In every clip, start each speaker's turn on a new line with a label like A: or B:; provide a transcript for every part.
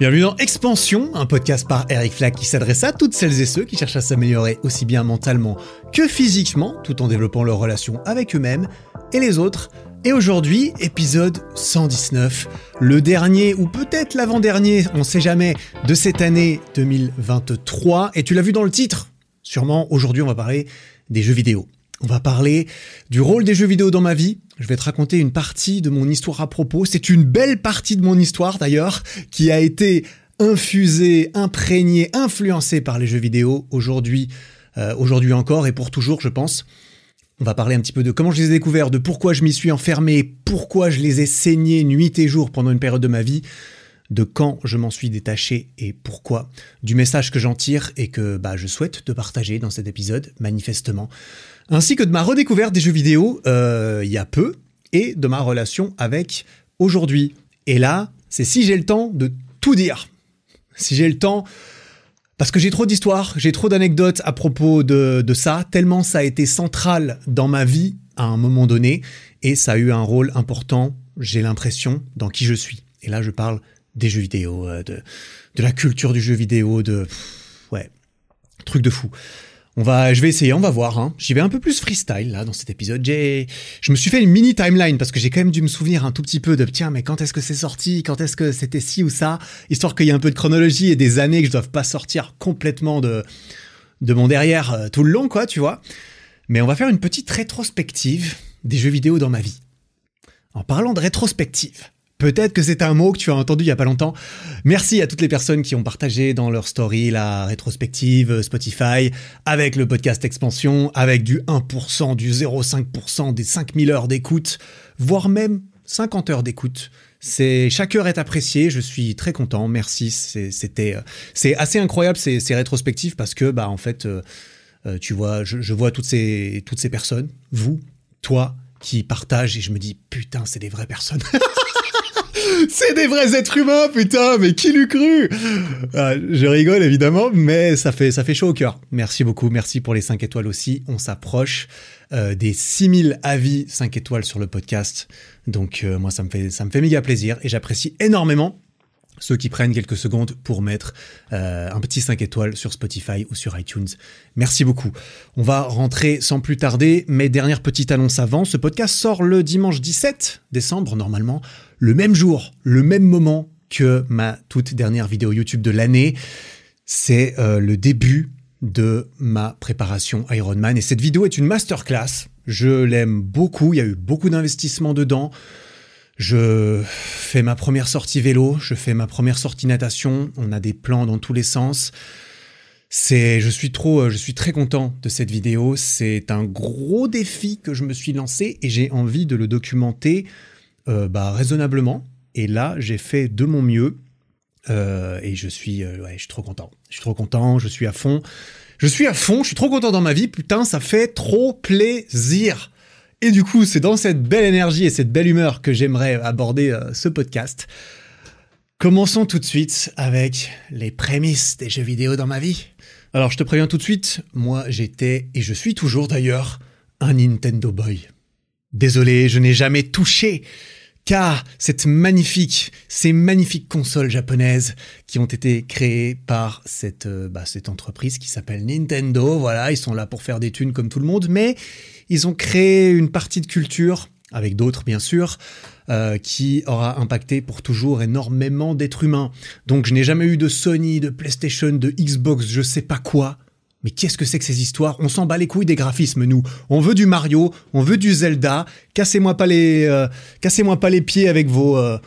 A: Bienvenue dans Expansion, un podcast par Eric Flack qui s'adresse à toutes celles et ceux qui cherchent à s'améliorer aussi bien mentalement que physiquement, tout en développant leurs relations avec eux-mêmes et les autres. Et aujourd'hui, épisode 119, le dernier ou peut-être l'avant-dernier, on sait jamais, de cette année 2023. Et tu l'as vu dans le titre, sûrement aujourd'hui on va parler des jeux vidéo. On va parler du rôle des jeux vidéo dans ma vie. Je vais te raconter une partie de mon histoire à propos. C'est une belle partie de mon histoire d'ailleurs, qui a été infusée, imprégnée, influencée par les jeux vidéo aujourd'hui, euh, aujourd'hui encore et pour toujours, je pense. On va parler un petit peu de comment je les ai découverts, de pourquoi je m'y suis enfermé, pourquoi je les ai saignés nuit et jour pendant une période de ma vie, de quand je m'en suis détaché et pourquoi, du message que j'en tire et que bah, je souhaite te partager dans cet épisode, manifestement ainsi que de ma redécouverte des jeux vidéo euh, il y a peu et de ma relation avec aujourd'hui. Et là, c'est si j'ai le temps de tout dire. Si j'ai le temps, parce que j'ai trop d'histoires, j'ai trop d'anecdotes à propos de, de, ça, tellement ça a été central dans ma vie à un moment donné, et ça a eu un rôle important, j'ai l'impression, dans qui je suis. Et là, je parle des jeux vidéo, euh, de, de la culture du jeu vidéo, de... ouais, truc de fou. On va, je vais essayer, on va voir. Hein. J'y vais un peu plus freestyle là dans cet épisode. J'ai, je me suis fait une mini timeline parce que j'ai quand même dû me souvenir un tout petit peu de tiens, mais quand est-ce que c'est sorti, quand est-ce que c'était ci ou ça, histoire qu'il y ait un peu de chronologie et des années que je doive pas sortir complètement de de mon derrière euh, tout le long, quoi, tu vois. Mais on va faire une petite rétrospective des jeux vidéo dans ma vie. En parlant de rétrospective, Peut-être que c'est un mot que tu as entendu il y a pas longtemps. Merci à toutes les personnes qui ont partagé dans leur story la rétrospective Spotify avec le podcast Expansion, avec du 1%, du 0,5%, des 5000 heures d'écoute, voire même 50 heures d'écoute. C'est chaque heure est appréciée. Je suis très content. Merci. C'était c'est assez incroyable ces, rétrospectives parce que bah en fait euh, euh, tu vois je, je vois toutes ces toutes ces personnes, vous, toi qui partagent et je me dis putain c'est des vraies personnes. C'est des vrais êtres humains, putain, mais qui l'eût cru? Ah, Je rigole évidemment, mais ça fait, ça fait chaud au cœur. Merci beaucoup, merci pour les 5 étoiles aussi. On s'approche euh, des 6000 avis 5 étoiles sur le podcast. Donc euh, moi, ça me, fait, ça me fait méga plaisir et j'apprécie énormément ceux qui prennent quelques secondes pour mettre euh, un petit 5 étoiles sur Spotify ou sur iTunes. Merci beaucoup. On va rentrer sans plus tarder, mais dernière petite annonce avant, ce podcast sort le dimanche 17 décembre normalement le même jour, le même moment que ma toute dernière vidéo YouTube de l'année. C'est euh, le début de ma préparation Ironman. Et cette vidéo est une masterclass. Je l'aime beaucoup. Il y a eu beaucoup d'investissements dedans. Je fais ma première sortie vélo, je fais ma première sortie natation. On a des plans dans tous les sens. C'est, je suis trop, euh, je suis très content de cette vidéo. C'est un gros défi que je me suis lancé et j'ai envie de le documenter euh, bah, raisonnablement. Et là, j'ai fait de mon mieux. Euh, et je suis, euh, je suis trop content. Je suis trop content, je suis à fond. Je suis à fond, je suis trop content dans ma vie. Putain, ça fait trop plaisir. Et du coup, c'est dans cette belle énergie et cette belle humeur que j'aimerais aborder ce podcast. Commençons tout de suite avec les prémices des jeux vidéo dans ma vie. Alors, je te préviens tout de suite, moi j'étais, et je suis toujours d'ailleurs, un Nintendo Boy. Désolé, je n'ai jamais touché car cette magnifique, ces magnifiques consoles japonaises qui ont été créées par cette, euh, bah, cette entreprise qui s'appelle Nintendo, voilà, ils sont là pour faire des thunes comme tout le monde, mais ils ont créé une partie de culture, avec d'autres bien sûr, euh, qui aura impacté pour toujours énormément d'êtres humains. Donc je n'ai jamais eu de Sony, de PlayStation, de Xbox, je sais pas quoi, mais qu'est-ce que c'est que ces histoires? On s'en bat les couilles des graphismes, nous. On veut du Mario, on veut du Zelda. Cassez-moi pas les, euh, cassez-moi pas les pieds avec vos, euh,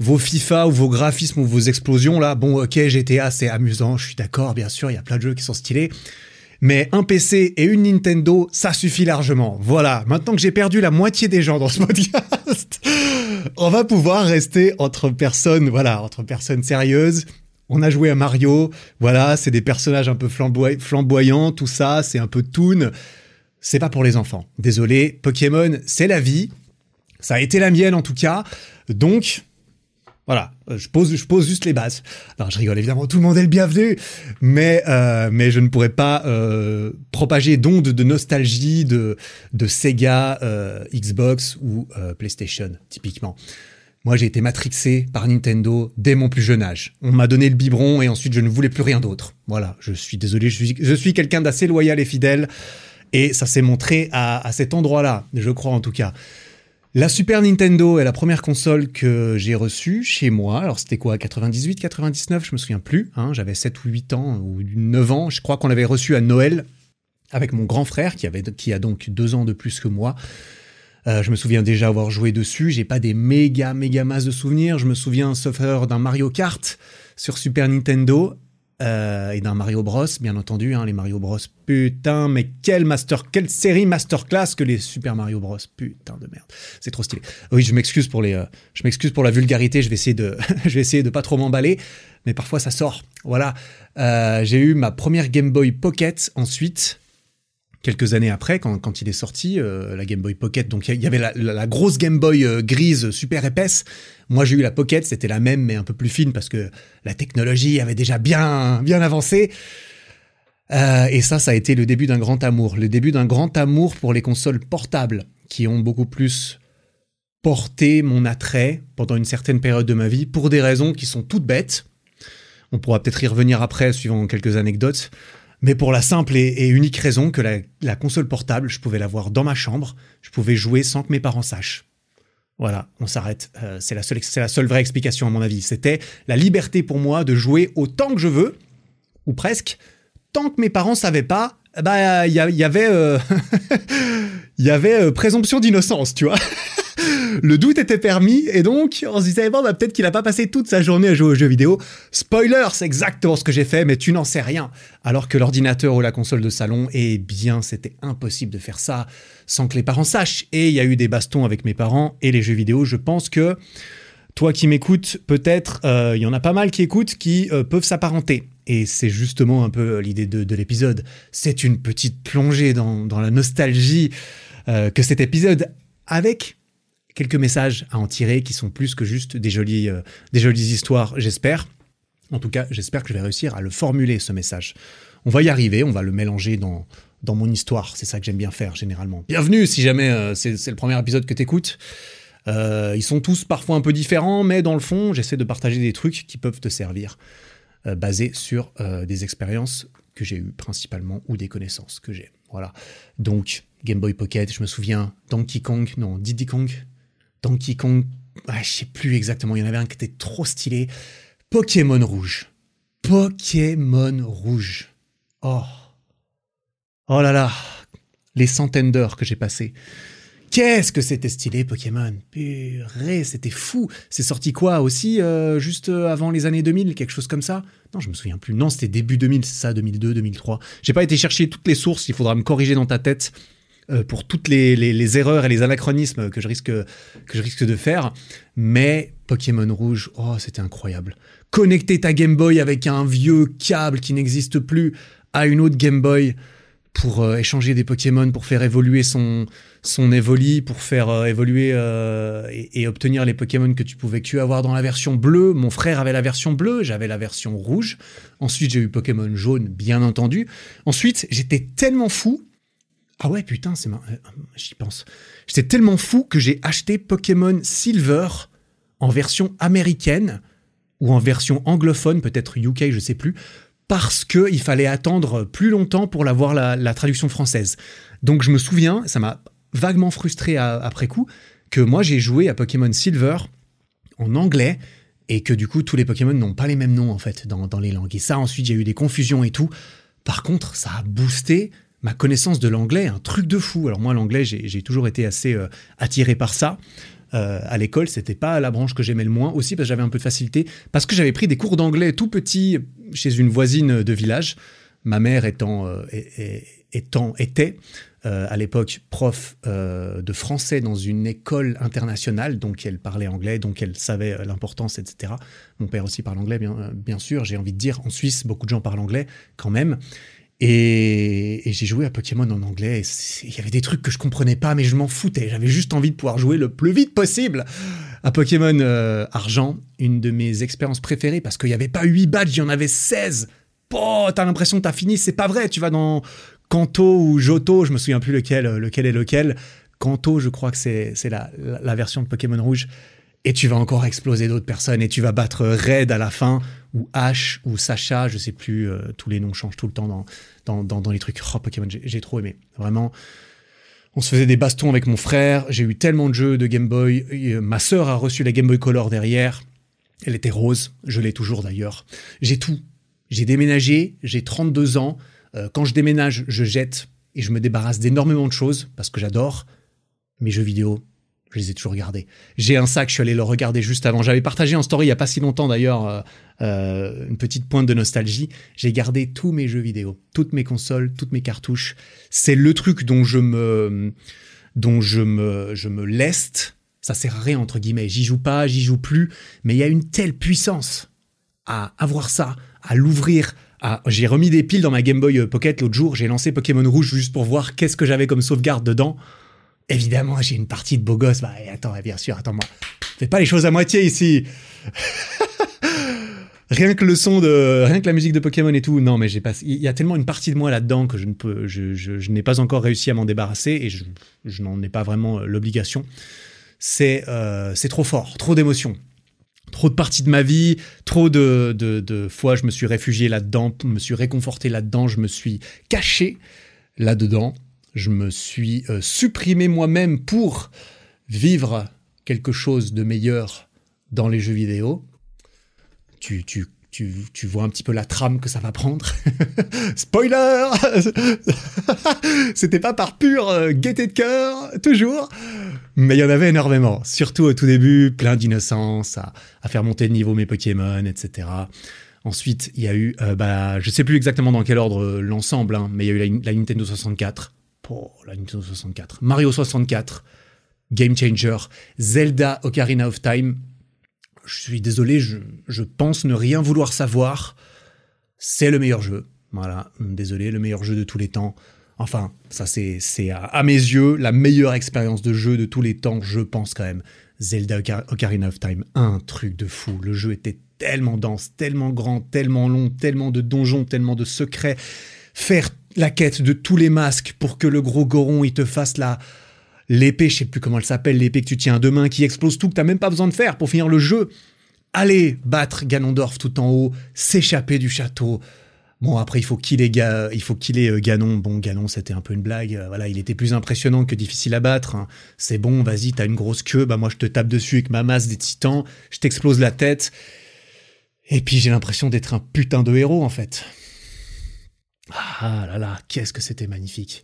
A: vos FIFA ou vos graphismes ou vos explosions là. Bon, ok, GTA, c'est amusant, je suis d'accord, bien sûr, il y a plein de jeux qui sont stylés. Mais un PC et une Nintendo, ça suffit largement. Voilà, maintenant que j'ai perdu la moitié des gens dans ce podcast, on va pouvoir rester entre personnes, voilà, entre personnes sérieuses on a joué à Mario, voilà, c'est des personnages un peu flamboyants, tout ça, c'est un peu toon. C'est pas pour les enfants. Désolé, Pokémon, c'est la vie. Ça a été la mienne en tout cas. Donc, voilà, je pose, je pose juste les bases. Non, je rigole évidemment, tout le monde est le bienvenu, mais euh, mais je ne pourrais pas euh, propager d'ondes de nostalgie de de Sega, euh, Xbox ou PlayStation typiquement. Moi, j'ai été matrixé par Nintendo dès mon plus jeune âge. On m'a donné le biberon et ensuite je ne voulais plus rien d'autre. Voilà, je suis désolé, je suis, je suis quelqu'un d'assez loyal et fidèle. Et ça s'est montré à, à cet endroit-là, je crois en tout cas. La Super Nintendo est la première console que j'ai reçue chez moi. Alors c'était quoi 98, 99 Je me souviens plus. Hein, J'avais 7 ou 8 ans ou 9 ans. Je crois qu'on l'avait reçue à Noël avec mon grand frère qui, avait, qui a donc 2 ans de plus que moi. Euh, je me souviens déjà avoir joué dessus. J'ai pas des méga méga masses de souvenirs. Je me souviens sauf d'un Mario Kart sur Super Nintendo euh, et d'un Mario Bros, bien entendu, hein, les Mario Bros. Putain, mais quelle master, quelle série masterclass que les Super Mario Bros. Putain de merde, c'est trop stylé. Oui, je m'excuse pour les, euh, je m'excuse pour la vulgarité. Je vais essayer de, je vais essayer de pas trop m'emballer, mais parfois ça sort. Voilà, j'ai eu ma première Game Boy Pocket ensuite quelques années après, quand, quand il est sorti, euh, la Game Boy Pocket, donc il y, avait la, grosse Game Boy euh, grise super épaisse. Moi, j'ai eu la Pocket, c'était la même, mais un peu plus fine parce que la technologie avait déjà bien, bien avancé. Euh, et ça, ça a été le début d'un grand amour. Le début d'un grand amour pour les consoles portables qui ont beaucoup plus porté mon attrait pendant une certaine période de ma vie pour des raisons qui sont toutes bêtes. On pourra peut-être y revenir après, suivant quelques anecdotes mais pour la simple et, unique raison que la, console portable, je pouvais l'avoir dans ma chambre, je pouvais jouer sans que mes parents sachent. Voilà, on s'arrête. Euh, c'est la seule, la seule vraie explication à mon avis. C'était la liberté pour moi de jouer autant que je veux, ou presque, tant que mes parents savaient pas. Bah, il y, avait, euh, il y avait euh, présomption d'innocence, tu vois. le doute était permis et donc on se disait bon bah peut-être qu'il a pas passé toute sa journée à jouer aux jeux vidéo. Spoiler, c'est exactement ce que j'ai fait, mais tu n'en sais rien. Alors que l'ordinateur ou la console de salon, eh bien c'était impossible de faire ça sans que les parents sachent. Et il y a eu des bastons avec mes parents et les jeux vidéo. Je pense que toi qui m'écoutes, peut-être euh, il y en a pas mal qui écoutent qui euh, peuvent s'apparenter. Et c'est justement un peu l'idée de, l'épisode. C'est une petite plongée dans, la nostalgie euh, que cet épisode avec quelques messages à en tirer qui sont plus que juste des jolies, euh, des jolies histoires, j'espère. En tout cas, j'espère que je vais réussir à le formuler, ce message. On va y arriver, on va le mélanger dans, dans mon histoire. C'est ça que j'aime bien faire, généralement. Bienvenue si jamais euh, c'est le premier épisode que tu écoutes. Euh, ils sont tous parfois un peu différents, mais dans le fond, j'essaie de partager des trucs qui peuvent te servir, basés sur des expériences que j'ai eues principalement ou des connaissances que j'ai. Voilà. Donc, Game Boy Pocket, je me souviens, Donkey Kong, non, Diddy Kong, Donkey Kong, je sais plus exactement, il y en avait un qui était trop stylé. Pokémon Rouge. Pokémon Rouge. Oh. Oh là là. Les centaines d'heures que j'ai passées. Qu'est-ce que c'était stylé Pokémon Purée, c'était fou. C'est sorti quoi aussi euh, juste avant les années 2000, quelque chose comme ça? Non, je me souviens plus. Non, c'était début 2000, c'est ça, 2002, 2003. J'ai pas été chercher toutes les sources, il faudra me corriger dans ta tête. Euh, pour toutes les, erreurs et les anachronismes que je risque que je risque de faire. Mais Pokémon Rouge, oh, c'était incroyable. Connecter ta Game Boy avec un vieux câble qui n'existe plus à une autre Game Boy pour euh, échanger des Pokémon, pour faire évoluer son, son Evoli, pour faire euh, évoluer et, obtenir les Pokémon que tu pouvais que avoir dans la version bleue. Mon frère avait la version bleue, j'avais la version rouge. Ensuite, j'ai eu Pokémon jaune, bien entendu. Ensuite, j'étais tellement fou ah ouais, putain, c'est marrant. Euh, j'y pense. J'étais tellement fou que j'ai acheté Pokémon Silver en version américaine ou en version anglophone, peut-être UK, je sais plus, parce que il fallait attendre plus longtemps pour l'avoir la, la traduction française. Donc je me souviens, ça m'a vaguement frustré après coup, que moi j'ai joué à Pokémon Silver en anglais et que du coup tous les Pokémon n'ont pas les mêmes noms en fait dans, dans les langues. Et ça ensuite il y a eu des confusions et tout. Par contre, ça a boosté ma connaissance de l'anglais, un truc de fou. Alors moi, l'anglais, j'ai toujours été assez euh, attiré par ça. Euh, à l'école, c'était pas la branche que j'aimais le moins, aussi parce que j'avais un peu de facilité, parce que j'avais pris des cours d'anglais tout petit chez une voisine de village, ma mère étant, euh, était à l'époque prof de français dans une école internationale, donc elle parlait anglais, donc elle savait l'importance, etc. Mon père aussi parle anglais, bien sûr, j'ai envie de dire, en Suisse, beaucoup de gens parlent anglais quand même. Et, j'ai joué à Pokémon en anglais. Il y avait des trucs que je comprenais pas, mais je m'en foutais. J'avais juste envie de pouvoir jouer le plus vite possible à Pokémon euh, Argent, une de mes expériences préférées parce qu'il n'y avait pas 8 badges, il y en avait 16. Oh, t'as l'impression que t'as fini, c'est pas vrai. Tu vas dans Kanto ou Johto, je me souviens plus lequel, lequel est lequel. Kanto, je crois que c'est la, la, version de Pokémon Rouge. Et tu vas encore exploser d'autres personnes et tu vas battre Red à la fin ou Ash ou Sacha, je sais plus, euh, tous les noms changent tout le temps dans, dans, dans, les trucs. Oh, Pokémon, j'ai trop aimé. Vraiment, on se faisait des bastons avec mon frère. J'ai eu tellement de jeux de Game Boy. Euh, ma sœur a reçu la Game Boy Color derrière. Elle était rose. Je l'ai toujours d'ailleurs. J'ai tout. J'ai déménagé. J'ai 32 ans. Euh, quand je déménage, je jette et je me débarrasse d'énormément de choses parce que j'adore mes jeux vidéo, je les ai toujours regardés. J'ai un sac, je suis allé le regarder juste avant. J'avais partagé en story il y a pas si longtemps d'ailleurs euh, euh, une petite pointe de nostalgie. J'ai gardé tous mes jeux vidéo, toutes mes consoles, toutes mes cartouches. C'est le truc dont je me dont je me je me leste. Ça sert à rien entre guillemets. J'y joue pas, j'y joue plus, mais il y a une telle puissance à avoir ça, à l'ouvrir, j'ai remis des piles dans ma Game Boy Pocket l'autre jour, j'ai lancé Pokémon Rouge juste pour voir qu'est-ce que j'avais comme sauvegarde dedans. Évidemment, j'ai une partie de beau gosse. Bah, attends, bien sûr, attends-moi. Fais pas les choses à moitié ici. rien que le son de, rien que la musique de Pokémon et tout. Non, mais j'ai pas, il y a tellement une partie de moi là-dedans que je ne peux, je, n'ai pas encore réussi à m'en débarrasser et je, n'en ai pas vraiment l'obligation. C'est, euh, c'est trop fort, trop d'émotions. Trop de parties de ma vie, trop de, de, de fois je me suis réfugié là-dedans, me suis réconforté là-dedans, je me suis caché là-dedans je me suis euh, supprimé moi-même pour vivre quelque chose de meilleur dans les jeux vidéo. Tu, tu, tu, tu vois un petit peu la trame que ça va prendre. Spoiler C'était pas par pur euh, gaieté de cœur, toujours, mais il y en avait énormément. Surtout au tout début, plein d'innocence, à, faire monter de niveau mes Pokémon, etc. Ensuite, il y a eu, euh, bah, je sais plus exactement dans quel ordre l'ensemble, hein, mais il y a eu la Nintendo 64, Oh, la Nintendo 64. Mario 64, Game Changer. Zelda Ocarina of Time. Je suis désolé, je, pense ne rien vouloir savoir. C'est le meilleur jeu. Voilà, désolé, le meilleur jeu de tous les temps. Enfin, ça c'est à, à, mes yeux la meilleure expérience de jeu de tous les temps, je pense quand même. Zelda Ocarina of Time, un truc de fou. Le jeu était tellement dense, tellement grand, tellement long, tellement de donjons, tellement de secrets. Faire la quête de tous les masques pour que le gros Goron il te fasse la l'épée, je sais plus comment elle s'appelle, l'épée que tu tiens à deux mains qui explose tout que t'as même pas besoin de faire pour finir le jeu. Allez battre Ganondorf tout en haut, s'échapper du château. Bon après il faut qu'il ait il faut qu'il euh, Ganon. Bon Ganon c'était un peu une blague. Euh, voilà il était plus impressionnant que difficile à battre. Hein. C'est bon vas-y t'as une grosse queue bah moi je te tape dessus avec ma masse des titans, je t'explose la tête. Et puis j'ai l'impression d'être un putain de héros en fait. Ah là là, qu'est-ce que c'était magnifique.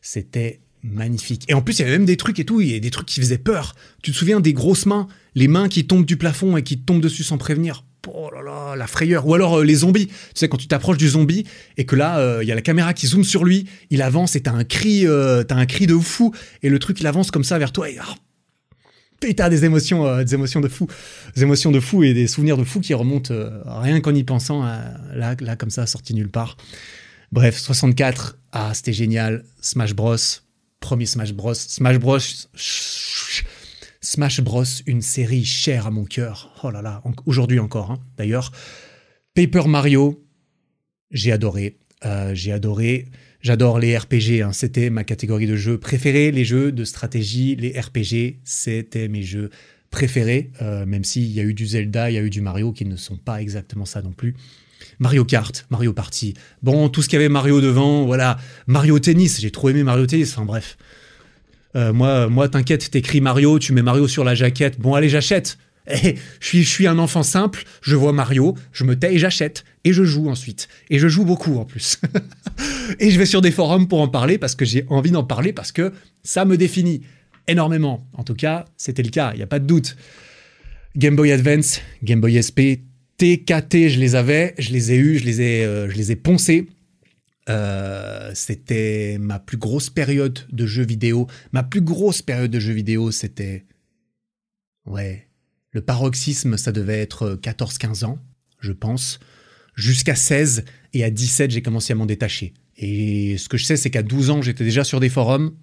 A: C'était magnifique. Et en plus, il y avait même des trucs et tout, il y des trucs qui faisaient peur. Tu te souviens des grosses mains, les mains qui tombent du plafond et qui tombent dessus sans prévenir? Oh là là, la frayeur. Ou alors euh, les zombies. Tu sais, quand tu t'approches du zombie et que là, euh, il y a la caméra qui zoome sur lui, il avance et t'as un cri, euh, t'as un cri de fou et le truc il avance comme ça vers toi et oh, des émotions, des émotions de fou, des émotions de fou et des souvenirs de fou qui remontent rien qu'en y pensant, là, là comme ça, sorti nulle part. Bref, 64, ah, c'était génial. Smash Bros. Premier Smash Bros. Smash Bros. Smash Bros. Une série chère à mon cœur. Oh là là, aujourd'hui encore, hein, d'ailleurs. Paper Mario, j'ai adoré. Euh, j'ai adoré. J'adore les RPG, hein. c'était ma catégorie de jeux préférée. Les jeux de stratégie, les RPG, c'était mes jeux préférés. Euh, même s'il y a eu du Zelda, il y a eu du Mario qui ne sont pas exactement ça non plus. Mario Kart, Mario Party. Bon, tout ce qu'il y avait Mario devant, voilà. Mario Tennis, j'ai trop aimé Mario Tennis, enfin bref. Euh, moi, moi t'inquiète, t'écris Mario, tu mets Mario sur la jaquette. Bon, allez, j'achète. Eh, je suis, je suis un enfant simple, je vois Mario, je me tais et j'achète. Et je joue ensuite. Et je joue beaucoup en plus. et je vais sur des forums pour en parler parce que j'ai envie d'en parler parce que ça me définit énormément. En tout cas, c'était le cas, il n'y a pas de doute. Game Boy Advance, Game Boy SP, TKT, je les avais, je les ai eus, je les ai, euh, je les ai poncés. Euh, c'était ma plus grosse période de jeux vidéo. Ma plus grosse période de jeux vidéo, c'était. Ouais. Le paroxysme, ça devait être 14-15 ans, je pense. Jusqu'à 16 et à 17, j'ai commencé à m'en détacher. Et ce que je sais, c'est qu'à 12 ans, j'étais déjà sur des forums,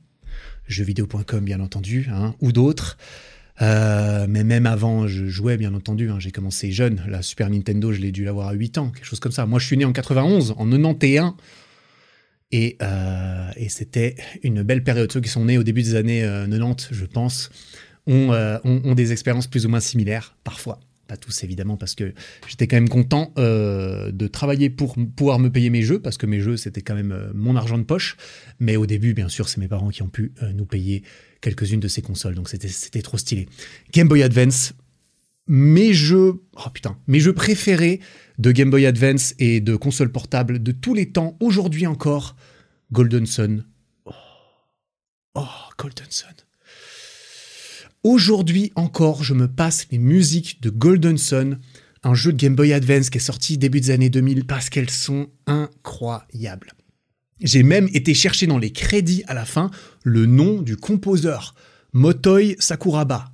A: jeuxvideo.com bien entendu, hein, ou d'autres. Euh, mais même avant, je jouais bien entendu. Hein, j'ai commencé jeune. La Super Nintendo, je l'ai dû l'avoir à 8 ans, quelque chose comme ça. Moi, je suis né en 91, en 91. Et, euh, et c'était une belle période. Ceux qui sont nés au début des années 90, euh, je pense, ont, des expériences plus ou moins similaires, parfois pas tous évidemment, parce que j'étais quand même content de travailler pour pouvoir me payer mes jeux, parce que mes jeux c'était quand même mon argent de poche. Mais au début, bien sûr, c'est mes parents qui ont pu nous payer quelques-unes de ces consoles, donc c'était trop stylé. Game Boy Advance, mes jeux, oh putain, mes jeux préférés de Game Boy Advance et de console portable de tous les temps, aujourd'hui encore, Golden Sun. Oh, oh Golden Sun. Aujourd'hui encore, je me passe les musiques de Golden Sun, un jeu de Game Boy Advance qui est sorti début des années 2000 parce qu'elles sont incroyables. J'ai même été chercher dans les crédits à la fin le nom du composeur, Motoi Sakuraba.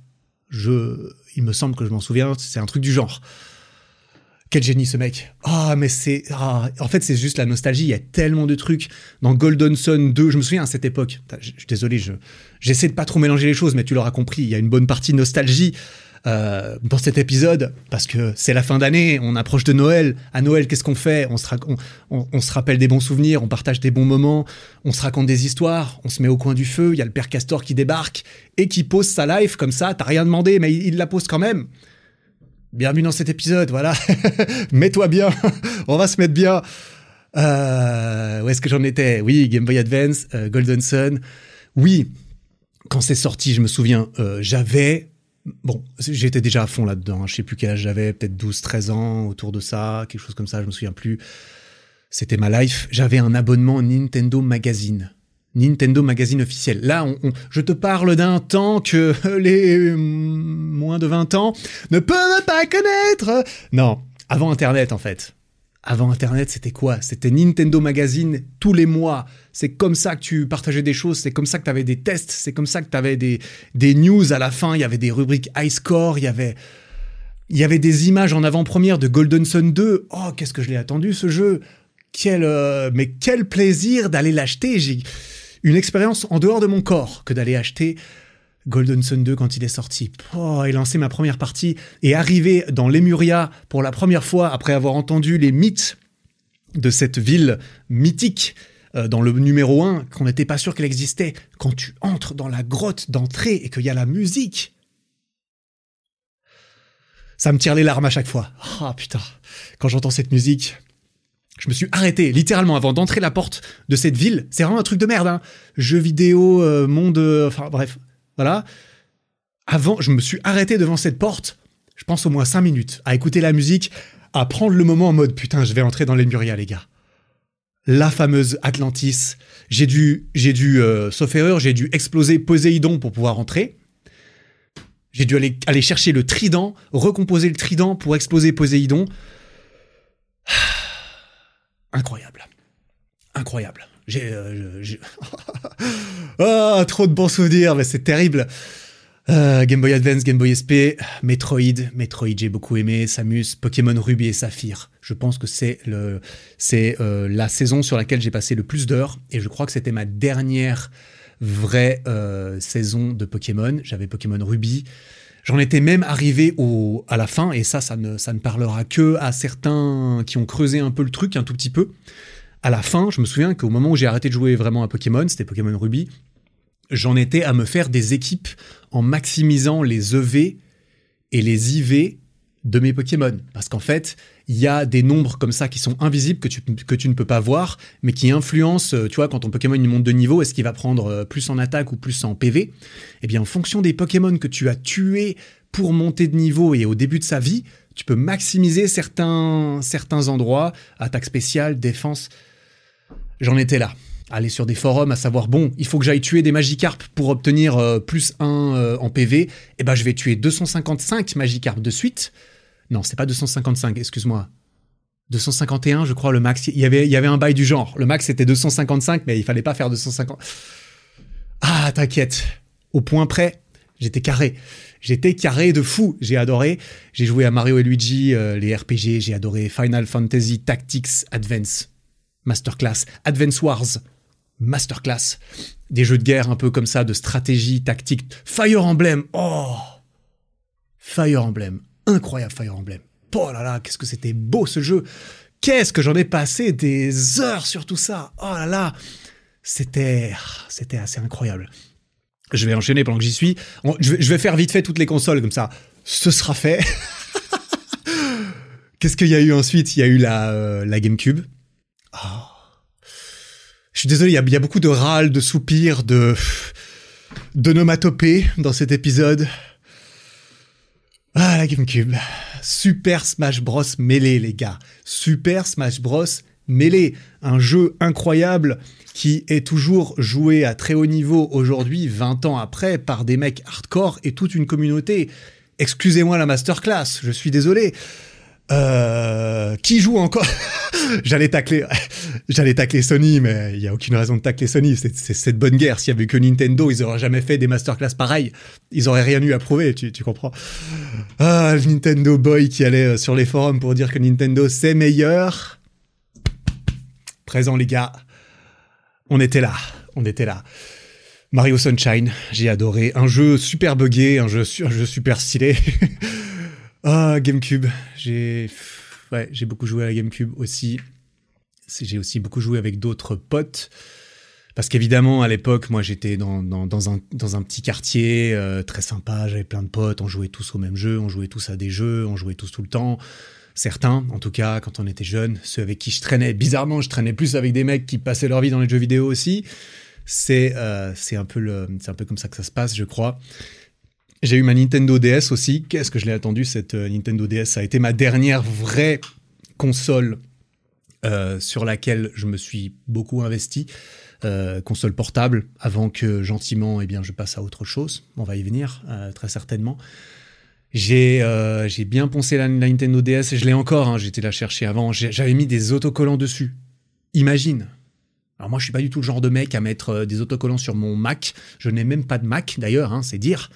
A: Je, il me semble que je m'en souviens, c'est un truc du genre. Quel génie ce mec. Ah, mais c'est. Ah, en fait, c'est juste la nostalgie. Il y a tellement de trucs. Dans Golden Sun 2, je me souviens à cette époque. Je, suis désolé, je, j'essaie de pas trop mélanger les choses, mais tu l'auras compris. Il y a une bonne partie nostalgie euh, dans cet épisode parce que c'est la fin d'année. On approche de Noël. À Noël, qu'est-ce qu'on fait? On se, rappelle des bons souvenirs, on partage des bons moments, on se raconte des histoires, on se met au coin du feu. Il y a le père Castor qui débarque et qui pose sa life comme ça. T'as rien demandé, mais il la pose quand même. Bienvenue dans cet épisode, voilà. Mets-toi bien, on va se mettre bien. Euh, où est-ce que j'en étais? Oui, Game Boy Advance, euh, Golden Sun. Oui, quand c'est sorti, je me souviens, j'avais... Bon, j'étais déjà à fond là-dedans, hein. je sais plus quel âge j'avais, peut-être 12, 13 ans, autour de ça, quelque chose comme ça, je me souviens plus. C'était ma life. J'avais un abonnement Nintendo Magazine. Nintendo Magazine officiel. Là, je te parle d'un temps que les moins de 20 ans ne peuvent pas connaître. Non, avant Internet en fait. Avant Internet, c'était quoi? C'était Nintendo Magazine tous les mois. C'est comme ça que tu partageais des choses, c'est comme ça que tu avais des tests, c'est comme ça que tu avais des, des news à la fin, il y avait des rubriques high score, il y avait... Il y avait des images en avant-première de Golden Sun 2. Oh, qu'est-ce que je l'ai attendu ce jeu? Quel euh, mais quel plaisir d'aller l'acheter. J'ai une expérience en dehors de mon corps que d'aller acheter Golden Sun 2 quand il est sorti. Oh, et lancer ma première partie et arriver dans Lemuria pour la première fois après avoir entendu les mythes de cette ville mythique euh, dans le numéro 1 qu'on n'était pas sûr qu'elle existait. Quand tu entres dans la grotte d'entrée et qu'il y a la musique. Ça me tire les larmes à chaque fois. Ah putain, quand j'entends cette musique, je me suis arrêté littéralement avant d'entrer la porte de cette ville. C'est vraiment un truc de merde. Hein. Jeux vidéo, euh, monde, euh, enfin bref, voilà. Avant, je me suis arrêté devant cette porte. Je pense au moins 5 minutes à écouter la musique, à prendre le moment en mode putain, je vais entrer dans les Muria, les gars. La fameuse Atlantis. J'ai dû, j'ai dû, euh, sauf erreur, j'ai dû exploser Poséidon pour pouvoir entrer. J'ai dû aller, aller chercher le trident, recomposer le trident pour exploser Poséidon incroyable. Incroyable. J'ai. Euh, ah, trop de bons souvenirs, mais c'est terrible. Euh, Game Boy Advance, Game Boy SP, Metroid, Metroid j'ai beaucoup aimé, Samus, Pokémon Ruby et Saphir. Je pense que c'est le, c'est euh, la saison sur laquelle j'ai passé le plus d'heures et je crois que c'était ma dernière vraie saison de Pokémon. J'avais Pokémon Ruby, J'en étais même arrivé au, à la fin, et ça, ça ne, ça ne parlera que à certains qui ont creusé un peu le truc, un tout petit peu. À la fin, je me souviens qu'au moment où j'ai arrêté de jouer vraiment à Pokémon, c'était Pokémon Ruby, j'en étais à me faire des équipes en maximisant les EV et les IV de mes Pokémon. Parce qu'en fait, il y a des nombres comme ça qui sont invisibles, que tu, que tu ne peux pas voir, mais qui influencent, euh, tu vois, quand ton Pokémon monte de niveau, est-ce qu'il va prendre euh, plus en attaque ou plus en PV Eh bien, en fonction des Pokémon que tu as tués pour monter de niveau et au début de sa vie, tu peux maximiser certains, endroits, attaque spéciale, défense. J'en étais là. Aller sur des forums à savoir, bon, il faut que j'aille tuer des Magikarp pour obtenir euh, plus 1 en PV. Eh ben, je vais tuer 255 Magikarp de suite non, c'est pas 255, excuse-moi. 251, je crois, le max. Il y avait, il y avait un bail du genre. Le max, c'était 255, mais il fallait pas faire 250. Ah, t'inquiète. Au point près, j'étais carré. J'étais carré de fou. J'ai adoré. J'ai joué à Mario et Luigi, euh, les RPG. J'ai adoré Final Fantasy Tactics Advance. Masterclass. Advance Wars. Masterclass. Des jeux de guerre un peu comme ça, de stratégie, tactique. Fire Emblem. Oh! Fire Emblem incroyable Fire Emblem. Oh là là, qu'est-ce que c'était beau ce jeu. Qu'est-ce que j'en ai passé des heures sur tout ça. Oh là là, c'était c'était assez incroyable. Je vais enchaîner pendant que j'y suis. je, vais, faire vite fait toutes les consoles comme ça. Ce sera fait. Qu'est-ce qu'il y a eu ensuite? Il y a eu la, euh, GameCube. Oh. Je suis désolé, il y, a, il y, a, beaucoup de râles, de soupirs, de d'onomatopées dans cet épisode. Ah, la GameCube. Super Smash Bros. Melee, les gars. Super Smash Bros. Melee. Un jeu incroyable qui est toujours joué à très haut niveau aujourd'hui, 20 ans après, par des mecs hardcore et toute une communauté. Excusez-moi la masterclass, je suis désolé. Euh, qui joue encore J'allais tacler, j'allais tacler Sony, mais il y a aucune raison de tacler Sony. C'est cette bonne guerre. S'il y avait que Nintendo, ils auraient jamais fait des masterclass pareils. Ils auraient rien eu à prouver. Tu, tu comprends Ah, le Nintendo boy qui allait euh, sur les forums pour dire que Nintendo c'est meilleur. Présent les gars, on était là, on était là. Mario Sunshine, j'ai adoré. Un jeu super buggé, un jeu, super stylé. Ah, GameCube. J'ai ouais, j'ai beaucoup joué à la GameCube aussi. J'ai aussi beaucoup joué avec d'autres potes. Parce qu'évidemment, à l'époque, moi, j'étais dans un petit quartier euh, très sympa, j'avais plein de potes, on jouait tous au même jeu, on jouait tous à des jeux, on jouait tous tout le temps. Certains, en tout cas, quand on était jeunes, ceux avec qui je traînais, bizarrement, je traînais plus avec des mecs qui passaient leur vie dans les jeux vidéo aussi. C'est euh, un, peu un peu comme ça que ça se passe, je crois. J'ai eu ma Nintendo DS aussi. Qu'est-ce que je l'ai attendu cette euh, Nintendo DS Ça a été ma dernière vraie console euh, sur laquelle je me suis beaucoup investi. Console portable avant que gentiment eh bien je passe à autre chose on va y venir très certainement j'ai j'ai bien poncé la, Nintendo DS et je l'ai encore hein, j'étais la chercher avant j'avais mis des autocollants dessus imagine alors moi je suis pas du tout le genre de mec à mettre des autocollants sur mon Mac je n'ai même pas de Mac d'ailleurs hein, c'est dire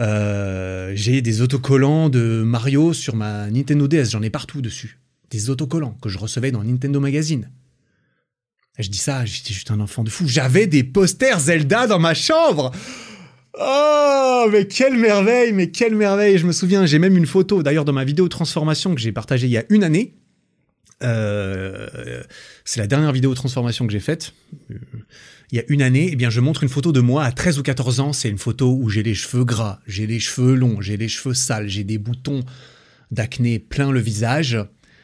A: euh, j'ai des autocollants de Mario sur ma Nintendo DS, j'en ai partout dessus. Des autocollants que je recevais dans Nintendo Magazine. je dis ça, j'étais juste un enfant de fou. J'avais des posters Zelda dans ma chambre. Oh, mais quelle merveille, mais quelle merveille. Je me souviens, j'ai même une photo, d'ailleurs, dans ma vidéo transformation que j'ai partagée il y a une année. Euh, c'est la dernière vidéo transformation que j'ai faite il y a une année, eh bien, je montre une photo de moi à 13 ou 14 ans. C'est une photo où j'ai les cheveux gras, j'ai les cheveux longs, j'ai les cheveux sales, j'ai des boutons d'acné plein le visage.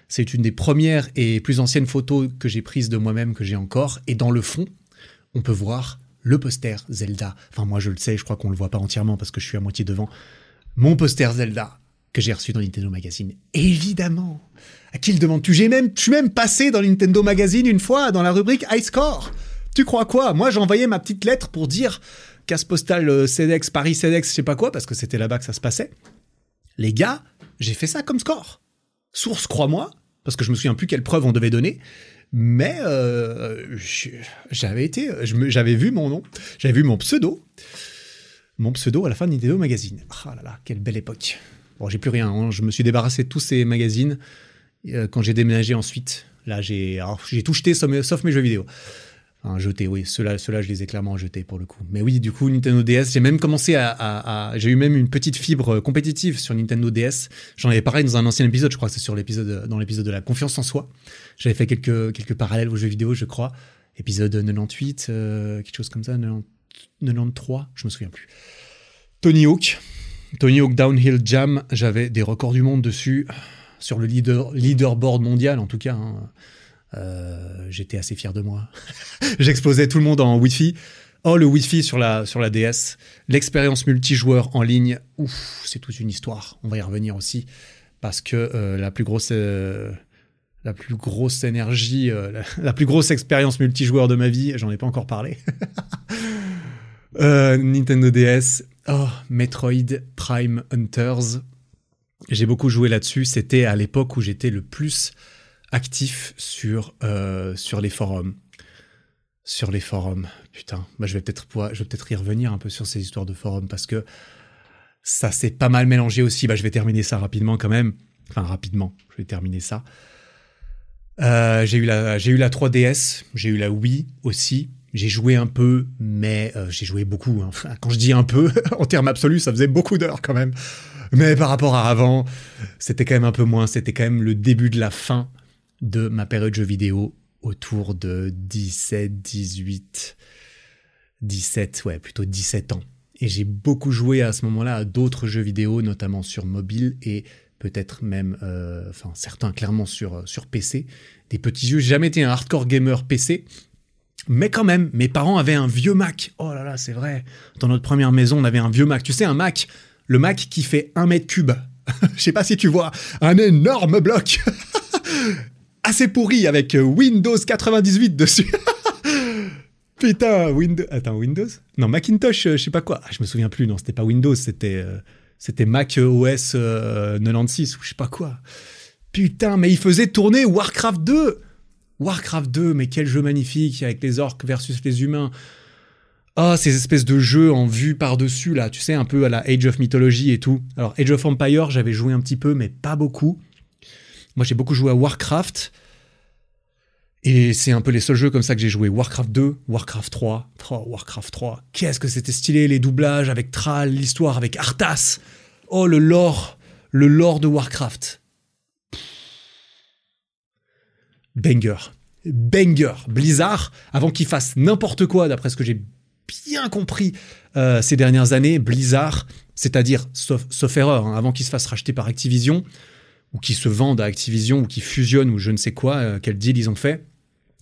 A: C'est une des premières et plus anciennes photos que j'ai prises de moi-même que j'ai encore. Et dans le fond, on peut voir le poster Zelda. Enfin, moi, je le sais, je crois qu'on le voit pas entièrement parce que je suis à moitié devant. Mon poster Zelda que j'ai reçu dans Nintendo Magazine. Évidemment. À qui le demandes-tu J'ai même, je suis même passé dans Nintendo Magazine une fois dans la rubrique High Score. Tu crois quoi? Moi, j'ai envoyé ma petite lettre pour dire casse postal euh, CEDEX, Paris CEDEX, je sais pas quoi, parce que c'était là-bas que ça se passait. Les gars, j'ai fait ça comme score. Source, crois-moi, parce que je me souviens plus quelle preuve on devait donner. Mais euh, j'avais été, j'avais vu mon nom, j'avais vu mon pseudo, mon pseudo à la fin de Nintendo Magazine. Ah là là, quelle belle époque. Bon, j'ai plus rien. Hein. Je me suis débarrassé de tous ces magazines euh, quand j'ai déménagé ensuite. Là, j'ai tout jeté sauf mes jeux vidéo. Un jeté, oui. Ceux-là, ceux je les ai clairement jetés pour le coup. Mais oui, du coup, Nintendo DS, j'ai même commencé à, j'ai eu même une petite fibre compétitive sur Nintendo DS. J'en avais parlé dans un ancien épisode, je crois que c'est sur l'épisode, dans l'épisode de la confiance en soi. J'avais fait quelques, quelques parallèles aux jeux vidéo, je crois. Épisode 98, euh, quelque chose comme ça, 93, je me souviens plus. Tony Hawk. Tony Hawk Downhill Jam, j'avais des records du monde dessus, sur le leader, leaderboard mondial en tout cas. Hein. Euh, j'étais assez fier de moi. J'explosais tout le monde en Wi-Fi. Oh, le Wi-Fi sur la, sur la DS. L'expérience multijoueur en ligne, ouf, c'est toute une histoire. On va y revenir aussi. Parce que euh, la plus grosse. Euh, la plus grosse énergie, la, plus grosse expérience multijoueur de ma vie, j'en ai pas encore parlé. Nintendo DS, oh, Metroid Prime Hunters. J'ai beaucoup joué là-dessus. C'était à l'époque où j'étais le plus actif sur, euh, sur les forums. Sur les forums, putain. Bah, je vais peut-être peut-être y revenir un peu sur ces histoires de forums parce que ça s'est pas mal mélangé aussi. Bah, je vais terminer ça rapidement quand même. Enfin, rapidement, je vais terminer ça. Euh, j'ai eu la eu la 3DS, j'ai eu la Wii aussi. J'ai joué un peu, mais euh, j'ai joué beaucoup. Hein. Quand je dis un peu, en termes absolus, ça faisait beaucoup d'heures quand même. Mais par rapport à avant, c'était quand même un peu moins. C'était quand même le début de la fin de ma période jeux vidéo autour de 17, 18. 17, ouais, plutôt 17 ans. Et j'ai beaucoup joué à ce moment-là à d'autres jeux vidéo, notamment sur mobile et peut-être même, euh, enfin certains clairement sur, sur PC. Des petits jeux, j'ai jamais été un hardcore gamer PC, mais quand même, mes parents avaient un vieux Mac. Oh là là, c'est vrai. Dans notre première maison, on avait un vieux Mac. Tu sais, un Mac, le Mac qui fait un mètre cube. Je sais pas si tu vois, un énorme bloc. Assez pourri avec Windows 98 dessus. Putain, Windows. Attends, Windows? Non, Macintosh, euh, je sais pas quoi. Ah, je me souviens plus. Non, c'était pas Windows, c'était euh, Mac OS 96 euh, ou je sais pas quoi. Putain, mais il faisait tourner Warcraft 2. Warcraft 2, mais quel jeu magnifique avec les orques versus les humains. Ah, ces espèces de jeux en vue par-dessus, là, tu sais, un peu à la Age of Mythology et tout. Alors, Age of Empire, j'avais joué un petit peu, mais pas beaucoup. Moi, j'ai beaucoup joué à Warcraft. Et c'est un peu les seuls jeux comme ça que j'ai joué. Warcraft 2, Warcraft 3. Oh, Warcraft 3. Qu'est-ce que c'était stylé, les doublages avec Thrall, l'histoire avec Arthas. Oh, le lore. Le lore de Warcraft. Banger. Banger. Blizzard, avant qu'il fasse n'importe quoi, d'après ce que j'ai bien compris euh, ces dernières années, Blizzard, c'est-à-dire, sauf, erreur, hein, avant qu'il se fasse racheter par Activision, ou qu'il se vende à Activision, ou qu'il fusionne, ou je ne sais quoi, euh, quel deal ils ont fait,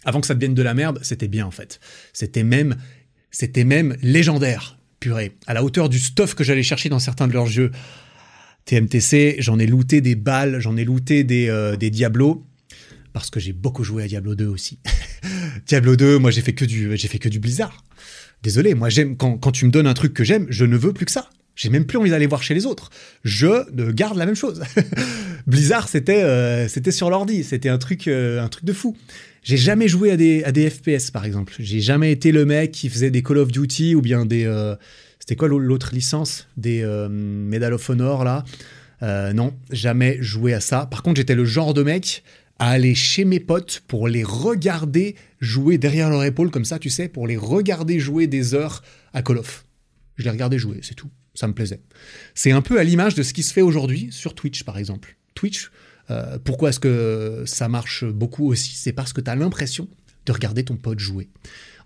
A: avant que ça devienne de la merde, c'était bien en fait. C'était même, c'était même légendaire, purée, à la hauteur du stuff que j'allais chercher dans certains de leurs jeux. TMTC, j'en ai looté des balles, j'en ai looté des, euh, des Diablos, parce que j'ai beaucoup joué à Diablo 2 aussi. Diablo 2, moi j'ai fait que du, j'ai fait que du Blizzard. Désolé, moi j'aime quand, quand tu me donnes un truc que j'aime, je ne veux plus que ça. J'ai même plus envie d'aller voir chez les autres. Je garde la même chose. Blizzard, c'était euh, c'était sur l'ordi, c'était un truc euh, un truc de fou. J'ai jamais joué à des, FPS, par exemple. J'ai jamais été le mec qui faisait des Call of Duty ou bien des... Euh, c'était quoi l'autre licence? Des Medal of Honor, là Non, jamais joué à ça. Par contre, j'étais le genre de mec à aller chez mes potes pour les regarder jouer derrière leur épaule, comme ça, tu sais, pour les regarder jouer des heures à Call of. Je les regardais jouer, c'est tout. Ça me plaisait. C'est un peu à l'image de ce qui se fait aujourd'hui sur Twitch, par exemple. Twitch, euh, pourquoi est-ce que ça marche beaucoup aussi? C'est parce que tu as l'impression de regarder ton pote jouer.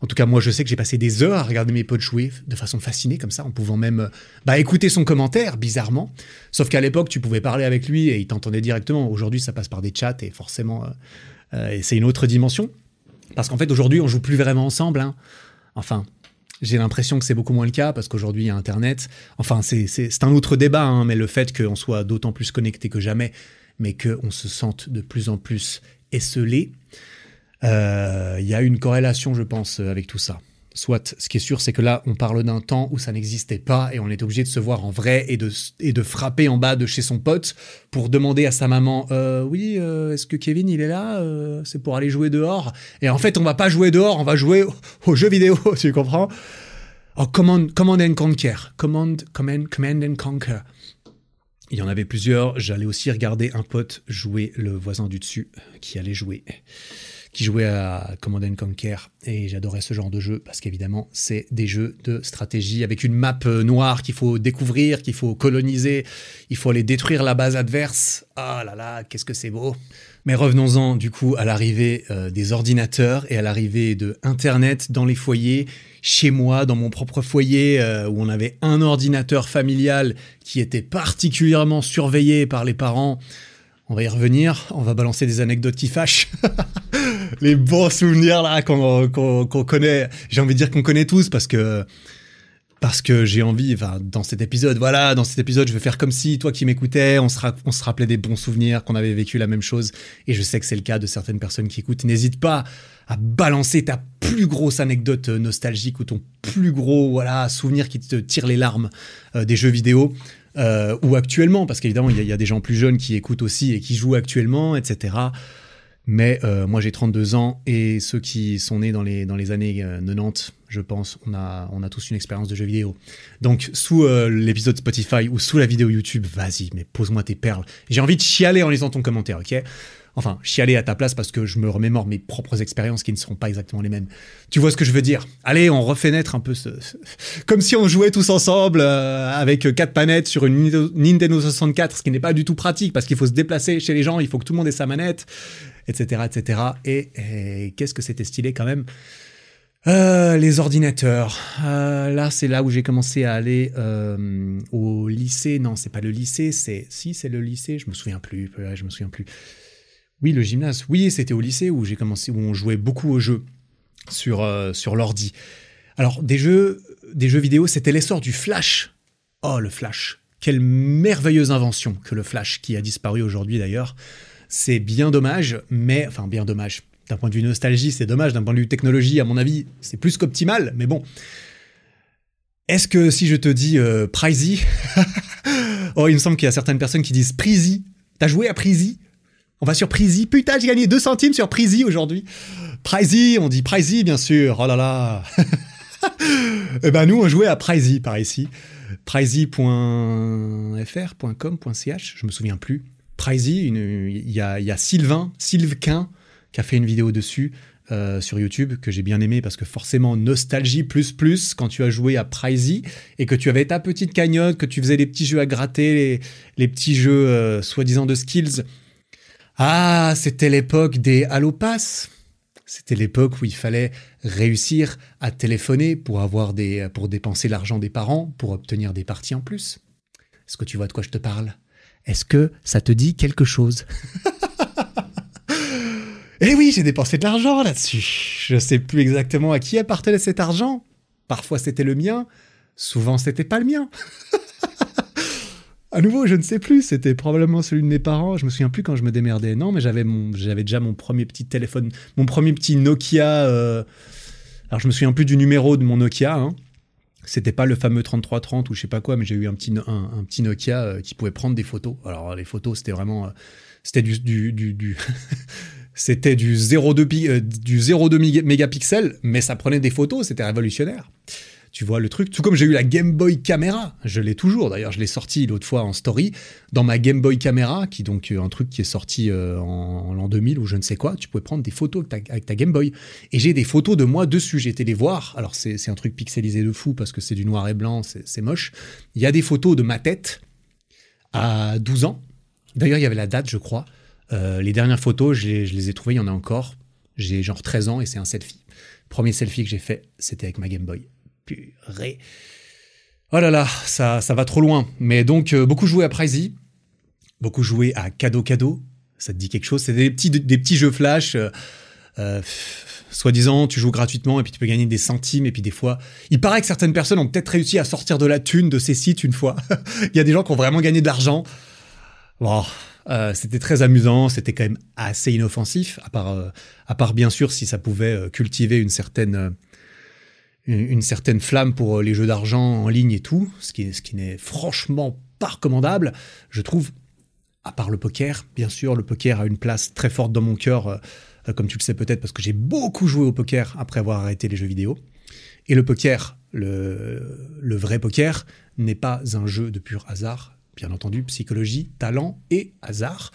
A: En tout cas, moi, je sais que j'ai passé des heures à regarder mes potes jouer de façon fascinée, comme ça, en pouvant même euh, bah, écouter son commentaire, bizarrement. Sauf qu'à l'époque, tu pouvais parler avec lui et il t'entendait directement. Aujourd'hui, ça passe par des chats et forcément, euh, c'est une autre dimension. Parce qu'en fait, aujourd'hui, on joue plus vraiment ensemble. Hein. Enfin, j'ai l'impression que c'est beaucoup moins le cas parce qu'aujourd'hui, il y a Internet. Enfin, c'est un autre débat, hein, mais le fait qu'on soit d'autant plus connecté que jamais mais qu'on se sente de plus en plus esselé. Il euh, y a une corrélation, je pense, avec tout ça. Soit, ce qui est sûr, c'est que là, on parle d'un temps où ça n'existait pas et on était obligé de se voir en vrai et de, et de frapper en bas de chez son pote pour demander à sa maman euh, Oui, euh, est-ce que Kevin, il est là C'est pour aller jouer dehors? Et en fait, on va pas jouer dehors, on va jouer aux jeux vidéo, tu comprends? Oh, command, command and Conquer. Command, command, command and Conquer. Il y en avait plusieurs. J'allais aussi regarder un pote jouer le voisin du dessus qui allait jouer, qui jouait à Command Conquer. Et j'adorais ce genre de jeu parce qu'évidemment, c'est des jeux de stratégie avec une map euh, noire qu'il faut découvrir, qu'il faut coloniser. Il faut aller détruire la base adverse. Ah là là, qu'est-ce que c'est beau. Mais revenons-en du coup à l'arrivée euh, des ordinateurs et à l'arrivée de Internet dans les foyers chez moi, dans mon propre foyer, euh, où on avait un ordinateur familial qui était particulièrement surveillé par les parents. On va y revenir, on va balancer des anecdotes qui fâchent. les bons souvenirs là qu'on connaît, j'ai envie de dire qu'on connaît tous parce que parce que j'ai envie, dans cet épisode, voilà, dans cet épisode, je vais faire comme si, toi qui m'écoutais, on se, rappelait des bons souvenirs, qu'on avait vécu la même chose, et je sais que c'est le cas de certaines personnes qui écoutent. N'hésite pas à balancer ta plus grosse anecdote euh, nostalgique ou ton plus gros, voilà, souvenir qui te tire les larmes euh, des jeux vidéo. Euh, ou actuellement, parce qu'évidemment, il y, a des gens plus jeunes qui écoutent aussi et qui jouent actuellement, etc. Mais euh, moi j'ai 32 ans et ceux qui sont nés dans les, dans les années 90, euh, je pense, on a, on a tous une expérience de jeu vidéo. Donc sous euh, l'épisode Spotify ou sous la vidéo YouTube, vas-y, mais pose-moi tes perles. J'ai envie de chialer en lisant ton commentaire, ok? Enfin, chialer à ta place parce que je me remémore mes propres expériences qui ne seront pas exactement les mêmes. Tu vois ce que je veux dire? Allez, on refait naître un peu ce... Comme si on jouait tous ensemble avec quatre manettes sur une Nintendo 64, ce qui n'est pas du tout pratique parce qu'il faut se déplacer chez les gens, il faut que tout le monde ait sa manette etc., etc. Et, qu'est-ce que c'était stylé quand même? Euh, les ordinateurs. Euh, là, c'est là où j'ai commencé à aller euh, au lycée. Non, c'est pas le lycée, c'est si c'est le lycée. Je me souviens plus. Je me souviens plus. Oui, le gymnase. Oui, c'était au lycée où j'ai commencé, où on jouait beaucoup aux jeux sur sur l'ordi. Alors des jeux, des jeux vidéo, c'était l'essor du Flash. Oh, le Flash. Quelle merveilleuse invention que le Flash, qui a disparu aujourd'hui d'ailleurs. C'est bien dommage, mais enfin bien dommage d'un point de vue nostalgie, c'est dommage. D'un point de vue technologie, à mon avis, c'est plus qu'optimal, mais bon. Est-ce que si je te dis euh, Pricey Oh, il me semble qu'il y a certaines personnes qui disent Pricey. T'as joué à Pricey? On va sur Pricey. Putain, j'ai gagné 2 centimes sur Pricey aujourd'hui. Pricey, on dit Pricey, bien sûr. Oh là là. eh ben, nous, on jouait à Pricey par ici. Pricey.fr, .com, .ch, je me souviens plus. Pricey, il y a, Sylvain, Sylvain, qui a fait une vidéo dessus euh, sur YouTube que j'ai bien aimé parce que forcément nostalgie plus plus quand tu as joué à Pricey et que tu avais ta petite cagnotte, que tu faisais les petits jeux à gratter, les, petits jeux euh, soi-disant de skills. Ah, c'était l'époque des Halo Pass. C'était l'époque où il fallait réussir à téléphoner pour avoir des pour dépenser l'argent des parents pour obtenir des parties en plus. Est-ce que tu vois de quoi je te parle? Est-ce que ça te dit quelque chose Eh oui, j'ai dépensé de l'argent là-dessus. Je sais plus exactement à qui appartenait cet argent. Parfois c'était le mien, souvent c'était pas le mien. à nouveau, je ne sais plus, c'était probablement celui de mes parents, je me souviens plus quand je me démerdais. Non, mais j'avais déjà mon premier petit téléphone, mon premier petit Nokia euh, Alors je me souviens plus du numéro de mon Nokia hein. C'était pas le fameux 3330 ou je sais pas quoi, mais j'ai eu un petit, Nokia euh, qui pouvait prendre des photos. Alors les photos, c'était vraiment, euh, c'était du, du, du C'était du 0,2 euh, du 0,2 mégapixels, mais ça prenait des photos, c'était révolutionnaire. Tu vois le truc, tout comme j'ai eu la Game Boy Camera, je l'ai toujours d'ailleurs, je l'ai sorti l'autre fois en story, dans ma Game Boy Camera, qui donc euh, un truc qui est sorti euh, en, l'an 2000 ou je ne sais quoi, tu pouvais prendre des photos avec ta, Game Boy. Et j'ai des photos de moi dessus, j'ai été les voir, alors c'est un truc pixelisé de fou parce que c'est du noir et blanc, c'est moche. Il y a des photos de ma tête à 12 ans, d'ailleurs il y avait la date je crois, euh, les dernières photos, je les, ai trouvées, il y en a encore. J'ai genre 13 ans et c'est un selfie. Premier selfie que j'ai fait, c'était avec ma Game Boy. Purée. Oh là là, ça, ça va trop loin. Mais donc, euh, beaucoup joué à Pricey, beaucoup joué à Cadeau Cadeau. Ça te dit quelque chose? C'est des petits, des petits jeux flash. Euh, soi-disant, tu joues gratuitement et puis tu peux gagner des centimes. Et puis des fois, il paraît que certaines personnes ont peut-être réussi à sortir de la thune de ces sites une fois. il y a des gens qui ont vraiment gagné de l'argent. Bon, euh, c'était très amusant, c'était quand même assez inoffensif, à part, euh, à part bien sûr si ça pouvait euh, cultiver une certaine, une, certaine flamme pour les jeux d'argent en ligne et tout, ce qui, n'est franchement pas recommandable. Je trouve, à part le poker, bien sûr, le poker a une place très forte dans mon cœur, comme tu le sais peut-être, parce que j'ai beaucoup joué au poker après avoir arrêté les jeux vidéo. Et le poker, le, le vrai poker, n'est pas un jeu de pur hasard, bien entendu, psychologie, talent et hasard.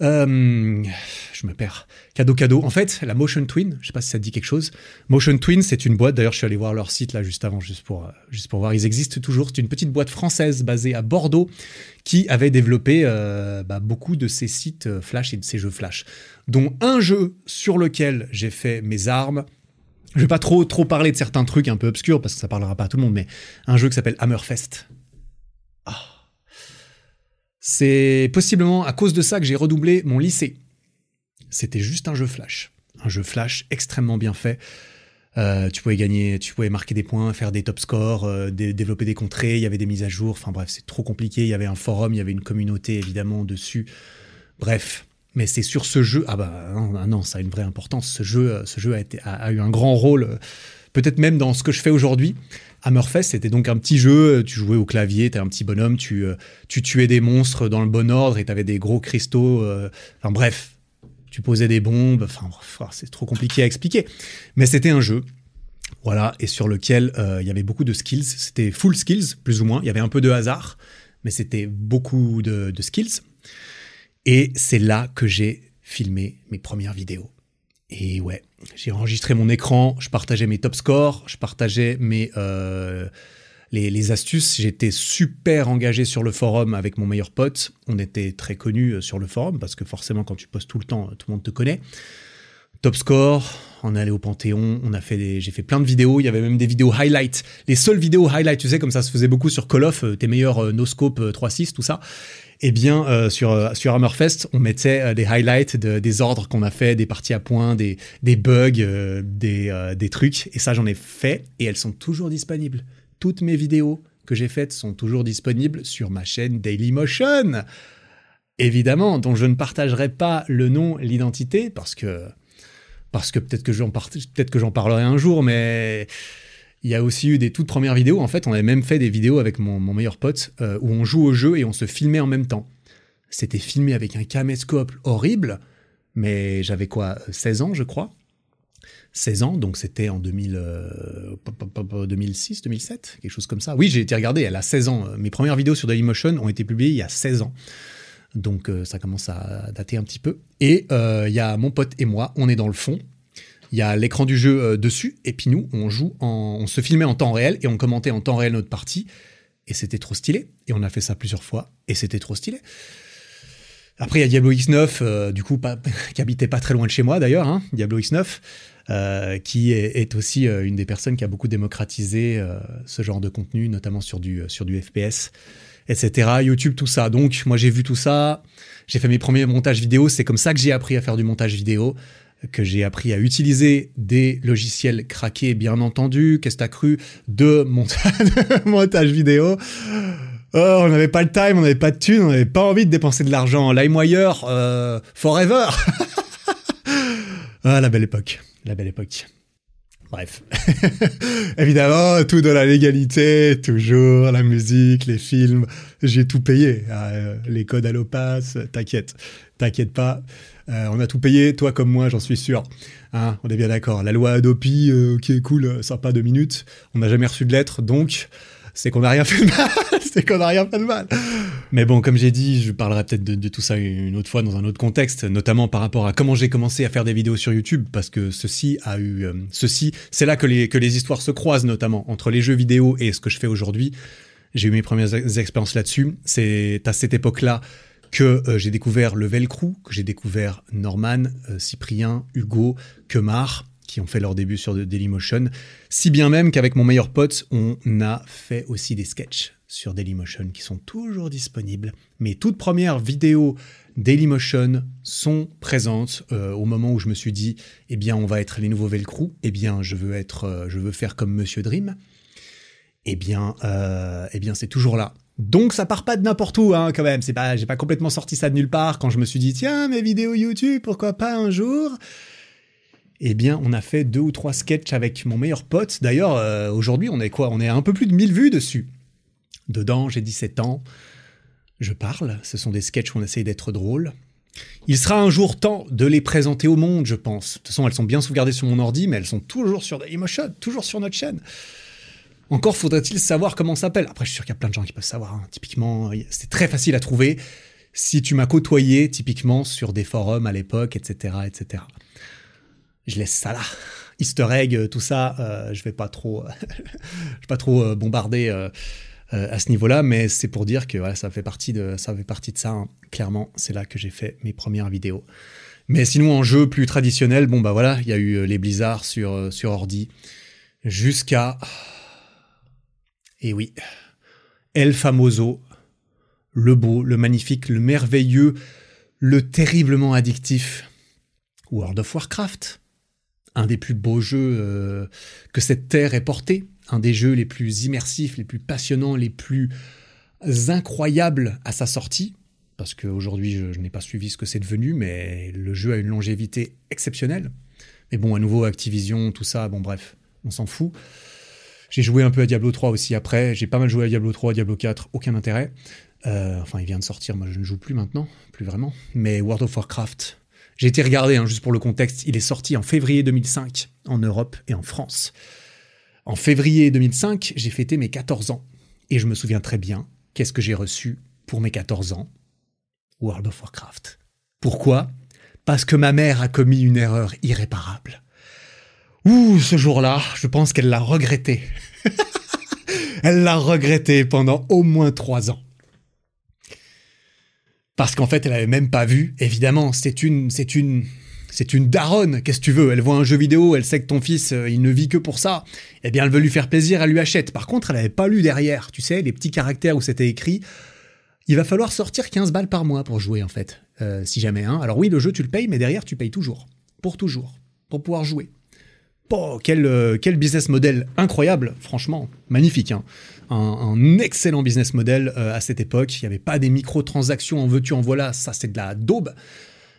A: Euh, je me perds. Cadeau cadeau. En fait, la Motion Twin, je sais pas si ça te dit quelque chose. Motion Twin, c'est une boîte. D'ailleurs, je suis allé voir leur site là juste avant, juste pour euh, juste pour voir. Ils existent toujours. C'est une petite boîte française basée à Bordeaux qui avait développé euh, bah, beaucoup de ces sites Flash et de ces jeux Flash, dont un jeu sur lequel j'ai fait mes armes. Je vais pas trop trop parler de certains trucs un peu obscurs parce que ça parlera pas à tout le monde, mais un jeu qui s'appelle Hammerfest. C'est possiblement à cause de ça que j'ai redoublé mon lycée. C'était juste un jeu flash. Un jeu flash extrêmement bien fait. Euh, tu pouvais gagner, tu pouvais marquer des points, faire des top scores, euh, développer des contrées, il y avait des mises à jour. Enfin bref, c'est trop compliqué. Il y avait un forum, il y avait une communauté évidemment dessus. Bref, mais c'est sur ce jeu. Ah bah non, ça a une vraie importance. Ce jeu, euh, ce jeu a eu un grand rôle, peut-être même dans ce que je fais aujourd'hui. Hammerfest, c'était donc un petit jeu, tu jouais au clavier, t'es un petit bonhomme, tu, euh, tu tuais des monstres dans le bon ordre et t'avais des gros cristaux. Euh, enfin bref, tu posais des bombes, enfin oh, c'est trop compliqué à expliquer. Mais c'était un jeu, voilà, et sur lequel euh, il y avait beaucoup de skills. C'était full skills, plus ou moins. Il y avait un peu de hasard, mais c'était beaucoup de skills. Et c'est là que j'ai filmé mes premières vidéos. Et ouais, j'ai enregistré mon écran, je partageais mes top scores, je partageais mes euh, les, astuces. J'étais super engagé sur le forum avec mon meilleur pote. On était très connus euh, sur le forum parce que forcément, quand tu postes tout le temps, tout le monde te connaît. top score, on est allé au Panthéon, on a fait j'ai fait plein de vidéos, il y avait même des vidéos highlights, les seules vidéos highlights, tu sais, comme ça se faisait beaucoup sur Call of, euh, tes meilleurs no scope 3.6, tout ça. Eh bien, euh, sur, sur Hammerfest, on mettait des highlights des ordres qu'on a fait, des parties à points, des, bugs, des, trucs. Et ça, j'en ai fait et elles sont toujours disponibles. Toutes mes vidéos que j'ai faites sont toujours disponibles sur ma chaîne Dailymotion. Évidemment, dont je ne partagerai pas le nom, l'identité, parce que parce que peut-être que j'en parlerai un jour, mais il y a aussi eu des toutes premières vidéos. En fait, on avait même fait des vidéos avec mon, meilleur pote euh, où on joue au jeu et on se filmait en même temps. C'était filmé avec un caméscope horrible, mais j'avais quoi 16 ans, je crois. 16 ans, donc c'était en 2000, 2006, 2007, quelque chose comme ça. Oui, j'ai été regardé, elle a 16 ans. Mes premières vidéos sur Dailymotion ont été publiées il y a 16 ans. Donc euh, ça commence à dater un petit peu. Et euh, il y a mon pote et moi, on est dans le fond. Il y a l'écran du jeu euh, dessus, et puis nous, on joue, on se filmait en temps réel et on commentait en temps réel notre partie. Et c'était trop stylé. Et on a fait ça plusieurs fois, et c'était trop stylé. Après, il y a Diablo X9, du coup, qui habitait pas très loin de chez moi d'ailleurs, hein, Diablo X9, qui est, aussi une des personnes qui a beaucoup démocratisé ce genre de contenu, notamment sur du, sur du FPS etc. YouTube, tout ça. Donc, moi, j'ai vu tout ça. J'ai fait mes premiers montages vidéo. C'est comme ça que j'ai appris à faire du montage vidéo, que j'ai appris à utiliser des logiciels craqués, bien entendu. Qu'est-ce que t'as cru de montage, vidéo? Oh, on n'avait pas le time, on n'avait pas de thunes, on n'avait pas envie de dépenser de l'argent. LimeWire, euh, forever. ah, la belle époque, la belle époque. Bref. Évidemment, tout dans la légalité, toujours, la musique, les films, j'ai tout payé. Ah, euh, les codes à l'OPAS, t'inquiète, t'inquiète pas. Euh, on a tout payé, toi comme moi, j'en suis sûr. Hein, on est bien d'accord. La loi Adopi, euh, ok, cool, sympa deux minutes. On n'a jamais reçu de lettre, donc c'est qu'on n'a rien fait de mal. c'est qu'on n'a rien fait de mal. Mais bon, comme j'ai dit, je parlerai peut-être de, tout ça une autre fois dans un autre contexte, notamment par rapport à comment j'ai commencé à faire des vidéos sur YouTube, parce que ceci a eu, euh, ceci, c'est là que les, que les histoires se croisent, notamment entre les jeux vidéo et ce que je fais aujourd'hui. J'ai eu mes premières expériences là-dessus. C'est à cette époque-là que euh, j'ai découvert le Velcro, que j'ai découvert Norman, euh, Cyprien, Hugo, Kemar, qui ont fait leur début sur Dailymotion, si bien même qu'avec mon meilleur pote, on a fait aussi des sketchs sur Dailymotion qui sont toujours disponibles. Mes toutes premières vidéos Dailymotion sont présentes euh, au moment où je me suis dit, eh bien, on va être les nouveaux Velcro, eh bien, je veux être, je veux faire comme Monsieur Dream. Eh bien, eh bien, c'est toujours là. Donc ça part pas de n'importe où, hein, quand même. C'est pas, j'ai pas complètement sorti ça de nulle part quand je me suis dit, tiens, mes vidéos YouTube, pourquoi pas un jour? Eh bien, on a fait deux ou trois sketchs avec mon meilleur pote. D'ailleurs, euh, aujourd'hui, on est quoi? On est à un peu plus de 1000 vues dessus. Dedans, j'ai 17 ans. Je parle. Ce sont des sketchs où on essaye d'être drôle. Il sera un jour temps de les présenter au monde, je pense. De toute façon, elles sont bien sauvegardées sur mon ordi, mais elles sont toujours sur Dailymotion, toujours sur notre chaîne. Encore faudrait-il savoir comment s'appelle. Après, je suis sûr qu'il y a plein de gens qui peuvent savoir. Hein. Typiquement, c'est très facile à trouver si tu m'as côtoyé, typiquement, sur des forums à l'époque, etc., etc je laisse ça là. Easter egg, euh, tout ça, euh, je vais pas trop, je vais pas trop euh, bombarder à ce niveau-là, mais c'est pour dire que ça fait partie de, ça fait partie de ça. Hein. Clairement, c'est là que j'ai fait mes premières vidéos. Mais sinon, en jeu plus traditionnel, bon bah voilà, il y a eu les blizzards sur sur ordi, jusqu'à, et oui, El Famoso, le beau, le magnifique, le merveilleux, le terriblement addictif World of Warcraft un des plus beaux jeux euh, que cette terre ait porté, un des jeux les plus immersifs, les plus passionnants, les plus incroyables à sa sortie, parce qu'aujourd'hui je n'ai pas suivi ce que c'est devenu, mais le jeu a une longévité exceptionnelle. Mais bon, à nouveau, Activision, tout ça, bon bref, on s'en fout. J'ai joué un peu à Diablo 3 aussi après, j'ai pas mal joué à Diablo 3, Diablo 4, aucun intérêt. Euh, enfin, il vient de sortir, moi je ne joue plus maintenant, plus vraiment. Mais World of Warcraft, j'ai été regardé, hein, juste pour le contexte, il est sorti en février 2005 en Europe et en France. En février 2005, j'ai fêté mes 14 ans. Et je me souviens très bien, qu'est-ce que j'ai reçu pour mes 14 ans World of Warcraft. Pourquoi? Parce que ma mère a commis une erreur irréparable. Ouh, ce jour-là, je pense qu'elle l'a regretté. Elle l'a regretté pendant au moins trois ans parce qu'en fait, elle avait même pas vu. Évidemment, c'est une, c'est une, c'est une daronne, qu'est-ce que tu veux? Elle voit un jeu vidéo, elle sait que ton fils, euh, il ne vit que pour ça. Eh bien, elle veut lui faire plaisir, elle lui achète. Par contre, elle n'avait pas lu derrière, tu sais, les petits caractères où c'était écrit. Il va falloir sortir 15 balles par mois pour jouer, en fait, euh, si jamais. Hein. Alors oui, le jeu, tu le payes, mais derrière, tu payes toujours. Pour toujours. Pour pouvoir jouer. Oh, quel, euh, quel business model incroyable, franchement, magnifique. Hein. Un, excellent business model à cette époque. Il n'y avait pas des microtransactions en veux-tu, en voilà, ça c'est de la daube.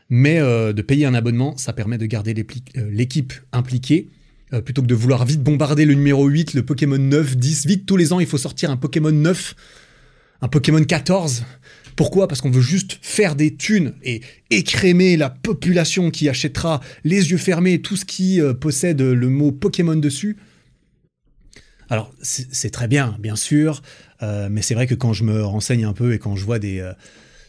A: Mais euh, de payer un abonnement, ça permet de garder euh, l'équipe impliquée. Euh, plutôt que de vouloir vite bombarder le numéro 8, le Pokémon 9, 10, vite tous les ans il faut sortir un Pokémon 9, un Pokémon 14. Pourquoi? Parce qu'on veut juste faire des thunes et écrémer la population qui achètera les yeux fermés tout ce qui possède le mot Pokémon dessus. Alors c'est très bien, bien sûr, mais c'est vrai que quand je me renseigne un peu et quand je vois des,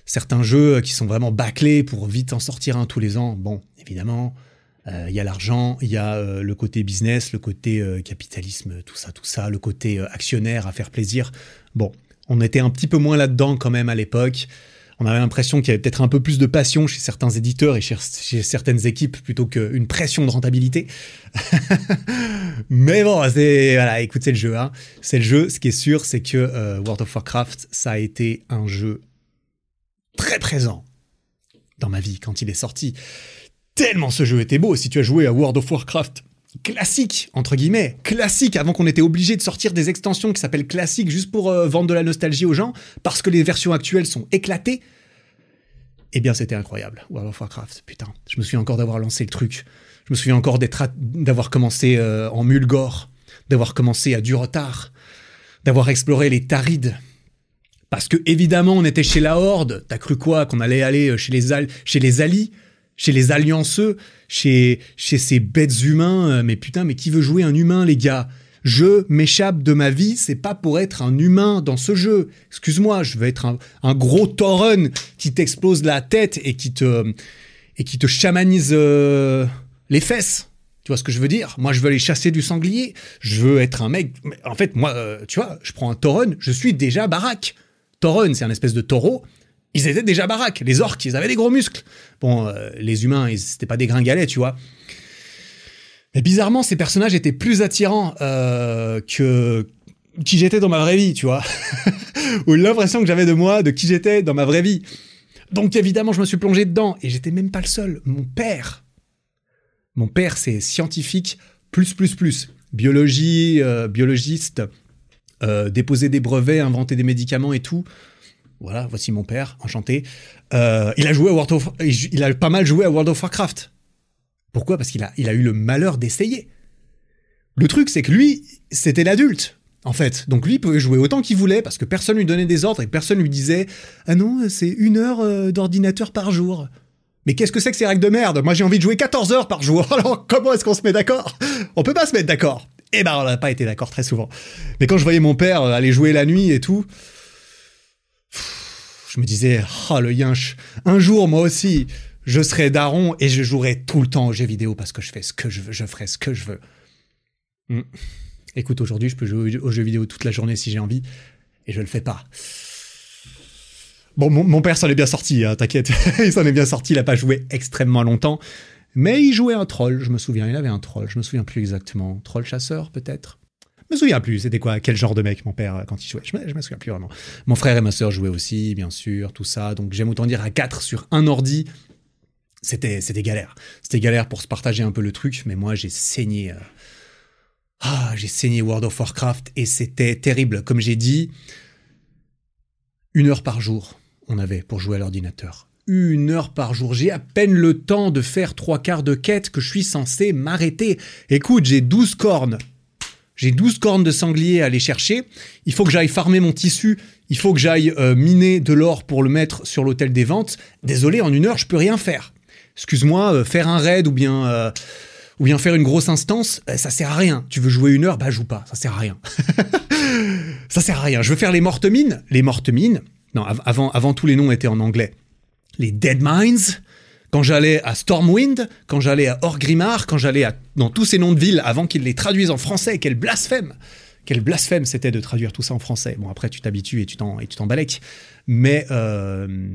A: certains jeux qui sont vraiment bâclés pour vite en sortir un tous les ans. Bon, évidemment, euh, il y a l'argent, il y a euh, le côté business, le côté euh, capitalisme, tout ça, tout ça, le côté actionnaire à faire plaisir. Bon, on était un petit peu moins là-dedans quand même à l'époque. On avait l'impression qu'il y avait peut-être un peu plus de passion chez certains éditeurs et chez, certaines équipes plutôt qu'une pression de rentabilité. Mais bon, c'est voilà, écoute, c'est le jeu. Hein. C'est le jeu. Ce qui est sûr, c'est que World of Warcraft, ça a été un jeu très présent dans ma vie quand il est sorti. Tellement ce jeu était beau. Si tu as joué à World of Warcraft classique, entre guillemets, classique, avant qu'on était obligé de sortir des extensions qui s'appellent classiques juste pour euh, vendre de la nostalgie aux gens, parce que les versions actuelles sont éclatées, eh bien c'était incroyable, World of Warcraft, putain. Je me souviens encore d'avoir lancé le truc. Je me souviens encore d'avoir commencé euh, en Mulgore, d'avoir commencé à du retard, d'avoir exploré les Tarides, parce que évidemment, on était chez la Horde. T'as cru quoi? Qu'on allait aller euh, chez les, alliés Chez les allianceux Chez, chez ces bêtes humains euh, Mais putain, mais qui veut jouer un humain, les gars? Je m'échappe de ma vie, c'est pas pour être un humain dans ce jeu. Excuse-moi, je veux être un, gros tauren qui t'explose la tête et qui te et qui te chamanise euh, les fesses. Tu vois ce que je veux dire? Moi, je veux aller chasser du sanglier. Je veux être un mec. En fait, moi, tu vois, je prends un tauren, je suis déjà baraque. Tauren, c'est un espèce de taureau. Ils étaient déjà baraques. Les orques, ils avaient des gros muscles. Bon, euh, les humains, ils c'était pas des gringalets, tu vois. Mais bizarrement, ces personnages étaient plus attirants euh, que qui j'étais dans ma vraie vie, tu vois. Ou l'impression que j'avais de moi, de qui j'étais dans ma vraie vie. Donc évidemment, je me suis plongé dedans. Et j'étais même pas le seul. Mon père. Mon père, c'est scientifique plus, plus, plus. Biologie, euh, biologiste, déposer des brevets, inventer des médicaments et tout. Voilà, voici mon père, enchanté. Euh, il a joué à World of, il a pas mal joué à World of Warcraft. Pourquoi? Parce qu'il a, a eu le malheur d'essayer. Le truc, c'est que lui, c'était l'adulte, en fait. Donc lui, pouvait jouer autant qu'il voulait parce que personne lui donnait des ordres et personne lui disait Ah non, c'est une heure euh, d'ordinateur par jour. Mais qu'est-ce que c'est que ces règles de merde? Moi, j'ai envie de jouer 14 heures par jour. Alors, comment est-ce qu'on se met d'accord? On peut pas se mettre d'accord. Eh ben, on n'a pas été d'accord très souvent. Mais quand je voyais mon père euh, aller jouer la nuit et tout, je me disais, oh le yinche, un jour, moi aussi, je serai daron et je jouerai tout le temps aux jeux vidéo parce que je fais ce que je veux, je ferai ce que je veux. Hmm. Écoute, aujourd'hui, je peux jouer aux jeux vidéo toute la journée si j'ai envie et je le fais pas. Bon, mon, père s'en est bien sorti, hein, t'inquiète. il s'en est bien sorti, il a pas joué extrêmement longtemps. Mais il jouait un troll, je me souviens, il avait un troll, je me souviens plus exactement. Troll chasseur, peut-être? Me souviens plus, c'était quoi Quel genre de mec, mon père, quand il jouait Je me, me souviens plus vraiment. Mon frère et ma sœur jouaient aussi, bien sûr, tout ça. Donc j'aime autant dire à 4 sur un ordi, c'était, c'était galère. C'était galère pour se partager un peu le truc, mais moi j'ai saigné. Euh, ah, j'ai saigné World of Warcraft et c'était terrible. Comme j'ai dit, une heure par jour, on avait pour jouer à l'ordinateur une heure par jour. J'ai à peine le temps de faire trois quarts de quête que je suis censé m'arrêter. Écoute, j'ai 12 cornes. J'ai 12 cornes de sanglier à aller chercher. Il faut que j'aille farmer mon tissu. Il faut que j'aille euh, miner de l'or pour le mettre sur l'hôtel des ventes. Désolé, en une heure, je peux rien faire. Excuse-moi, euh, faire un raid ou bien, euh, ou bien faire une grosse instance, ça sert à rien. Tu veux jouer une heure, bah joue pas. Ça sert à rien. ça sert à rien. Je veux faire les mortes mines. Les mortes mines. Non, avant, avant tous les noms étaient en anglais les Dead Mines, quand j'allais à Stormwind, quand j'allais à Orgrimmar, quand j'allais dans tous ces noms de villes avant qu'ils les traduisent en français, quel blasphème Quel blasphème c'était de traduire tout ça en français. Bon, après, tu t'habitues et tu t'en, et Mais, euh,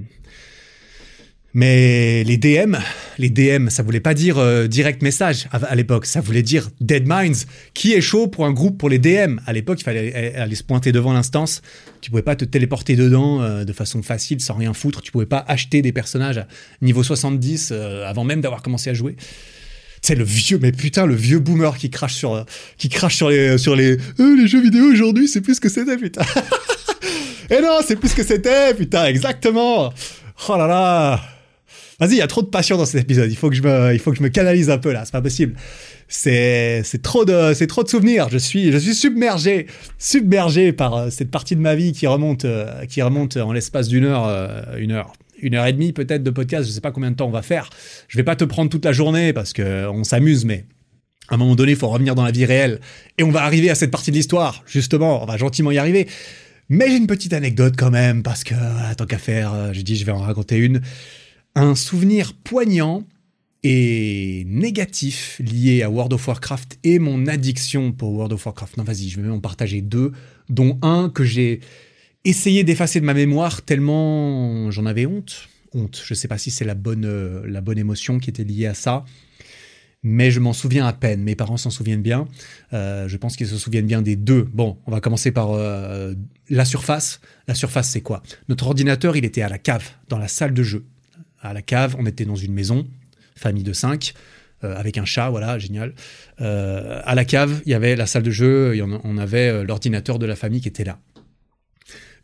A: Mais les DM, les DM, ça voulait pas dire euh, direct message à, l'époque, ça voulait dire Dead Minds. Qui est chaud pour un groupe pour les DM À l'époque, il fallait aller se pointer devant l'instance. Tu pouvais pas te téléporter dedans euh, de façon facile, sans rien foutre. Tu pouvais pas acheter des personnages à niveau 70 euh, avant même d'avoir commencé à jouer. C'est le vieux, mais putain, le vieux boomer qui crache sur, qui crache sur les, sur les, les jeux vidéo aujourd'hui, c'est plus que c'était, putain. Et non, c'est plus que c'était, putain, exactement. Oh là là. Vas-y, il y a trop de passion dans cet épisode. Il faut que je me, il faut que je me canalise un peu là. C'est pas possible. C'est, c'est trop de, c'est trop de souvenirs. Je suis, je suis submergé, submergé par euh, cette partie de ma vie qui remonte, euh, qui remonte en l'espace d'une heure, euh, une heure, une heure et demie peut-être de podcast. Je sais pas combien de temps on va faire. Je vais pas te prendre toute la journée parce que on s'amuse, mais à un moment donné, il faut revenir dans la vie réelle. Et on va arriver à cette partie de l'histoire. Justement, on va gentiment y arriver. Mais j'ai une petite anecdote quand même, parce que, tant qu'à faire, j'ai dit je vais en raconter une un souvenir poignant et négatif lié à World of Warcraft et mon addiction pour World of Warcraft. Non, vas-y, je vais même en partager deux, dont un que j'ai essayé d'effacer de ma mémoire tellement j'en avais honte. Honte, je sais pas si c'est la bonne, euh, la bonne émotion qui était liée à ça, mais je m'en souviens à peine. Mes parents s'en souviennent bien. Euh, je pense qu'ils se souviennent bien des deux. Bon, on va commencer par euh, la surface. La surface, c'est quoi? Notre ordinateur, il était à la cave, dans la salle de jeu à la cave. On était dans une maison, famille de cinq, euh, avec un chat, voilà, génial. Euh, à la cave, il y avait la salle de jeu, on avait euh, l'ordinateur de la famille qui était là.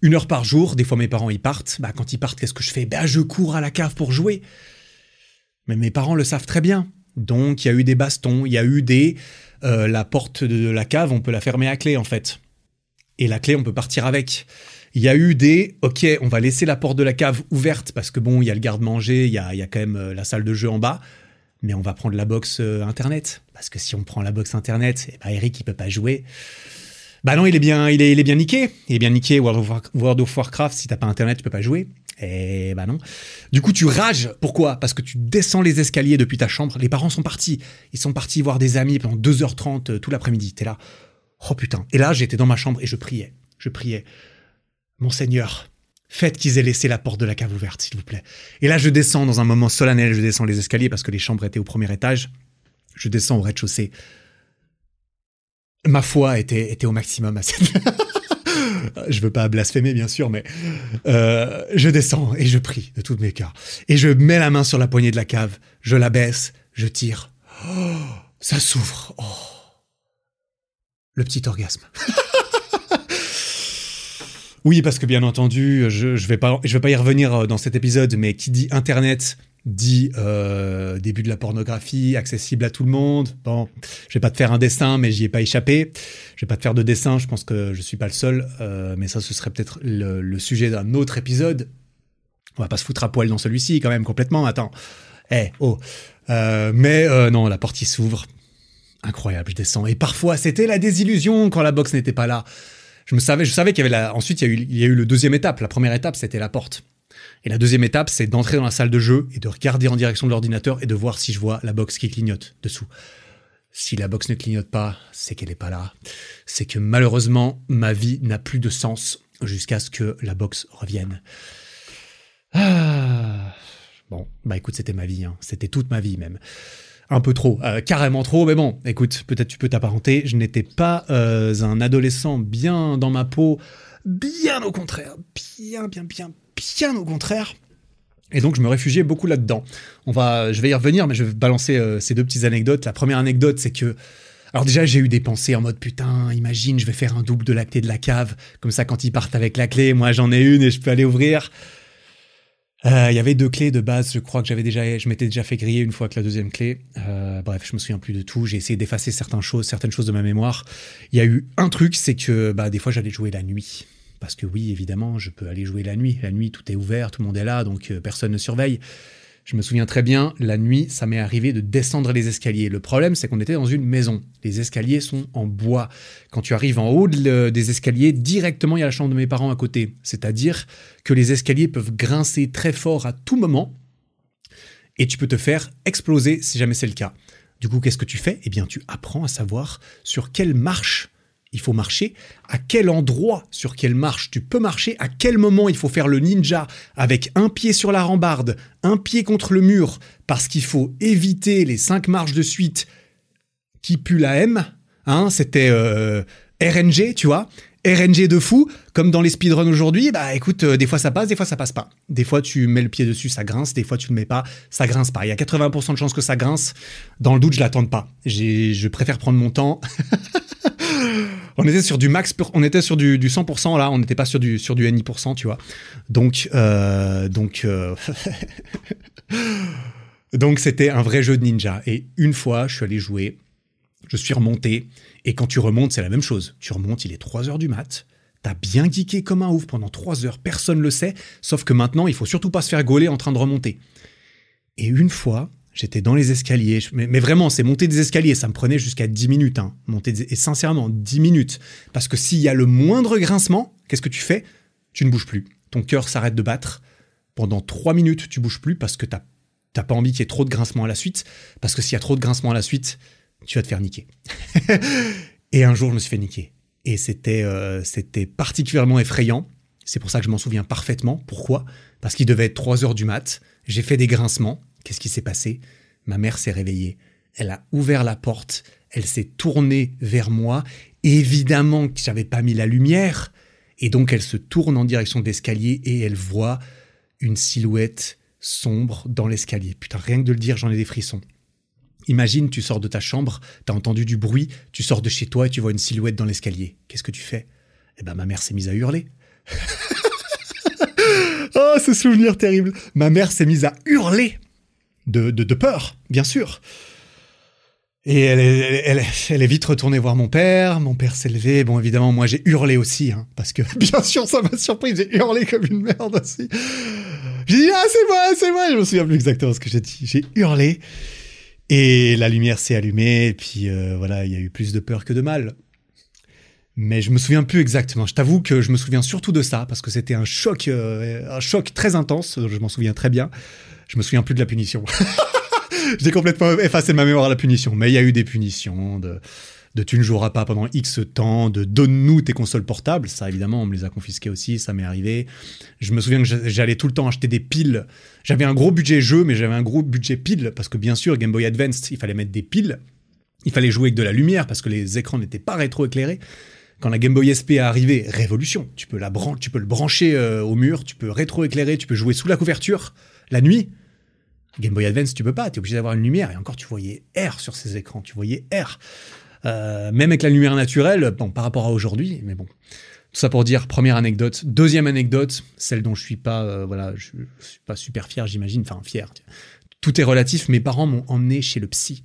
A: Une heure par jour, des fois mes parents y partent. Bah, quand ils partent, qu'est-ce que je fais? Bah, je cours à la cave pour jouer. Mais mes parents le savent très bien. Donc, il y a eu des bastons, il y a eu des. la porte de la cave, on peut la fermer à clé, en fait. Et la clé, on peut partir avec. Il y a eu des, ok, on va laisser la porte de la cave ouverte parce que bon, il y a le garde-manger, il y a, quand même euh, la salle de jeu en bas, mais on va prendre la box euh, internet parce que si on prend la box internet, eh ben Eric il peut pas jouer. Bah non, il est bien, il est, bien niqué. Il est bien niqué. World of, Warcraft, si t'as pas internet, tu peux pas jouer. Et bah non. Du coup, tu rages. Pourquoi? Parce que tu descends les escaliers depuis ta chambre. Les parents sont partis. Ils sont partis voir des amis pendant 2h30 euh, tout l'après-midi. T'es là. Oh putain. Et là, j'étais dans ma chambre et je priais. Je priais. Monseigneur, faites qu'ils aient laissé la porte de la cave ouverte, s'il vous plaît. Et là, je descends dans un moment solennel, je descends les escaliers parce que les chambres étaient au premier étage. Je descends au rez-de-chaussée. Ma foi était, au maximum à cette... je veux pas blasphémer, bien sûr, mais euh, je descends et je prie de tous mes cœurs. Et je mets la main sur la poignée de la cave, je la baisse, je tire. Oh, ça s'ouvre. Oh. Le petit orgasme. Oui, parce que bien entendu, je, je vais pas, vais pas y revenir euh, dans cet épisode, mais qui dit Internet dit euh, début de la pornographie, accessible à tout le monde. Bon, je vais pas te faire un dessin, mais j'y ai pas échappé. Je vais pas te faire de dessin, je pense que je suis pas le seul, euh, mais ça, ce serait peut-être le, sujet d'un autre épisode. On va pas se foutre à poil dans celui-ci, quand même, complètement. Attends. Eh, oh. Euh, mais non, la porte s'ouvre. Incroyable, je descends. Et parfois, c'était la désillusion quand la box n'était pas là je savais, je savais qu'il y avait la, ensuite il y a eu, il le deuxième étape. La première étape, c'était la porte. Et la deuxième étape, c'est d'entrer dans la salle de jeu et de regarder en direction de l'ordinateur et de voir si je vois la box qui clignote dessous. Si la box ne clignote pas, c'est qu'elle n'est pas là. C'est que malheureusement, ma vie n'a plus de sens jusqu'à ce que la box revienne. Ah. Bon, bah écoute, c'était ma vie, hein. c'était toute ma vie même un peu trop, euh, carrément trop, mais bon, écoute, peut-être tu peux t'apparenter, je n'étais pas euh, un adolescent bien dans ma peau, bien au contraire, bien, bien, bien, bien au contraire. Et donc je me réfugiais beaucoup là-dedans. On va, je vais y revenir, mais je vais balancer euh, ces deux petites anecdotes. La première anecdote, c'est que alors déjà, j'ai eu des pensées en mode putain, imagine, je vais faire un double de la clé de la cave. Comme ça, quand ils partent avec la clé, moi j'en ai une et je peux aller ouvrir. Euh, il y avait deux clés de base, je crois que j'avais déjà, je m'étais déjà fait griller une fois avec la deuxième clé. Euh, bref, je me souviens plus de tout. J'ai essayé d'effacer certaines choses, certaines choses de ma mémoire. Il y a eu un truc, c'est que bah, des fois j'allais jouer la nuit. Parce que oui, évidemment, je peux aller jouer la nuit. La nuit, tout est ouvert, tout le monde est là, donc euh, personne ne surveille. Je me souviens très bien, la nuit, ça m'est arrivé de descendre les escaliers. Le problème, c'est qu'on était dans une maison. Les escaliers sont en bois. Quand tu arrives en haut des escaliers, directement, il y a la chambre de mes parents à côté. C'est-à-dire que les escaliers peuvent grincer très fort à tout moment et tu peux te faire exploser si jamais c'est le cas. Du coup, qu'est-ce que tu fais? Eh bien, tu apprends à savoir sur quelle marche il faut marcher, à quel endroit sur quelle marche tu peux marcher, à quel moment il faut faire le ninja avec un pied sur la rambarde, un pied contre le mur, parce qu'il faut éviter les cinq marches de suite qui puent la M. Hein, c'était euh, RNG, tu vois. RNG de fou, comme dans les speedruns aujourd'hui, bah écoute, euh, des fois ça passe, des fois ça passe pas. Des fois tu mets le pied dessus, ça grince, des fois tu le mets pas, ça grince pas. Il y a 80% de chances que ça grince. Dans le doute, je l'attends pas. Je préfère prendre mon temps. on était sur du max, on était sur du, 100% là, on n'était pas sur du sur du NI%, tu vois. Donc euh, donc euh, donc c'était un vrai jeu de ninja. Et une fois, je suis allé jouer, je suis remonté, et quand tu remontes, c'est la même chose. Tu remontes, il est 3 heures du mat. T'as bien geeké comme un ouf pendant 3 heures, personne le sait, sauf que maintenant, il faut surtout pas se faire gauler en train de remonter. Et une fois, J'étais dans les escaliers, mais, vraiment, c'est monter des escaliers, ça me prenait jusqu'à 10 minutes. Hein, monter et sincèrement, 10 minutes. Parce que s'il y a le moindre grincement, qu'est-ce que tu fais? Tu ne bouges plus. Ton cœur s'arrête de battre. Pendant 3 minutes, tu bouges plus parce que tu n'as pas envie qu'il y ait trop de grincement à la suite. Parce que s'il y a trop de grincement à la suite, tu vas te faire niquer. et un jour, je me suis fait niquer. Et c'était euh, c'était particulièrement effrayant. C'est pour ça que je m'en souviens parfaitement. Pourquoi? Parce qu'il devait être 3 heures du mat. J'ai fait des grincements Qu'est-ce qui s'est passé? Ma mère s'est réveillée. Elle a ouvert la porte, elle s'est tournée vers moi. Évidemment que j'avais pas mis la lumière. Et donc elle se tourne en direction de l'escalier et elle voit une silhouette sombre dans l'escalier. Putain, rien que de le dire, j'en ai des frissons. Imagine, tu sors de ta chambre, t'as entendu du bruit, tu sors de chez toi et tu vois une silhouette dans l'escalier. Qu'est-ce que tu fais? Eh ben, ma mère s'est mise à hurler. oh, ce souvenir terrible. Ma mère s'est mise à hurler de, peur, bien sûr. Et elle est, vite retournée voir mon père. Mon père s'est levé. Bon, évidemment, moi, j'ai hurlé aussi, hein, parce que, bien sûr, ça m'a surpris. J'ai hurlé comme une merde aussi. J'ai dit, ah, c'est moi, c'est moi. Je me souviens plus exactement ce que j'ai dit. J'ai hurlé. Et la lumière s'est allumée. Et puis, euh, voilà, il y a eu plus de peur que de mal. Mais je me souviens plus exactement. Je t'avoue que je me souviens surtout de ça, parce que c'était un choc, euh, un choc très intense. Je m'en souviens très bien. Je me souviens plus de la punition. J'ai complètement effacé ma mémoire la punition. Mais il y a eu des punitions de, de tu ne joueras pas pendant X temps, de donne-nous tes consoles portables. Ça, évidemment, on me les a confisquées aussi, ça m'est arrivé. Je me souviens que j'allais tout le temps acheter des piles. J'avais un gros budget jeu, mais j'avais un gros budget piles, parce que bien sûr, Game Boy Advance, il fallait mettre des piles. Il fallait jouer avec de la lumière, parce que les écrans n'étaient pas rétroéclairés. Quand la Game Boy SP est arrivée, révolution. Tu peux, la tu peux le brancher euh, au mur, tu peux rétroéclairer, tu peux jouer sous la couverture la nuit. Game Boy Advance, tu peux pas, tu es obligé d'avoir une lumière. Et encore, tu voyais R sur ces écrans, tu voyais R. Euh, même avec la lumière naturelle, bon, par rapport à aujourd'hui, mais bon. Tout ça pour dire, première anecdote. Deuxième anecdote, celle dont je suis pas, euh, voilà, je, suis pas super fier, j'imagine, enfin fier. Tout est relatif. Mes parents m'ont emmené chez le psy.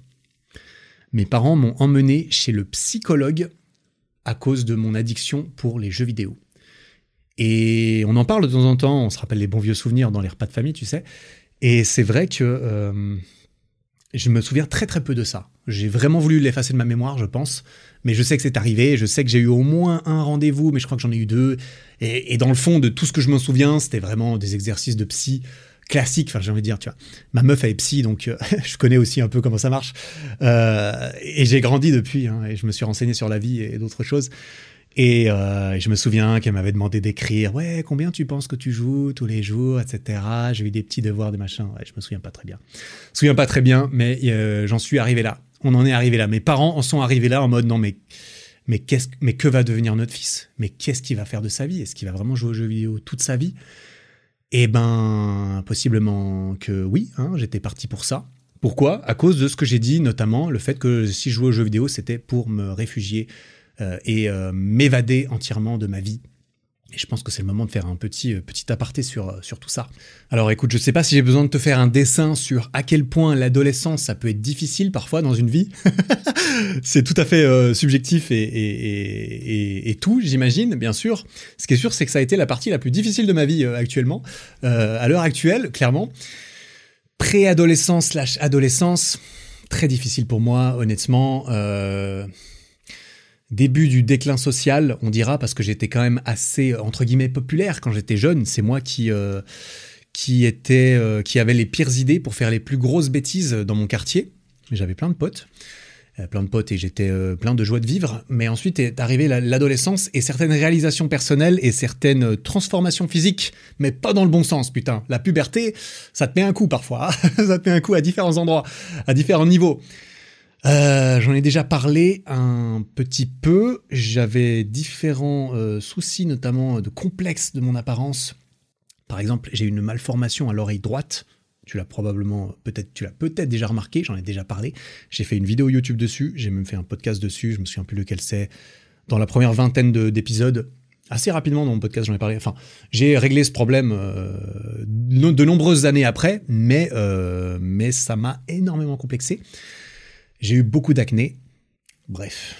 A: Mes parents m'ont emmené chez le psychologue à cause de mon addiction pour les jeux vidéo. Et on en parle de temps en temps, on se rappelle les bons vieux souvenirs dans les repas de famille, tu sais. Et c'est vrai que euh, je me souviens très très peu de ça. J'ai vraiment voulu l'effacer de ma mémoire, je pense. Mais je sais que c'est arrivé, je sais que j'ai eu au moins un rendez-vous, mais je crois que j'en ai eu deux. Et, dans le fond de tout ce que je me souviens, c'était vraiment des exercices de psy classiques. Enfin, j'ai envie de dire, tu vois. Ma meuf, est psy, donc euh, je connais aussi un peu comment ça marche. Euh, et j'ai grandi depuis, hein, et je me suis renseigné sur la vie et d'autres choses. Et euh, je me souviens qu'elle m'avait demandé d'écrire Ouais, combien tu penses que tu joues tous les jours, etc. J'ai eu des petits devoirs, des machins. Ouais, je me souviens pas très bien. Je me souviens pas très bien, mais j'en suis arrivé là. On en est arrivé là. Mes parents en sont arrivés là en mode Non, mais, mais, qu'est-ce, mais que va devenir notre fils? Mais qu'est-ce qu'il va faire de sa vie? Est-ce qu'il va vraiment jouer aux jeux vidéo toute sa vie? Eh ben, possiblement que oui. Hein, j'étais parti pour ça. Pourquoi? À cause de ce que j'ai dit, notamment le fait que si je jouais aux jeux vidéo, c'était pour me réfugier euh, et euh, m'évader entièrement de ma vie. Et je pense que c'est le moment de faire un petit, euh, petit aparté sur, sur tout ça. Alors écoute, je sais pas si j'ai besoin de te faire un dessin sur à quel point l'adolescence, ça peut être difficile parfois dans une vie. c'est tout à fait subjectif et, et, et, tout, j'imagine, bien sûr. Ce qui est sûr, c'est que ça a été la partie la plus difficile de ma vie actuellement. à l'heure actuelle, clairement. Préadolescence slash adolescence, très difficile pour moi, honnêtement début du déclin social, on dira, parce que j'étais quand même assez, entre guillemets, populaire quand j'étais jeune. C'est moi qui, euh, qui, était, euh, qui avait les pires idées pour faire les plus grosses bêtises dans mon quartier. J'avais plein de potes. euh, plein de potes et j'étais plein de joie de vivre. Mais ensuite est arrivée l'adolescence et certaines réalisations personnelles et certaines transformations physiques, mais pas dans le bon sens, putain. La puberté, ça te met un coup parfois, ça te met un coup à différents endroits, à différents niveaux. Euh, j'en ai déjà parlé un petit peu. J'avais différents soucis, notamment de complexes de mon apparence. Par exemple, j'ai une malformation à l'oreille droite tu l'as probablement, peut-être, tu l'as peut-être déjà remarqué, j'en ai déjà parlé. J'ai fait une vidéo YouTube dessus, j'ai même fait un podcast dessus, je me souviens plus lequel c'est. Dans la première vingtaine d'épisodes, assez rapidement dans mon podcast, j'en ai parlé. Enfin, j'ai réglé ce problème euh, de nombreuses années après, mais, euh, mais ça m'a énormément complexé. J'ai eu beaucoup d'acné. Bref,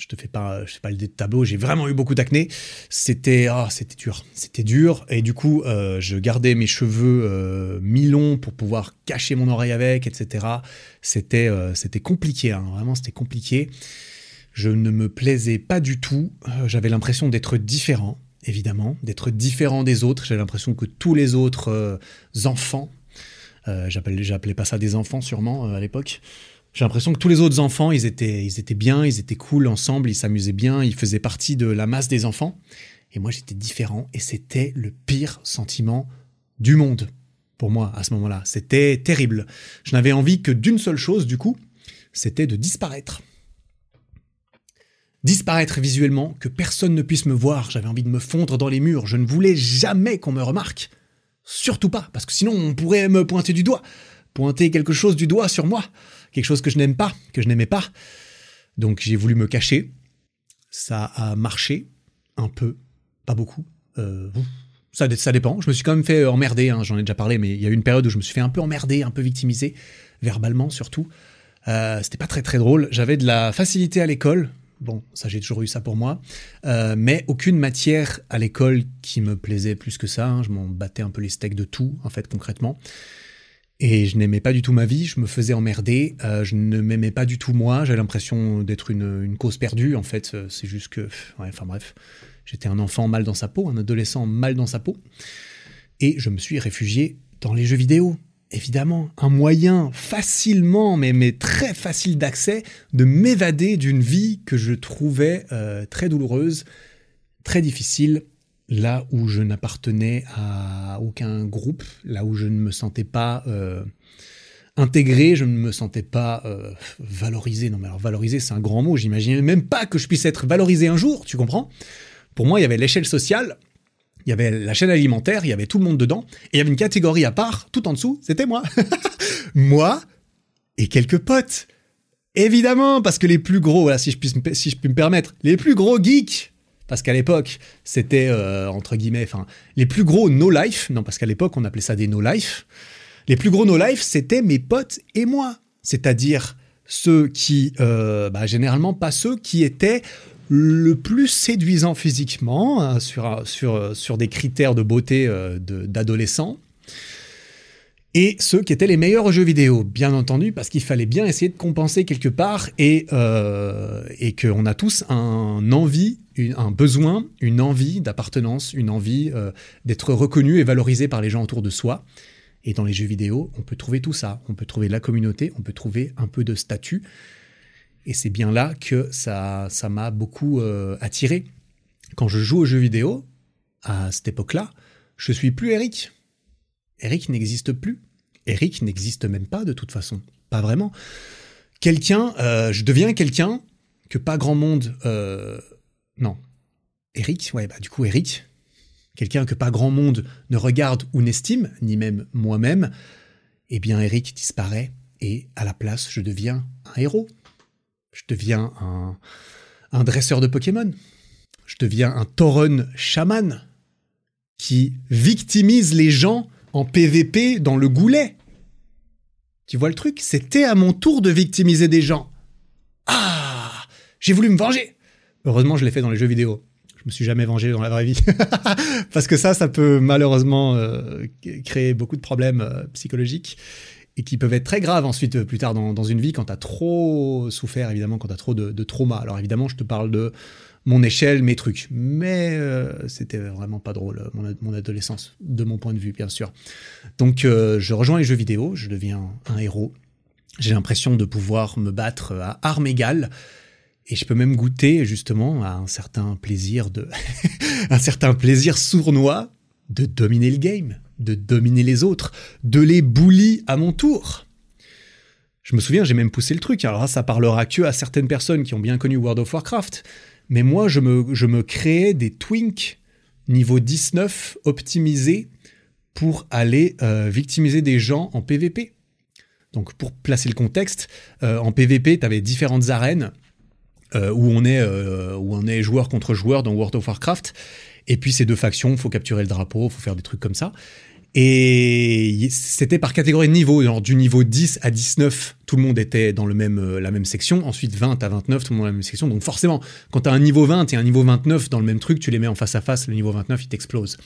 A: je te fais pas, je fais pas le tableau. J'ai vraiment eu beaucoup d'acné. C'était, ah, c'était dur, c'était dur. Et du coup, euh, je gardais mes cheveux euh, mi-longs pour pouvoir cacher mon oreille avec, etc. C'était, euh, c'était compliqué. Hein. vraiment, c'était compliqué. Je ne me plaisais pas du tout. J'avais l'impression d'être différent, évidemment, d'être différent des autres. J'avais l'impression que tous les autres enfants, j'appelais, j'appelais pas ça des enfants sûrement à l'époque. J'ai l'impression que tous les autres enfants, ils étaient, ils étaient bien, ils étaient cool ensemble, ils s'amusaient bien, ils faisaient partie de la masse des enfants. Et moi, j'étais différent et c'était le pire sentiment du monde pour moi à ce moment-là. C'était terrible. Je n'avais envie que d'une seule chose, du coup, c'était de disparaître. Disparaître visuellement, que personne ne puisse me voir. J'avais envie de me fondre dans les murs. Je ne voulais jamais qu'on me remarque. Surtout pas, parce que sinon on pourrait me pointer du doigt. Pointer quelque chose du doigt sur moi quelque chose que je n'aime pas, que je n'aimais pas. Donc j'ai voulu me cacher. Ça a marché un peu, pas beaucoup. Euh, ça, dépend. Je me suis quand même fait emmerder, hein, j'en ai déjà parlé, mais il y a eu une période où je me suis fait un peu emmerder, un peu victimiser, verbalement surtout. Euh, c'était pas très très drôle. J'avais de la facilité à l'école. Bon, ça j'ai toujours eu ça pour moi. Euh, mais aucune matière à l'école qui me plaisait plus que ça. Hein. Je m'en battais un peu les steaks de tout, en fait, concrètement. Et je n'aimais pas du tout ma vie, je me faisais emmerder, euh, je ne m'aimais pas du tout moi, j'avais l'impression d'être une, cause perdue en fait, euh, c'est juste que, enfin bref, j'étais un enfant mal dans sa peau, un adolescent mal dans sa peau, et je me suis réfugié dans les jeux vidéo. Évidemment, un moyen facilement, mais, mais très facile d'accès, de m'évader d'une vie que je trouvais euh, très douloureuse, très difficile, là où je n'appartenais à aucun groupe, là où je ne me sentais pas euh, intégré, je ne me sentais pas euh, valorisé. Non mais alors valorisé c'est un grand mot, j'imaginais même pas que je puisse être valorisé un jour, tu comprends? Pour moi il y avait l'échelle sociale, il y avait la chaîne alimentaire, il y avait tout le monde dedans, et il y avait une catégorie à part, tout en dessous, c'était moi. moi et quelques potes. Évidemment, parce que les plus gros, voilà, si je, puis, si je puis me permettre, les plus gros geeks parce qu'à l'époque, c'était, euh, entre guillemets, enfin, les plus gros no-life, non, parce qu'à l'époque, on appelait ça des no-life, les plus gros no-life, c'était mes potes et moi. C'est-à-dire ceux qui, euh, bah, généralement pas ceux qui étaient le plus séduisants physiquement, hein, sur, sur, sur des critères de beauté euh, d'adolescents, et ceux qui étaient les meilleurs jeux vidéo, bien entendu, parce qu'il fallait bien essayer de compenser quelque part et, euh, et qu'on a tous un envie, un besoin, une envie d'appartenance, une envie euh, d'être reconnu et valorisé par les gens autour de soi. Et dans les jeux vidéo, on peut trouver tout ça. On peut trouver la communauté, on peut trouver un peu de statut. Et c'est bien là que ça ça m'a beaucoup euh, attiré. Quand je joue aux jeux vidéo, à cette époque-là, je suis plus Eric. Eric n'existe plus. Eric n'existe même pas de toute façon. Pas vraiment. Quelqu'un, euh, je deviens quelqu'un que pas grand monde. Euh, non. Eric, ouais, bah du coup, Eric, quelqu'un que pas grand monde ne regarde ou n'estime, ni même moi-même, eh bien, Eric disparaît et à la place, je deviens un héros. Je deviens un, dresseur de Pokémon. Je deviens un Tauren chaman qui victimise les gens en PVP dans le goulet. Tu vois le truc? C'était à mon tour de victimiser des gens. Ah J'ai voulu me venger Heureusement, je l'ai fait dans les jeux vidéo. Je me suis jamais vengé dans la vraie vie. Parce que ça, ça peut malheureusement euh, créer beaucoup de problèmes euh, psychologiques et qui peuvent être très graves ensuite, euh, plus tard dans, une vie, quand tu as trop souffert, évidemment, quand tu as trop de, de trauma. Alors évidemment, je te parle de mon échelle, mes trucs. Mais euh, c'était vraiment pas drôle, mon, adolescence, de mon point de vue, bien sûr. Donc euh, je rejoins les jeux vidéo, je deviens un héros. J'ai l'impression de pouvoir me battre à armes égales. Et je peux même goûter justement à un certain plaisir de, un certain plaisir sournois de dominer le game, de dominer les autres, de les bully à mon tour. Je me souviens, j'ai même poussé le truc. Alors là, ça parlera que à certaines personnes qui ont bien connu World of Warcraft. Mais moi, je me, je créais des twinks niveau 19 optimisés pour aller euh, victimiser des gens en PvP. Donc pour placer le contexte, euh, en PvP, tu avais différentes arènes euh, où, on est, on est joueur contre joueur dans World of Warcraft. Et puis ces deux factions, faut capturer le drapeau, faut faire des trucs comme ça. Et c'était par catégorie de niveau, genre du niveau 10 à 19, tout le monde était dans le même, euh, la même section. Ensuite, 20 à 29, tout le monde dans la même section. Donc forcément, quand tu as un niveau 20 et un niveau 29 dans le même truc, tu les mets en face à face, le niveau 29, il t'explose.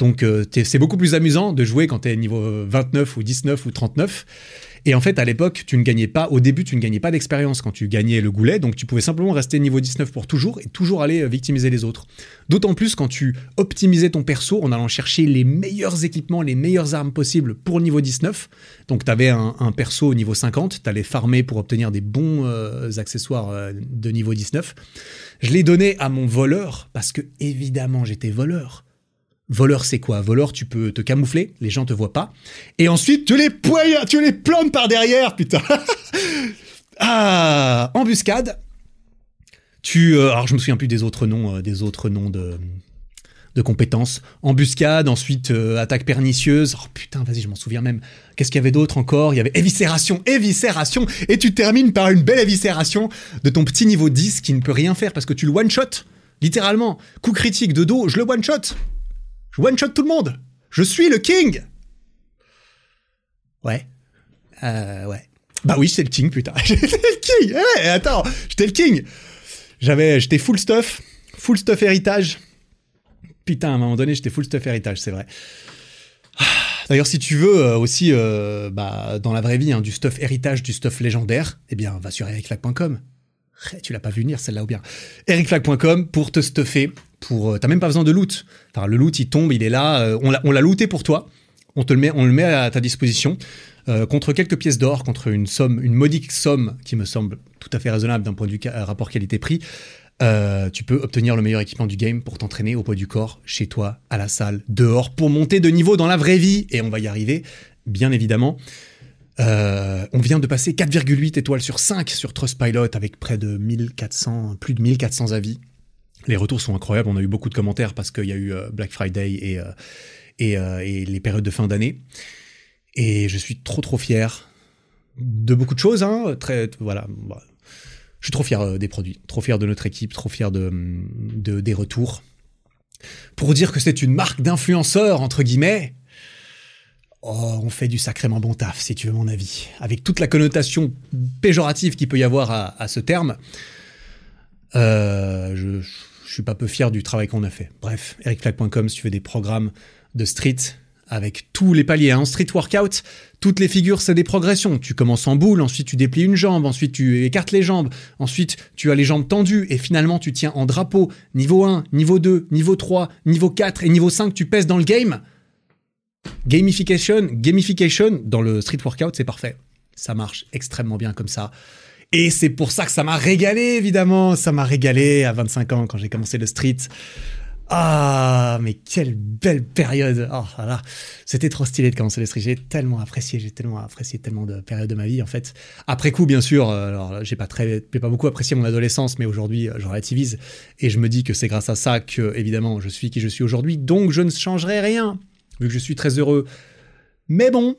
A: Donc euh, c'est beaucoup plus amusant de jouer quand tu es niveau 29 ou 19 ou 39. Et en fait, à l'époque, tu ne gagnais pas, au début, tu ne gagnais pas d'expérience quand tu gagnais le goulet, donc tu pouvais simplement rester niveau 19 pour toujours et toujours aller euh, victimiser les autres. D'autant plus quand tu optimisais ton perso en allant chercher les meilleurs équipements, les meilleures armes possibles pour niveau 19. Donc tu avais un, perso au niveau 50, tu allais farmer pour obtenir des bons euh, accessoires euh, de niveau 19. Je l'ai donné à mon voleur parce que évidemment j'étais voleur. Voleur, c'est quoi? Voleur, tu peux te camoufler, les gens te voient pas. Et ensuite, tu les poignards, tu les plantes par derrière, putain. ah, embuscade. Tu, euh, alors je me souviens plus des autres noms, euh, des autres noms de, de compétences. Embuscade, ensuite euh, attaque pernicieuse. Oh putain, vas-y, je m'en souviens même. Qu'est-ce qu'il y avait d'autre encore? Il y avait éviscération, éviscération. Et tu termines par une belle éviscération de ton petit niveau 10 qui ne peut rien faire parce que tu le one-shot. Littéralement. Coup critique de dos, je le one-shot. One-shot tout le monde. Je suis le king. Ouais. Euh, ouais. Bah oui, j'étais le king, putain. j'étais le king. Eh, attends, j'étais le king. J'avais, j'étais full stuff, full stuff héritage. Putain, à un moment donné, j'étais full stuff héritage, c'est vrai. Ah, d'ailleurs, si tu veux euh, aussi, euh, bah, dans la vraie vie, hein, du stuff héritage, du stuff légendaire, eh bien, va sur ericflag.com. Eh, tu l'as pas vu venir celle-là ou bien. ericflag.com pour te stuffer pour. Euh, t'as même pas besoin de loot. Enfin, le loot, il tombe, il est là. Euh, on l'a looté pour toi. On te le met, on le met à ta disposition. Euh, contre quelques pièces d'or, contre une somme, une modique somme qui me semble tout à fait raisonnable d'un point de vue rapport qualité-prix, tu peux obtenir le meilleur équipement du game pour t'entraîner au poids du corps, chez toi, à la salle, dehors, pour monter de niveau dans la vraie vie. Et on va y arriver, bien évidemment. on vient de passer 4,8 étoiles sur 5 sur Trustpilot avec près de 1400, plus de 1400 avis. Les retours sont incroyables. On a eu beaucoup de commentaires parce qu'il y a eu euh, Black Friday et, euh, euh, et, les périodes de fin d'année. Et je suis trop trop fier de beaucoup de choses. Hein. Bah, je suis trop fier des produits, trop fier de notre équipe, trop fier de, de des retours. Pour dire que c'est une marque d'influenceur, entre guillemets, oh, on fait du sacrément bon taf, si tu veux mon avis. Avec toute la connotation péjorative qu'il peut y avoir à, ce terme, je suis pas peu fier du travail qu'on a fait. Bref, ericflag.com si tu veux des programmes de street avec tous les paliers. En hein. street workout, toutes les figures, c'est des progressions. Tu commences en boule, ensuite tu déplies une jambe, ensuite tu écartes les jambes, ensuite tu as les jambes tendues et finalement tu tiens en drapeau. Niveau 1, niveau 2, niveau 3, niveau 4 et niveau 5, tu pèses dans le game. Gamification, gamification dans le street workout, c'est parfait. Ça marche extrêmement bien comme ça. Et c'est pour ça que ça m'a régalé, évidemment. Ça m'a régalé à 25 ans quand j'ai commencé le street. Ah, mais quelle belle période. Oh là c'était trop stylé de commencer le street. J'ai tellement apprécié, j'ai tellement apprécié tellement de périodes de ma vie en fait. Après coup, bien sûr, euh, alors j'ai pas très, pas beaucoup apprécié mon adolescence, mais aujourd'hui, euh, je relativise et je me dis que c'est grâce à ça que évidemment je suis qui je suis aujourd'hui. Donc je ne changerai rien vu que je suis très heureux. Mais bon,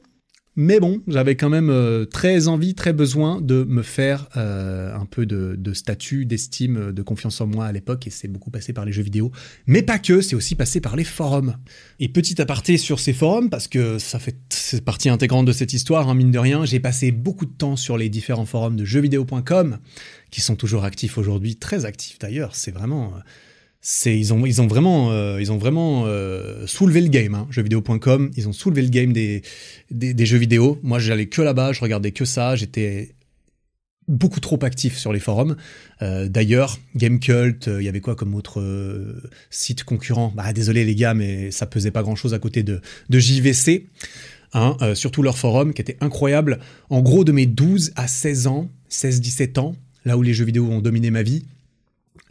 A: mais bon, j'avais quand même euh, très envie, très besoin de me faire euh, un peu de, statut, d'estime, de confiance en moi à l'époque, et c'est beaucoup passé par les jeux vidéo. Mais pas que, c'est aussi passé par les forums. Et petit aparté sur ces forums, parce que ça fait partie intégrante de cette histoire, hein, mine de rien, j'ai passé beaucoup de temps sur les différents forums de jeuxvideo.com, qui sont toujours actifs aujourd'hui, très actifs d'ailleurs, c'est vraiment... Euh, ils ont vraiment euh, euh, soulevé le game hein, jeuxvideo.com ils ont soulevé le game des, jeux vidéo. Moi j'allais que là-bas je regardais que ça. J'étais beaucoup trop actif sur les forums. Euh, d'ailleurs Gamecult il y avait quoi comme autre site concurrent? Bah désolé les gars mais ça pesait pas grand chose à côté de JVC hein, surtout leur forum qui était incroyable. En gros, de mes 12 à 16 ans, 16-17 ans, là où les jeux vidéo ont dominé ma vie,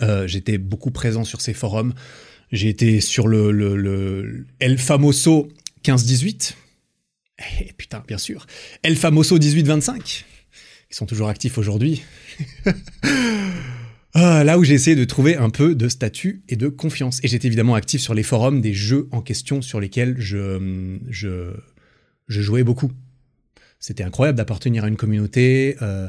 A: euh, j'étais beaucoup présent sur ces forums. J'ai été sur le, El Famoso 15-18. Et eh, putain, bien sûr. El Famoso 18-25. Ils sont toujours actifs aujourd'hui. Ah, là où j'ai essayé de trouver un peu de statut et de confiance. Et j'étais évidemment actif sur les forums des jeux en question sur lesquels je, je, je jouais beaucoup. C'était incroyable d'appartenir à une communauté. Euh,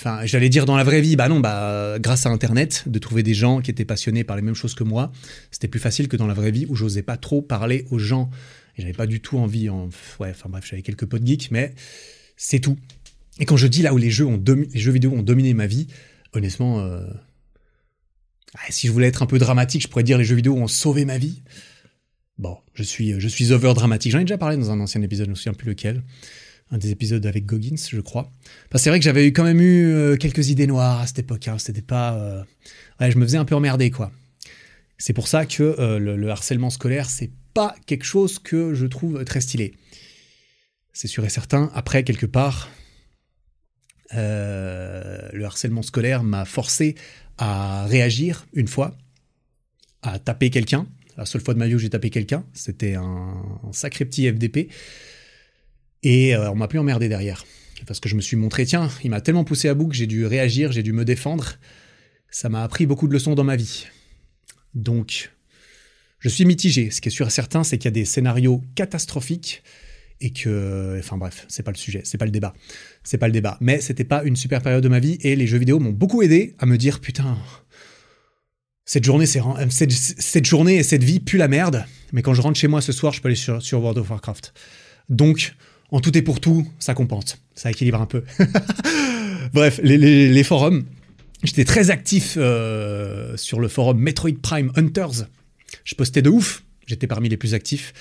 A: enfin, j'allais dire dans la vraie vie, bah non, bah grâce à Internet, de trouver des gens qui étaient passionnés par les mêmes choses que moi, c'était plus facile que dans la vraie vie où j'osais pas trop parler aux gens et j'avais pas du tout envie. En... Enfin bref, j'avais quelques potes geeks, mais c'est tout. Et quand je dis là où les jeux ont les jeux vidéo ont dominé ma vie, honnêtement, euh, si je voulais être un peu dramatique, je pourrais dire les jeux vidéo ont sauvé ma vie. Bon, je suis, je suis over dramatique. J'en ai déjà parlé dans un ancien épisode, je ne me souviens plus lequel. Un des épisodes avec Goggins, je crois. c'est vrai que j'avais quand même eu euh, quelques idées noires à cette époque. Hein. C'était pas. Euh, je me faisais un peu emmerder, quoi. C'est pour ça que le, le, harcèlement scolaire, c'est pas quelque chose que je trouve très stylé. C'est sûr et certain. Après, quelque part, euh, le harcèlement scolaire m'a forcé à réagir une fois, à taper quelqu'un. La seule fois de ma vie où j'ai tapé quelqu'un, c'était un, sacré petit FDP. Et euh, on m'a plus emmerdé derrière. Parce que je me suis montré, tiens, il m'a tellement poussé à bout que j'ai dû réagir, j'ai dû me défendre. Ça m'a appris beaucoup de leçons dans ma vie. Donc, je suis mitigé. Ce qui est sûr et certain, c'est qu'il y a des scénarios catastrophiques et que, enfin bref, c'est pas le sujet, c'est pas le débat, c'est pas le débat. Mais c'était pas une super période de ma vie et les jeux vidéo m'ont beaucoup aidé à me dire putain, cette journée, c'est cette, journée et cette vie pue la merde. Mais quand je rentre chez moi ce soir, je peux aller sur World of Warcraft. Donc, en tout et pour tout, ça compense, ça équilibre un peu. bref, les, forums. J'étais très actif euh, sur le forum Metroid Prime Hunters. Je postais de ouf. J'étais parmi les plus actifs.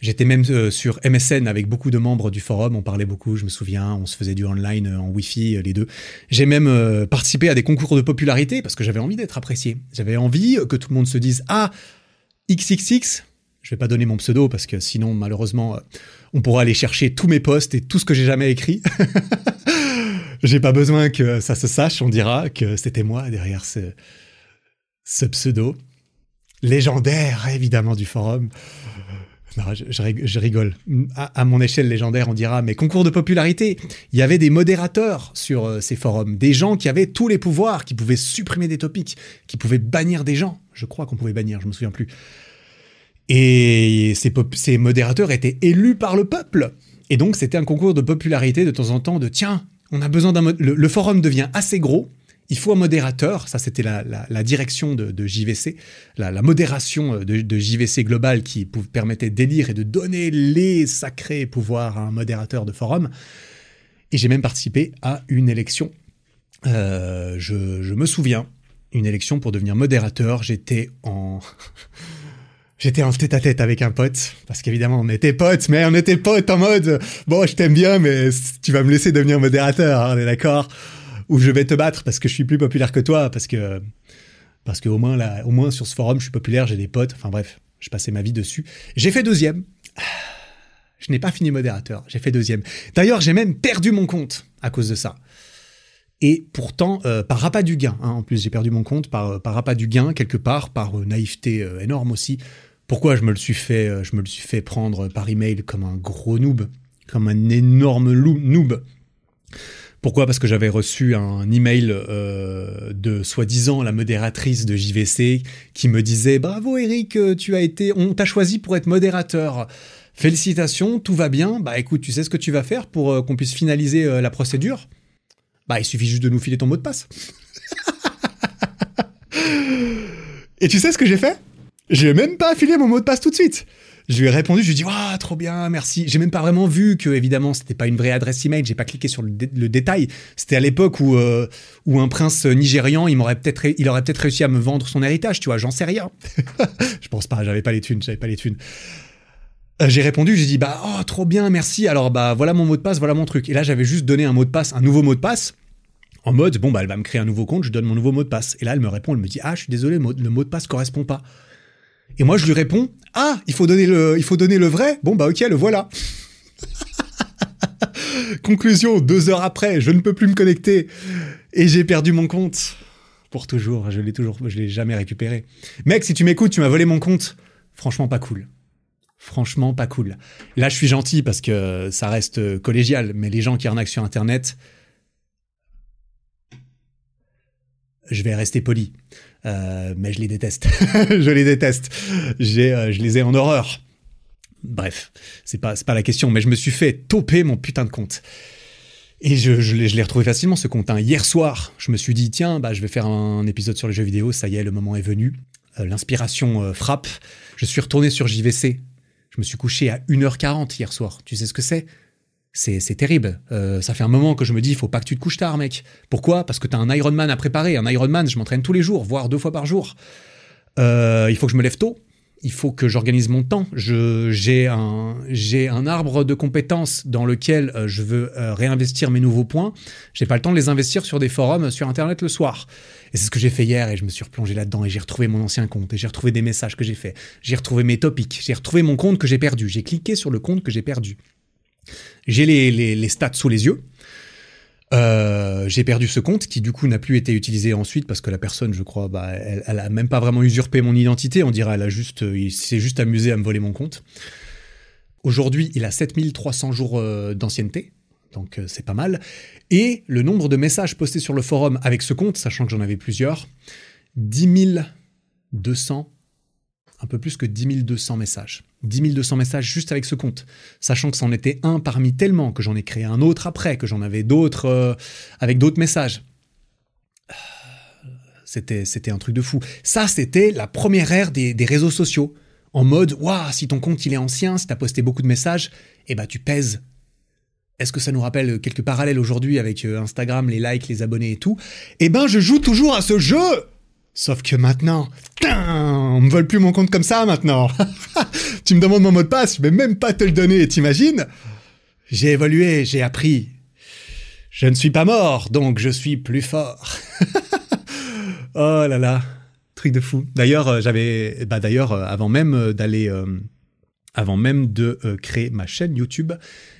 A: J'étais même euh, sur MSN avec beaucoup de membres du forum, on parlait beaucoup, je me souviens, on se faisait du online euh, en Wi-Fi, les deux. J'ai même participé à des concours de popularité parce que j'avais envie d'être apprécié. J'avais envie que tout le monde se dise Ah, XXX, je vais pas donner mon pseudo parce que sinon, malheureusement, on pourra aller chercher tous mes posts et tout ce que j'ai jamais écrit. j'ai pas besoin que ça se sache, on dira que c'était moi derrière ce, pseudo. Légendaire, évidemment, du forum je, rigole. À, mon échelle légendaire, on dira, mais concours de popularité. Il y avait des modérateurs sur euh, ces forums, des gens qui avaient tous les pouvoirs, qui pouvaient supprimer des topics, qui pouvaient bannir des gens. Je crois qu'on pouvait bannir, je me souviens plus. Et ces, modérateurs étaient élus par le peuple. Et donc, c'était un concours de popularité de temps en temps de tiens, on a besoin d'un. le forum devient assez gros il faut un modérateur, ça c'était la, direction de, JVC, la, modération euh, de, JVC global qui permettait d'élire et de donner les sacrés pouvoirs à un modérateur de forum. Et j'ai même participé à une élection. Euh, je, me souviens, une élection pour devenir modérateur. J'étais en... J'étais en tête à tête avec un pote, parce qu'évidemment on était potes, mais on était potes en mode, bon je t'aime bien, mais tu vas me laisser devenir modérateur, hein, on est d'accord? Où je vais te battre parce que je suis plus populaire que toi, parce que parce que au moins là, au moins sur ce forum, je suis populaire, j'ai des potes. Enfin bref, je passais ma vie dessus. J'ai fait deuxième. Je n'ai pas fini modérateur. J'ai fait deuxième. D'ailleurs, j'ai même perdu mon compte à cause de ça. Et pourtant, euh, par appât du gain, hein, en plus j'ai perdu mon compte par, par appât du gain, quelque part, par euh, naïveté euh, énorme aussi. Pourquoi je me le suis fait, je me suis fait prendre par email comme un gros noob, comme un énorme noob? Pourquoi? Parce que j'avais reçu un email euh, de soi-disant la modératrice de JVC qui me disait bravo Eric, tu as été, on t'a choisi pour être modérateur. Félicitations, tout va bien. Bah écoute, tu sais ce que tu vas faire pour euh, qu'on puisse finaliser euh, la procédure? Bah il suffit juste de nous filer ton mot de passe. Et tu sais ce que j'ai fait? J'ai même pas affilé mon mot de passe tout de suite. Je lui ai répondu, je lui ai dit, waouh, trop bien, merci. J'ai même pas vraiment vu que, évidemment, c'était pas une vraie adresse email. J'ai pas cliqué sur le, détail. C'était à l'époque où, euh, où un prince nigérian, il m'aurait peut-être, aurait peut-être réussi à me vendre son héritage, tu vois. J'en sais rien. je pense pas, j'avais pas les thunes, j'avais pas les thunes. Euh, j'ai répondu, j'ai dit, bah, oh, trop bien, merci. Alors, bah, voilà mon mot de passe, voilà mon truc. Et là, j'avais juste donné un mot de passe, un nouveau mot de passe. En mode, bon, bah, elle va me créer un nouveau compte, je donne mon nouveau mot de passe. Et là, elle me répond, elle me dit, ah, je suis désolé, le mot de passe correspond pas. Et moi, je lui réponds Ah, il faut donner le, il faut donner le vrai. Bon, bah, ok, le voilà. Conclusion, deux heures après, je ne peux plus me connecter et j'ai perdu mon compte. Pour toujours, je l'ai toujours, je l'ai jamais récupéré. Mec, si tu m'écoutes, tu m'as volé mon compte. Franchement, pas cool. Franchement, pas cool. Là, je suis gentil parce que ça reste collégial, mais les gens qui arnaquent sur Internet, je vais rester poli. Euh, mais je les déteste. je les déteste. J'ai, euh, je les ai en horreur. Bref, c'est pas, c'est pas la question, mais je me suis fait toper mon putain de compte. Et je, je l'ai retrouvé facilement ce compte. Hein. Hier soir, je me suis dit, tiens, bah, je vais faire un épisode sur les jeux vidéo, ça y est, le moment est venu. Euh, l'inspiration frappe. Je suis retourné sur JVC. Je me suis couché à 1h40 hier soir. Tu sais ce que c'est? C'est terrible. Euh, ça fait un moment que je me dis, il faut pas que tu te couches tard, mec. Pourquoi? Parce que tu as un Ironman à préparer. Un Ironman, je m'entraîne tous les jours, voire deux fois par jour. Euh, il faut que je me lève tôt. Il faut que j'organise mon temps. J'ai un, un arbre de compétences dans lequel euh, je veux réinvestir mes nouveaux points. J'ai pas le temps de les investir sur des forums sur Internet le soir. Et c'est ce que j'ai fait hier et je me suis replongé là-dedans et j'ai retrouvé mon ancien compte et j'ai retrouvé des messages que j'ai fait. J'ai retrouvé mes topics. J'ai retrouvé mon compte que j'ai perdu. J'ai cliqué sur le compte que j'ai perdu. J'ai les, stats sous les yeux. Euh, j'ai perdu ce compte qui du coup n'a plus été utilisé ensuite parce que la personne, je crois, bah, elle, elle a même pas vraiment usurpé mon identité. On dirait, elle a juste, euh, il s'est juste amusé à me voler mon compte. Aujourd'hui, il a 7300 jours euh, d'ancienneté, donc c'est pas mal. Et le nombre de messages postés sur le forum avec ce compte, sachant que j'en avais plusieurs, 10 200 un peu plus que 10 200 messages. 10 200 messages juste avec ce compte, sachant que c'en était un parmi tellement que j'en ai créé un autre après, que j'en avais d'autres euh, avec d'autres messages. C'était, c'était un truc de fou. Ça, c'était la première ère des, réseaux sociaux. En mode, waouh, si ton compte il est ancien, si t'as posté beaucoup de messages, eh ben tu pèses. Est-ce que ça nous rappelle quelques parallèles aujourd'hui avec euh, Instagram, les likes, les abonnés et tout? Eh ben, je joue toujours à ce jeu Sauf que maintenant, on me vole plus mon compte comme ça maintenant. tu me demandes mon mot de passe, je vais même pas te le donner, t'imagines? J'ai évolué, j'ai appris. Je ne suis pas mort, donc je suis plus fort. oh là là, truc de fou. D'ailleurs, euh, j'avais, bah d'ailleurs, euh, avant même euh, d'aller, avant même de créer ma chaîne YouTube,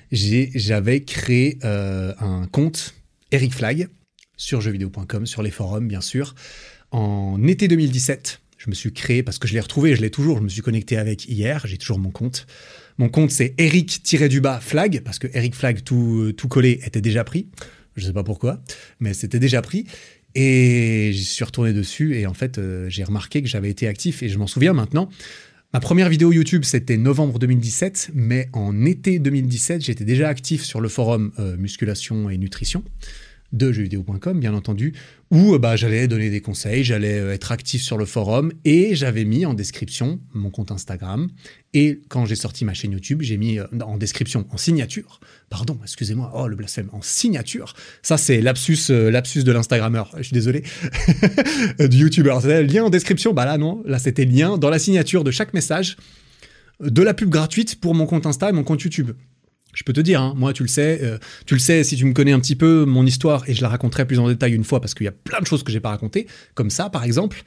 A: j'avais créé un compte Eric Flag sur jeuxvideo.com, sur les forums bien sûr en été 2017. Je me suis créé, parce que je l'ai retrouvé, je l'ai toujours, je me suis connecté avec hier, j'ai toujours mon compte. Mon compte, c'est Eric-du-bas flag, parce que Eric Flag tout, tout collé était déjà pris. Je sais pas pourquoi, mais c'était déjà pris. Et je suis retourné dessus et en fait, euh, j'ai remarqué que j'avais été actif et je m'en souviens maintenant. Ma première vidéo YouTube, c'était novembre 2017, mais en été 2017, j'étais déjà actif sur le forum euh, musculation et nutrition de jeuxvideo.com, bien entendu, où euh, bah, j'allais donner des conseils, j'allais euh, être actif sur le forum et j'avais mis en description mon compte Instagram. Et quand j'ai sorti ma chaîne YouTube, j'ai mis euh, en description, en signature, pardon, excusez-moi, oh le blasphème, en signature. Ça, c'est lapsus, de l'Instagrammeur, je suis désolé, du YouTuber. Lien en description, bah là non, là c'était lien dans la signature de chaque message de la pub gratuite pour mon compte Insta et mon compte YouTube. Je peux te dire, hein, moi tu le sais, euh, tu le sais si tu me connais un petit peu mon histoire et je la raconterai plus en détail une fois parce qu'il y a plein de choses que j'ai pas racontées, comme ça par exemple.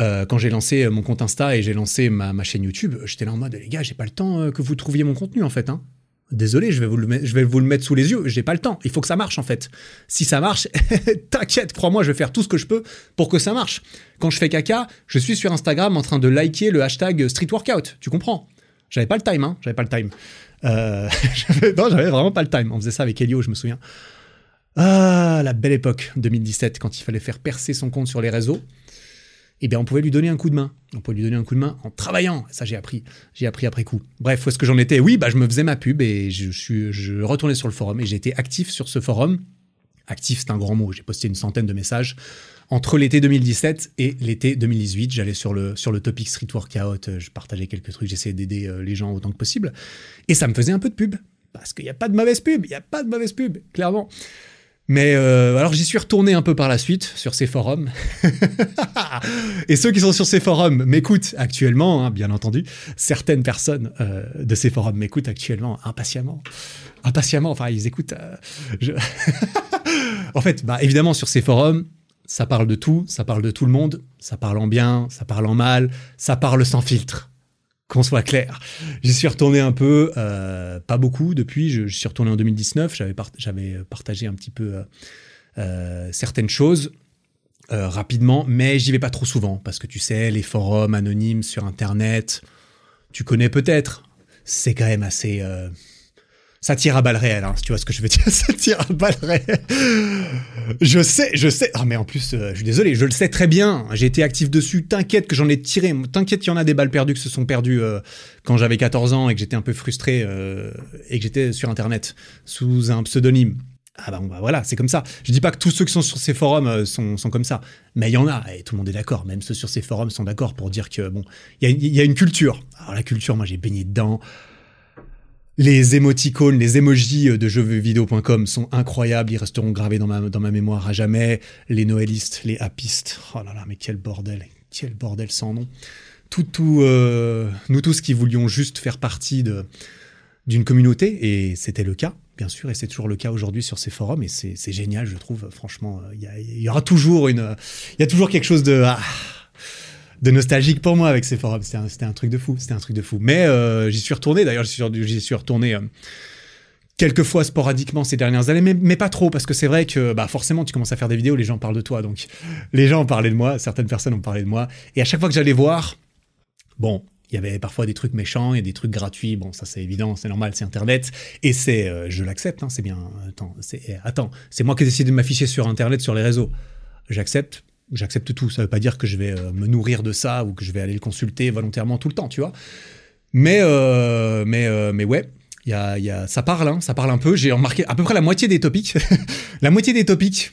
A: Euh, quand j'ai lancé mon compte Insta et j'ai lancé ma, chaîne YouTube, j'étais là en mode les gars, j'ai pas le temps euh, que vous trouviez mon contenu en fait. Hein. Désolé, je vais, vous le je vais vous le mettre sous les yeux, j'ai pas le temps. Il faut que ça marche en fait. Si ça marche, t'inquiète, crois-moi, je vais faire tout ce que je peux pour que ça marche. Quand je fais caca, je suis sur Instagram en train de liker le hashtag street workout. Tu comprends? J'avais pas le time, hein, j'avais pas le time. Euh, non, j'avais vraiment pas le time. On faisait ça avec Elio, je me souviens. Ah, la belle époque, 2017, quand il fallait faire percer son compte sur les réseaux. Eh bien, on pouvait lui donner un coup de main. On pouvait lui donner un coup de main en travaillant. Ça, j'ai appris. J'ai appris après coup. Bref, où est-ce que j'en étais? Oui, bah, je me faisais ma pub et je, suis, je retournais sur le forum et j'ai été actif sur ce forum. Actif, c'est un grand mot. J'ai posté une centaine de messages entre l'été 2017 et l'été 2018, j'allais sur le, sur le topic street workout, euh, je partageais quelques trucs, j'essayais d'aider euh, les gens autant que possible. Et ça me faisait un peu de pub. Parce qu'il n'y a pas de mauvaise pub, il n'y a pas de mauvaise pub, clairement. Mais euh, alors j'y suis retourné un peu par la suite sur ces forums. et ceux qui sont sur ces forums m'écoutent actuellement, hein, bien entendu. Certaines personnes de ces forums m'écoutent actuellement impatiemment. Impatiemment, enfin ils écoutent... en fait, bah, évidemment sur ces forums, ça parle de tout, ça parle de tout le monde, ça parle en bien, ça parle en mal, ça parle sans filtre. Qu'on soit clair. J'y suis retourné un peu, euh, pas beaucoup depuis, je, suis retourné en 2019, j'avais partagé un petit peu euh, euh, certaines choses rapidement, mais j'y vais pas trop souvent, parce que tu sais, les forums anonymes sur Internet, tu connais peut-être, c'est quand même assez ça tire à balles réelles, hein, si tu vois ce que je veux dire. Ça tire à balles réelles. Je sais, je sais. Ah, mais en plus, euh, je suis désolé, je le sais très bien. J'ai été actif dessus. T'inquiète que j'en ai tiré. T'inquiète qu'il y en a des balles perdues qui se sont perdues euh, quand j'avais 14 ans et que j'étais un peu frustré euh, et que j'étais sur Internet sous un pseudonyme. Ah bah, bah, voilà, c'est comme ça. Je dis pas que tous ceux qui sont sur ces forums sont, sont, comme ça, mais il y en a, et tout le monde est d'accord, même ceux sur ces forums sont d'accord pour dire que, bon, il y, y a, une culture. Alors la culture, moi j'ai baigné dedans. Les émoticônes, les emojis euh, de jeuxvideo.com sont incroyables, ils resteront gravés dans ma, dans ma mémoire à jamais. Les noëlistes, les hapistes, oh là là, mais quel bordel, quel bordel sans nom. Tout, tout, euh, nous tous qui voulions juste faire partie d'une communauté, et c'était le cas, bien sûr, et c'est toujours le cas aujourd'hui sur ces forums, et c'est, génial, je trouve, franchement, il y, y, aura toujours une, il y a toujours quelque chose de, ah, de nostalgique pour moi avec ces forums. C'était un, truc de fou. C'était un truc de fou. Mais euh, j'y suis retourné. D'ailleurs, j'y suis retourné. Euh, quelques fois sporadiquement ces dernières années, mais, pas trop, parce que c'est vrai que bah, forcément, tu commences à faire des vidéos, les gens parlent de toi. Donc, les gens ont parlé de moi, certaines personnes ont parlé de moi. Et à chaque fois que j'allais voir, bon, il y avait parfois des trucs méchants et des trucs gratuits. Bon, ça c'est évident, c'est normal, c'est Internet. Et c'est, euh, je l'accepte, hein, c'est bien. Attends, c'est, attends, c'est moi qui ai décidé de m'afficher sur Internet, sur les réseaux. J'accepte j'accepte tout. Ça veut pas dire que je vais euh, me nourrir de ça ou que je vais aller le consulter volontairement tout le temps, tu vois. Mais, euh, mais, euh, mais ouais, y a, y a, ça parle, hein, ça parle un peu. J'ai remarqué à peu près la moitié des topics. la moitié des topics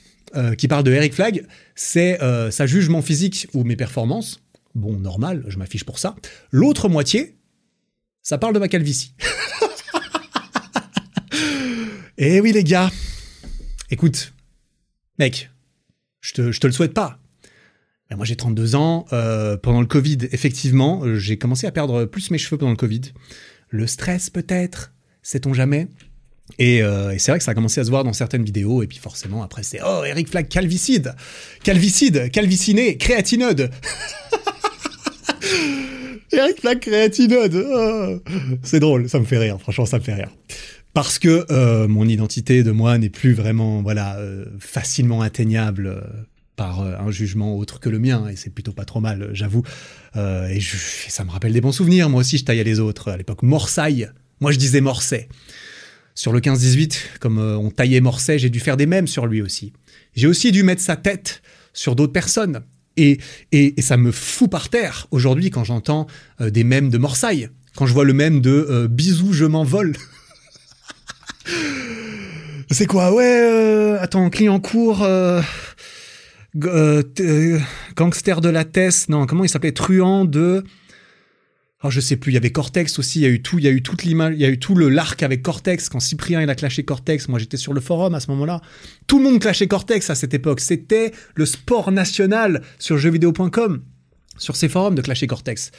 A: qui parlent de Eric Flag, c'est sa jugement physique ou mes performances. Bon, normal, je m'affiche pour ça. L'autre moitié, ça parle de ma calvitie. Eh oui, les gars. Écoute, mec, je te, je te le souhaite pas. Ben, moi j'ai 32 ans. Euh, pendant le Covid, effectivement, euh, j'ai commencé à perdre plus mes cheveux pendant le Covid. Le stress peut-être, sait-on jamais. Euh, et, c'est vrai que ça a commencé à se voir dans certaines vidéos. Et puis forcément, après, c'est Oh, Eric Flag, calvicide Calvicide, calviciné, créatinode Eric Flag, créatinode oh. C'est drôle, ça me fait rire, franchement, ça me fait rire. Parce que mon identité de moi n'est plus vraiment voilà facilement atteignable par euh, un jugement autre que le mien, et c'est plutôt pas trop mal, j'avoue. Euh, et ça me rappelle des bons souvenirs, moi aussi je taillais les autres. À l'époque, Morsaille, moi je disais Morset. Sur le 15-18, comme euh, on taillait Morset, j'ai dû faire des mèmes sur lui aussi. J'ai aussi dû mettre sa tête sur d'autres personnes. Et, et, ça me fout par terre aujourd'hui quand j'entends des mèmes de Morsaille. Quand je vois le mème de Bisous, je m'envole. C'est quoi? Ouais, attends, client court. Euh, euh, gangster de la Tess, non, comment il s'appelait? Truand de. Oh, je sais plus, il y avait Cortex aussi, il y a eu tout, il y a eu toute l'image, il y a eu tout le l'arc avec Cortex, quand Cyprien il a clashé Cortex, moi j'étais sur le forum à ce moment-là. Tout le monde clashait Cortex à cette époque, c'était le sport national sur jeuxvideo.com, sur ces forums de clasher Cortex.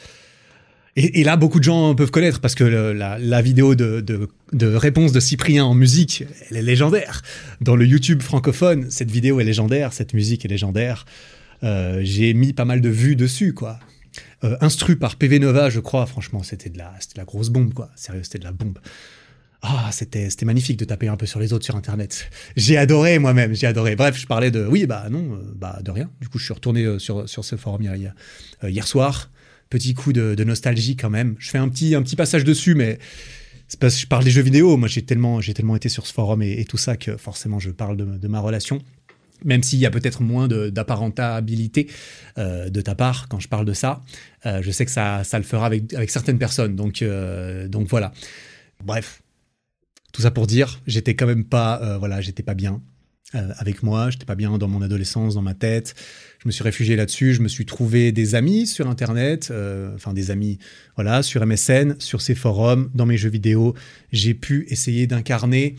A: Et, là, beaucoup de gens peuvent connaître parce que la, vidéo de, réponse de Cyprien en musique, elle est légendaire. Dans le YouTube francophone, cette vidéo est légendaire, cette musique est légendaire. Euh, j'ai mis pas mal de vues dessus, quoi. Euh, instru par PV Nova, je crois. Franchement, c'était de la, c'était la grosse bombe, quoi. Sérieux, c'était de la bombe. Ah, c'était, magnifique de taper un peu sur les autres sur Internet. J'ai adoré moi-même, j'ai adoré. Bref, je parlais de, oui, bah non, euh, bah de rien. Du coup, je suis retourné sur sur ce forum hier, hier soir petit coup de, nostalgie quand même. Je fais un petit, un petit passage dessus, mais c'est parce que je parle des jeux vidéo. Moi, j'ai tellement, j'ai tellement été sur ce forum et, tout ça que forcément, je parle de, ma relation. Même s'il y a peut-être moins d'apparentabilité euh, de ta part quand je parle de ça, euh, je sais que ça, ça le fera avec, avec certaines personnes. Donc, euh, donc voilà. Bref, tout ça pour dire, j'étais quand même pas, voilà, j'étais pas bien. Euh, avec moi, j'étais pas bien dans mon adolescence, dans ma tête. Je me suis réfugié là-dessus. Je me suis trouvé des amis sur Internet, euh, enfin des amis, voilà, sur MSN, sur ces forums, dans mes jeux vidéo. J'ai pu essayer d'incarner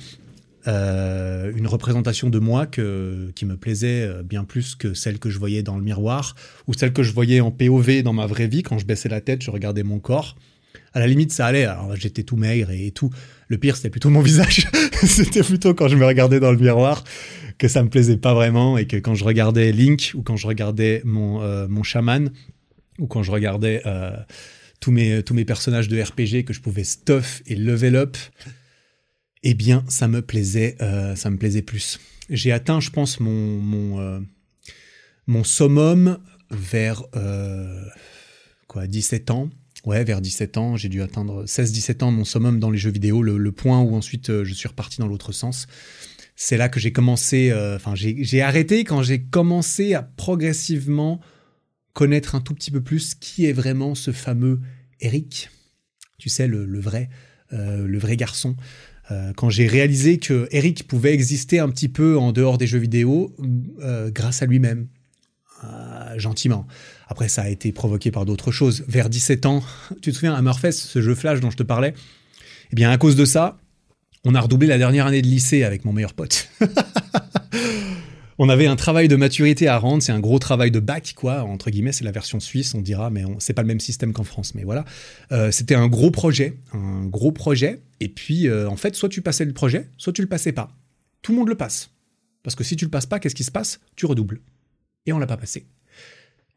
A: euh, une représentation de moi qui me plaisait bien plus que celle que je voyais dans le miroir ou celle que je voyais en POV dans ma vraie vie quand je baissais la tête, je regardais mon corps. À la limite, ça allait. J'étais tout maigre et tout Le pire, c'était plutôt mon visage. c'était plutôt quand je me regardais dans le miroir que ça me plaisait pas vraiment et que quand je regardais Link ou quand je regardais mon, euh, chaman ou quand je regardais euh, tous, mes, tous mes personnages de RPG que je pouvais stuff et level up, eh bien, ça me plaisait, euh, ça me plaisait plus. J'ai atteint, je pense, mon, mon, mon summum vers quoi, 17 ans. Ouais, vers 17 ans, j'ai dû atteindre 16-17 ans mon summum dans les jeux vidéo, le, point où ensuite je suis reparti dans l'autre sens. C'est là que j'ai commencé, euh, enfin j'ai arrêté quand j'ai commencé à progressivement connaître un tout petit peu plus qui est vraiment ce fameux Eric, tu sais, le, vrai, euh, le vrai garçon. Euh, quand j'ai réalisé que Eric pouvait exister un petit peu en dehors des jeux vidéo grâce à lui-même, gentiment. Après, ça a été provoqué par d'autres choses. Vers 17 ans, tu te souviens, Hammerfest, ce jeu Flash dont je te parlais? Eh bien, à cause de ça, on a redoublé la dernière année de lycée avec mon meilleur pote. on avait un travail de maturité à rendre, c'est un gros travail de bac, quoi, entre guillemets, c'est la version suisse, on dira, mais c'est pas le même système qu'en France, mais voilà. Euh, c'était un gros projet, un gros projet, et puis euh, en fait, soit tu passais le projet, soit tu le passais pas. Tout le monde le passe. Parce que si tu le passes pas, qu'est-ce qui se passe? Tu redoubles. Et on l'a pas passé.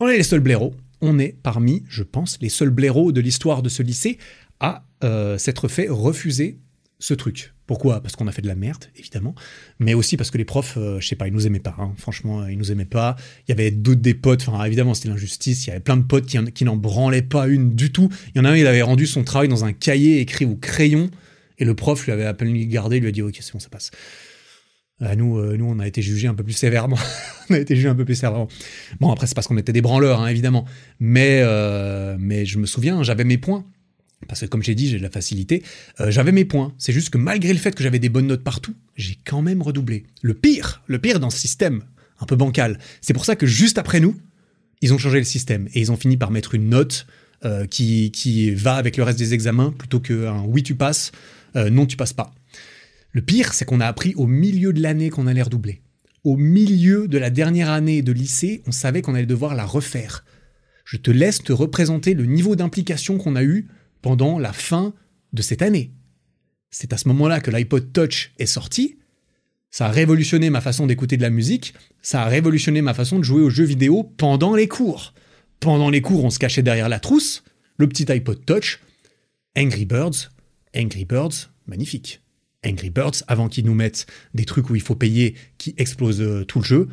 A: On est les seuls blaireaux, on est parmi, je pense, les seuls blaireaux de l'histoire de ce lycée à euh, s'être fait refuser ce truc. Pourquoi? Parce qu'on a fait de la merde, évidemment, mais aussi parce que les profs, euh, je sais pas, ils nous aimaient pas. Hein. Franchement, ils nous aimaient pas. Il y avait d'autres des potes. Évidemment, c'était l'injustice. Il y avait plein de potes qui, qui n'en branlaient pas une du tout. Il y en a un, il avait rendu son travail dans un cahier écrit au crayon, et le prof lui avait à peine gardé, lui a dit ok, c'est bon, ça passe. Euh, nous, euh, nous, on a été jugés un peu plus sévèrement. on a été jugés un peu plus sévèrement. Bon, après, c'est parce qu'on était des branleurs, hein, évidemment. Mais, mais je me souviens, j'avais mes points parce que comme j'ai dit, j'ai de la facilité, euh, j'avais mes points. C'est juste que malgré le fait que j'avais des bonnes notes partout, j'ai quand même redoublé. Le pire, le pire dans ce système, un peu bancal, c'est pour ça que juste après nous, ils ont changé le système et ils ont fini par mettre une note euh, qui, qui va avec le reste des examens plutôt qu'un oui tu passes, euh, non tu passes pas. Le pire, c'est qu'on a appris au milieu de l'année qu'on allait redoubler. Au milieu de la dernière année de lycée, on savait qu'on allait devoir la refaire. Je te laisse te représenter le niveau d'implication qu'on a eu pendant la fin de cette année. C'est à ce moment-là que l'iPod Touch est sorti. Ça a révolutionné ma façon d'écouter de la musique. Ça a révolutionné ma façon de jouer aux jeux vidéo pendant les cours. Pendant les cours, on se cachait derrière la trousse, le petit iPod Touch, Angry Birds, Angry Birds, magnifique. Angry Birds, avant qu'ils nous mettent des trucs où il faut payer qui explosent euh, tout le jeu,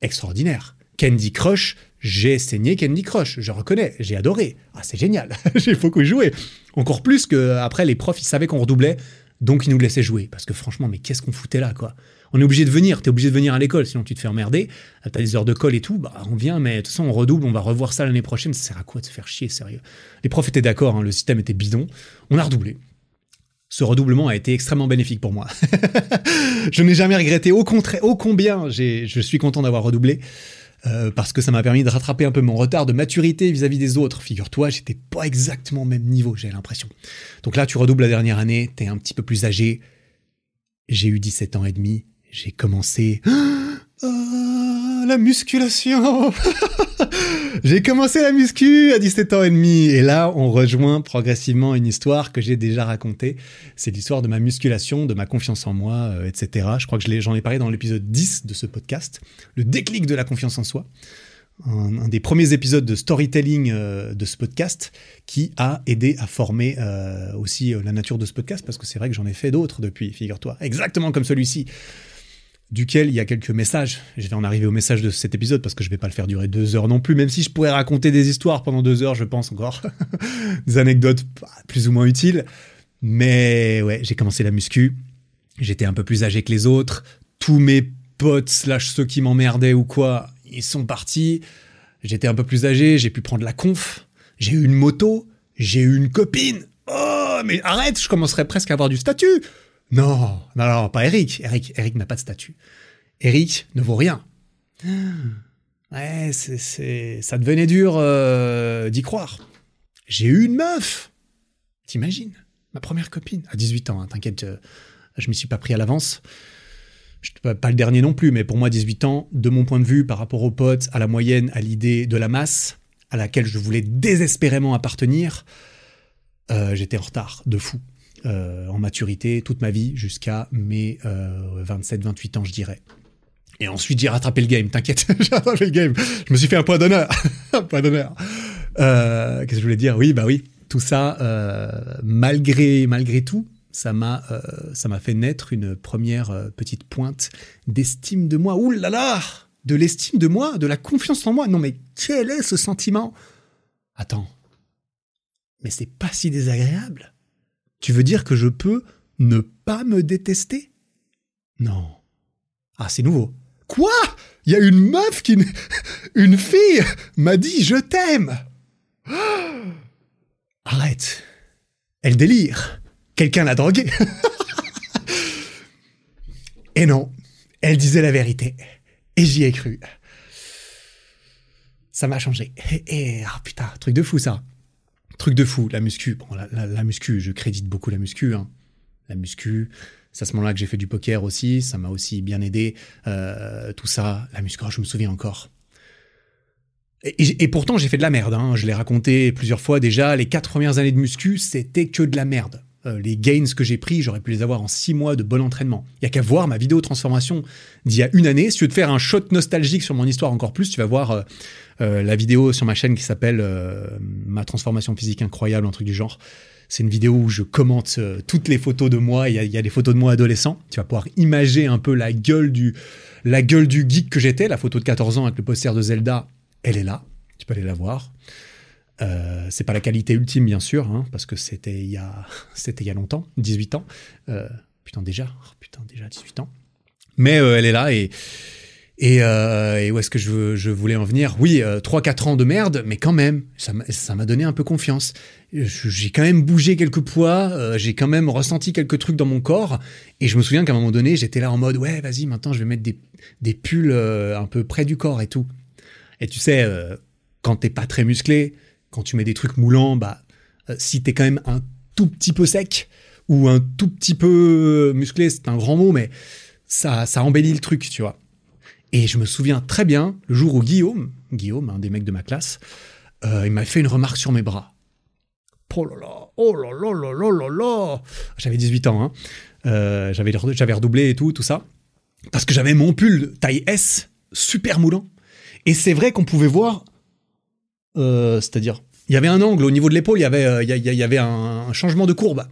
A: extraordinaire. Candy Crush, j'ai saigné Candy Crush, je reconnais, j'ai adoré. Ah, c'est génial, j'ai beaucoup joué. Encore plus que après les profs, ils savaient qu'on redoublait, donc ils nous laissaient jouer. Parce que franchement, mais qu'est-ce qu'on foutait là, quoi? On est obligé de venir, t'es obligé de venir à l'école, sinon tu te fais emmerder. T'as des heures de colle et tout, bah on vient, mais de toute façon, on redouble, on va revoir ça l'année prochaine, ça sert à quoi de se faire chier, sérieux? Les profs étaient d'accord, hein, le système était bidon, on a redoublé. Ce redoublement a été extrêmement bénéfique pour moi. je n'ai jamais regretté, au contraire, au combien je suis content d'avoir redoublé. Euh, parce que ça m'a permis de rattraper un peu mon retard de maturité vis-à-vis des autres. Figure-toi, j'étais pas exactement au même niveau, j'ai l'impression. Donc là, tu redoubles la dernière année, t'es un petit peu plus âgé. J'ai eu 17 ans et demi, j'ai commencé... la musculation J'ai commencé la muscu à 17 ans et demi et là on rejoint progressivement une histoire que j'ai déjà racontée. C'est l'histoire de ma musculation, de ma confiance en moi, euh, etc. Je crois que j'en ai, parlé dans l'épisode 10 de ce podcast, le déclic de la confiance en soi. Un, des premiers épisodes de storytelling euh, de ce podcast qui a aidé à former euh, aussi la nature de ce podcast parce que c'est vrai que j'en ai fait d'autres depuis, figure-toi, exactement comme celui-ci duquel il y a quelques messages. Je vais en arriver au message de cet épisode parce que je vais pas le faire durer deux heures non plus, même si je pourrais raconter des histoires pendant deux heures, je pense encore. des anecdotes plus ou moins utiles. Mais ouais, j'ai commencé la muscu. J'étais un peu plus âgé que les autres. Tous mes potes, slash ceux qui m'emmerdaient ou quoi, ils sont partis. J'étais un peu plus âgé, j'ai pu prendre la conf. J'ai eu une moto. J'ai eu une copine. Oh, mais arrête, je commencerais presque à avoir du statut. Non, non, non, pas Eric. Eric, Eric n'a pas de statut. Eric ne vaut rien. Ouais, c'est, ça devenait dur euh, d'y croire. J'ai eu une meuf. T'imagines? Ma première copine. À 18 ans, hein, t'inquiète, je, je m'y suis pas pris à l'avance. Pas le dernier non plus, mais pour moi, 18 ans, de mon point de vue, par rapport aux potes, à la moyenne, à l'idée de la masse, à laquelle je voulais désespérément appartenir, euh, j'étais en retard, de fou en maturité toute ma vie jusqu'à mes 27-28 ans, je dirais. Et ensuite, j'ai rattrapé le game, t'inquiète, j'ai rattrapé le game. Je me suis fait un point d'honneur. un point d'honneur. Qu'est-ce que je voulais dire? Oui, bah oui, tout ça, malgré, malgré tout, ça m'a euh, ça m'a fait naître une première euh, petite pointe d'estime de moi. Ouh là là De l'estime de moi, de la confiance en moi. Non mais quel est ce sentiment? Attends. Mais c'est pas si désagréable. Tu veux dire que je peux ne pas me détester? Non. Ah, c'est nouveau. Quoi? Il y a une meuf qui une fille m'a dit je t'aime. Arrête. Elle délire. Quelqu'un l'a droguée. Et non, elle disait la vérité. Et j'y ai cru. Ça m'a changé. Et, ah putain, truc de fou ça. Truc de fou, la muscu. Bon, la, muscu, je crédite beaucoup la muscu. Hein. La muscu, c'est à ce moment-là que j'ai fait du poker aussi. Ça m'a aussi bien aidé. Euh, tout ça, la muscu, oh, je me souviens encore. Et, pourtant, j'ai fait de la merde. Hein. Je l'ai raconté plusieurs fois déjà. Les quatre premières années de muscu, c'était que de la merde. Euh, les gains que j'ai pris, j'aurais pu les avoir en six mois de bon entraînement. Il y a qu'à voir ma vidéo transformation d'il y a une année. Si tu veux te faire un shot nostalgique sur mon histoire encore plus, tu vas voir euh, euh, la vidéo sur ma chaîne qui s'appelle Ma transformation physique incroyable, un truc du genre. C'est une vidéo où je commente toutes les photos de moi. Il y, a, des photos de moi adolescent. Tu vas pouvoir imaginer un peu la gueule du, geek que j'étais. La photo de 14 ans avec le poster de Zelda, elle est là. Tu peux aller la voir. Euh, c'est pas la qualité ultime, bien sûr, hein, parce que c'était il, y a, il y a longtemps, 18 ans. Euh, putain, déjà, oh, putain, déjà 18 ans. Mais euh, elle est là et, et, et où est-ce que je, voulais en venir? Oui, 3-4 ans de merde, mais quand même, ça m'a, donné un peu confiance. J'ai quand même bougé quelques poids, j'ai quand même ressenti quelques trucs dans mon corps, et je me souviens qu'à un moment donné, j'étais là en mode, ouais, vas-y, maintenant je vais mettre des, pulls un peu près du corps et tout. Et tu sais, quand t'es pas très musclé, quand tu mets des trucs moulants, bah, euh, si t'es quand même un tout petit peu sec ou un tout petit peu musclé, c'est un grand mot, mais ça, ça embellit le truc, tu vois. Et je me souviens très bien le jour où Guillaume, Guillaume, un des mecs de ma classe, euh, il m'a fait une remarque sur mes bras. Oh là là, oh là là là là là là J'avais 18 ans, hein. Euh, j'avais, j'avais redoublé et tout, tout ça. Parce que j'avais mon pull taille S, super moulant. Et c'est vrai qu'on pouvait voir euh, c'est-à-dire, il y avait un angle au niveau de l'épaule, il y avait, il y, avait un, changement de courbe.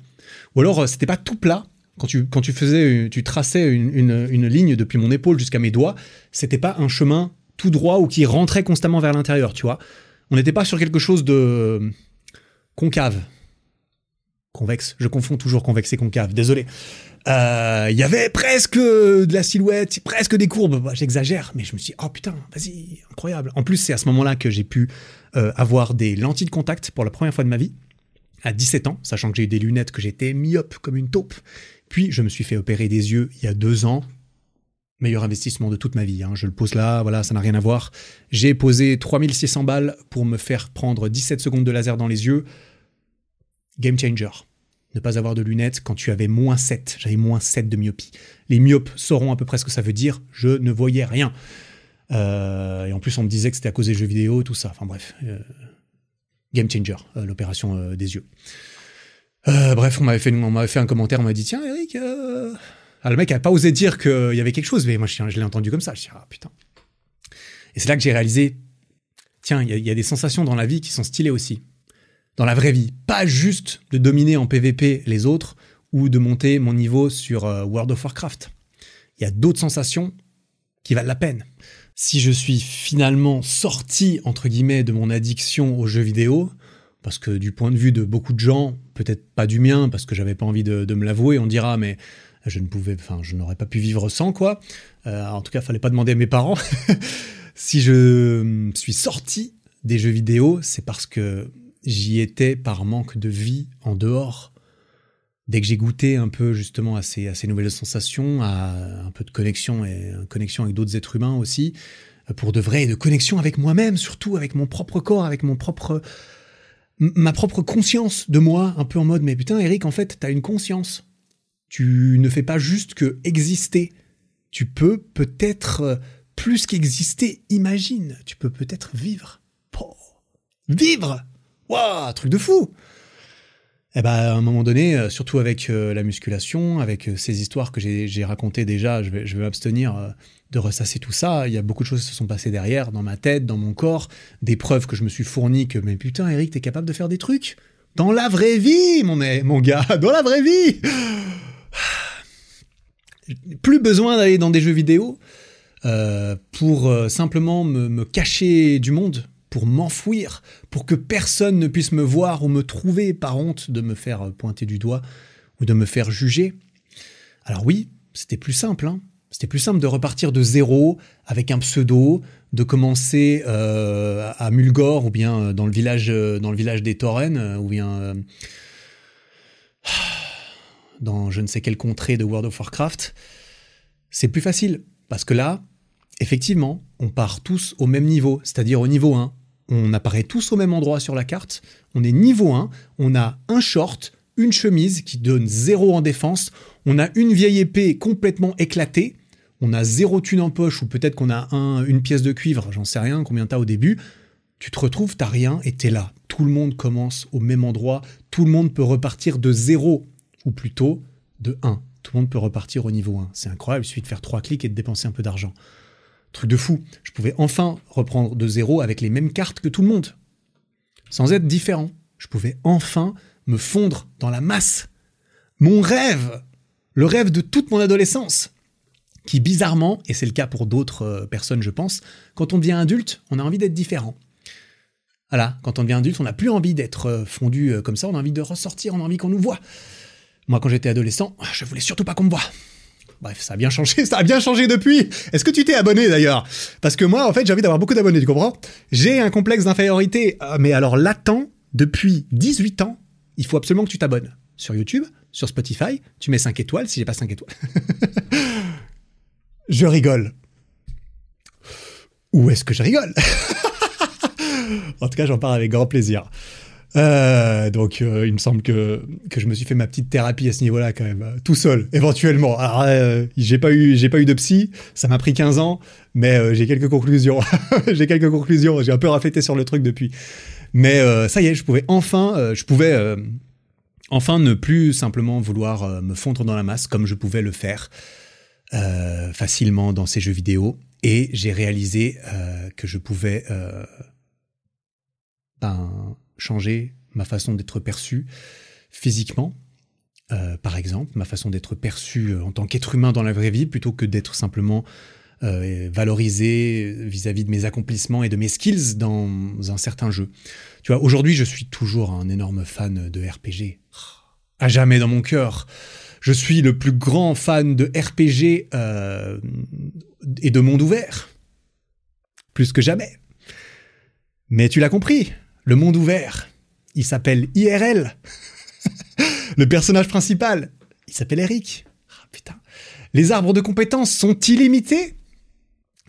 A: Ou alors, c'était pas tout plat. Quand tu, faisais, tu traçais une, ligne depuis mon épaule jusqu'à mes doigts, c'était pas un chemin tout droit ou qui rentrait constamment vers l'intérieur, tu vois. On n'était pas sur quelque chose de concave. Convexe. Je confonds toujours convexe et concave. Désolé. Il y avait presque de la silhouette, presque des courbes. J'exagère, mais je me suis dit, oh putain, vas-y, incroyable. En plus, c'est à ce moment-là que j'ai pu euh, avoir des lentilles de contact pour la première fois de ma vie, à 17 ans, sachant que j'ai eu des lunettes, que j'étais myope comme une taupe. Puis je me suis fait opérer des yeux il y a deux ans. Meilleur investissement de toute ma vie. Hein. Je le pose là, voilà, ça n'a rien à voir. J'ai posé 3600 balles pour me faire prendre 17 secondes de laser dans les yeux. Game changer. Ne pas avoir de lunettes quand tu avais moins 7. J'avais moins 7 de myopie. Les myopes sauront à peu près ce que ça veut dire. Je ne voyais rien. Euh, et en plus, on me disait que c'était à cause des jeux vidéo, tout ça. Enfin bref, euh, game changer, euh, l'opération des yeux. Bref, on m'avait fait, fait un commentaire, on m'a dit tiens Eric, ah, le mec a pas osé dire qu'il y avait quelque chose, mais moi je, l'ai entendu comme ça. Je dis ah putain. Et c'est là que j'ai réalisé tiens, il y, y, a des sensations dans la vie qui sont stylées aussi. Dans la vraie vie, pas juste de dominer en PVP les autres ou de monter mon niveau sur World of Warcraft. Il y a d'autres sensations qui valent la peine si je suis finalement sorti, entre guillemets, de mon addiction aux jeux vidéo, parce que du point de vue de beaucoup de gens, peut-être pas du mien, parce que j'avais pas envie de, me l'avouer, on dira, mais je ne pouvais, enfin, je n'aurais pas pu vivre sans, quoi. Euh, en tout cas, fallait pas demander à mes parents. si je suis sorti des jeux vidéo, c'est parce que j'y étais par manque de vie en dehors dès que j'ai goûté un peu justement à ces, nouvelles sensations, à un peu de connexion et connexion avec d'autres êtres humains aussi, pour de vrai, de connexion avec moi-même, surtout avec mon propre corps, avec mon propre ma propre conscience de moi, un peu en mode mais putain Eric, en fait, t'as une conscience. Tu ne fais pas juste que exister. Tu peux peut-être plus qu'exister, imagine, tu peux peut-être vivre. vivre Waouh, truc de fou eh ben, à un moment donné, euh, surtout avec euh, la musculation, avec euh, ces histoires que j'ai racontées déjà, je je vais m'abstenir de ressasser tout ça. Il y a beaucoup de choses qui se sont passées derrière, dans ma tête, dans mon corps, des preuves que je me suis fourni que, mais putain, Eric, t'es capable de faire des trucs? Dans la vraie vie, mon, mon gars, dans la vraie vie Plus besoin d'aller dans des jeux vidéo pour simplement me, me cacher du monde, pour m'enfouir, pour que personne ne puisse me voir ou me trouver par honte de me faire pointer du doigt ou de me faire juger. Alors oui, c'était plus simple, hein c'était plus simple de repartir de zéro avec un pseudo, de commencer euh, à Mulgore ou bien dans le village, dans le village des Taurennes ou bien euh, dans je ne sais quelle contrée de World of Warcraft. C'est plus facile parce que là, effectivement, on part tous au même niveau, c'est-à-dire au niveau 1 on apparaît tous au même endroit sur la carte. On est niveau 1, on a un short, une chemise qui donne zéro en défense, on a une vieille épée complètement éclatée, on a zéro thune en poche ou peut-être qu'on a une pièce de cuivre, j'en sais rien, combien t'as au début. Tu te retrouves, t'as rien et t'es là. Tout le monde commence au même endroit, tout le monde peut repartir de zéro, ou plutôt de 1. Tout le monde peut repartir au niveau 1. C'est incroyable, il suffit de faire trois clics et de dépenser un peu d'argent. Truc de fou. Je pouvais enfin reprendre de zéro avec les mêmes cartes que tout le monde. Sans être différent. Je pouvais enfin me fondre dans la masse. Mon rêve Le rêve de toute mon adolescence qui bizarrement, et c'est le cas pour d'autres euh, personnes je pense, quand on devient adulte, on a envie d'être différent. Voilà, quand on devient adulte, on n'a plus envie d'être euh, fondu euh, comme ça, on a envie de ressortir, on a envie qu'on nous voit. Moi, quand j'étais adolescent, je voulais surtout pas qu'on me voie. Bref, ça a bien changé, ça a bien changé depuis. Est-ce que tu t'es abonné d'ailleurs? Parce que moi, en fait, j'ai envie d'avoir beaucoup d'abonnés, tu comprends? J'ai un complexe d'infériorité, mais alors latent depuis 18 ans. Il faut absolument que tu t'abonnes sur YouTube, sur Spotify. Tu mets 5 étoiles si j'ai pas 5 étoiles. je rigole. Où est-ce que je rigole? En tout cas, j'en parle avec grand plaisir. Euh, donc, euh, il me semble que, que je me suis fait ma petite thérapie à ce niveau-là, quand même, euh, tout seul, éventuellement. Alors, j'ai pas eu, j'ai pas eu de psy, ça m'a pris 15 ans, mais j'ai quelques conclusions. j'ai quelques conclusions, j'ai un peu raflété sur le truc depuis. Mais ça y est, je pouvais enfin, je pouvais enfin ne plus simplement vouloir me fondre dans la masse comme je pouvais le faire facilement dans ces jeux vidéo. Et j'ai réalisé que je pouvais ben, changer ma façon d'être perçu physiquement, euh, par exemple, ma façon d'être perçu euh, en tant qu'être humain dans la vraie vie, plutôt que d'être simplement euh, valorisé vis-à-vis de mes accomplissements et de mes skills dans un certain jeu. Tu vois, aujourd'hui, je suis toujours un énorme fan de RPG. À jamais dans mon cœur. Je suis le plus grand fan de RPG et de monde ouvert. Plus que jamais. Mais tu l'as compris, le monde ouvert. Il s'appelle IRL. le personnage principal, il s'appelle Eric. Ah. Les arbres de compétences sont illimités.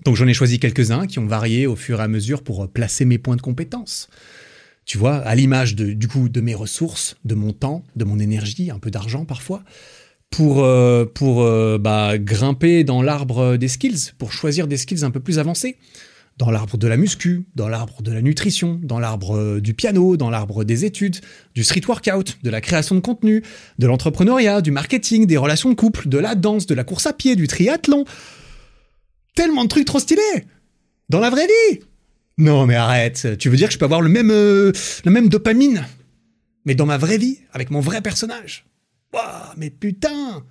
A: Donc j'en ai choisi quelques-uns qui ont varié au fur et à mesure pour placer mes points de compétences. Tu vois, à l'image du coup de mes ressources, de mon temps, de mon énergie, un peu d'argent parfois, pour, euh, euh, bah, grimper dans l'arbre des skills, pour choisir des skills un peu plus avancés. Dans l'arbre de la muscu, dans l'arbre de la nutrition, dans l'arbre euh, du piano, dans l'arbre des études, du street workout, de la création de contenu, de l'entrepreneuriat, du marketing, des relations de couple, de la danse, de la course à pied, du triathlon. Tellement de trucs trop stylés. Dans la vraie vie. Non mais arrête, tu veux dire que je peux avoir le même, euh, la même dopamine? Mais dans ma vraie vie, avec mon vrai personnage Waouh, mais putain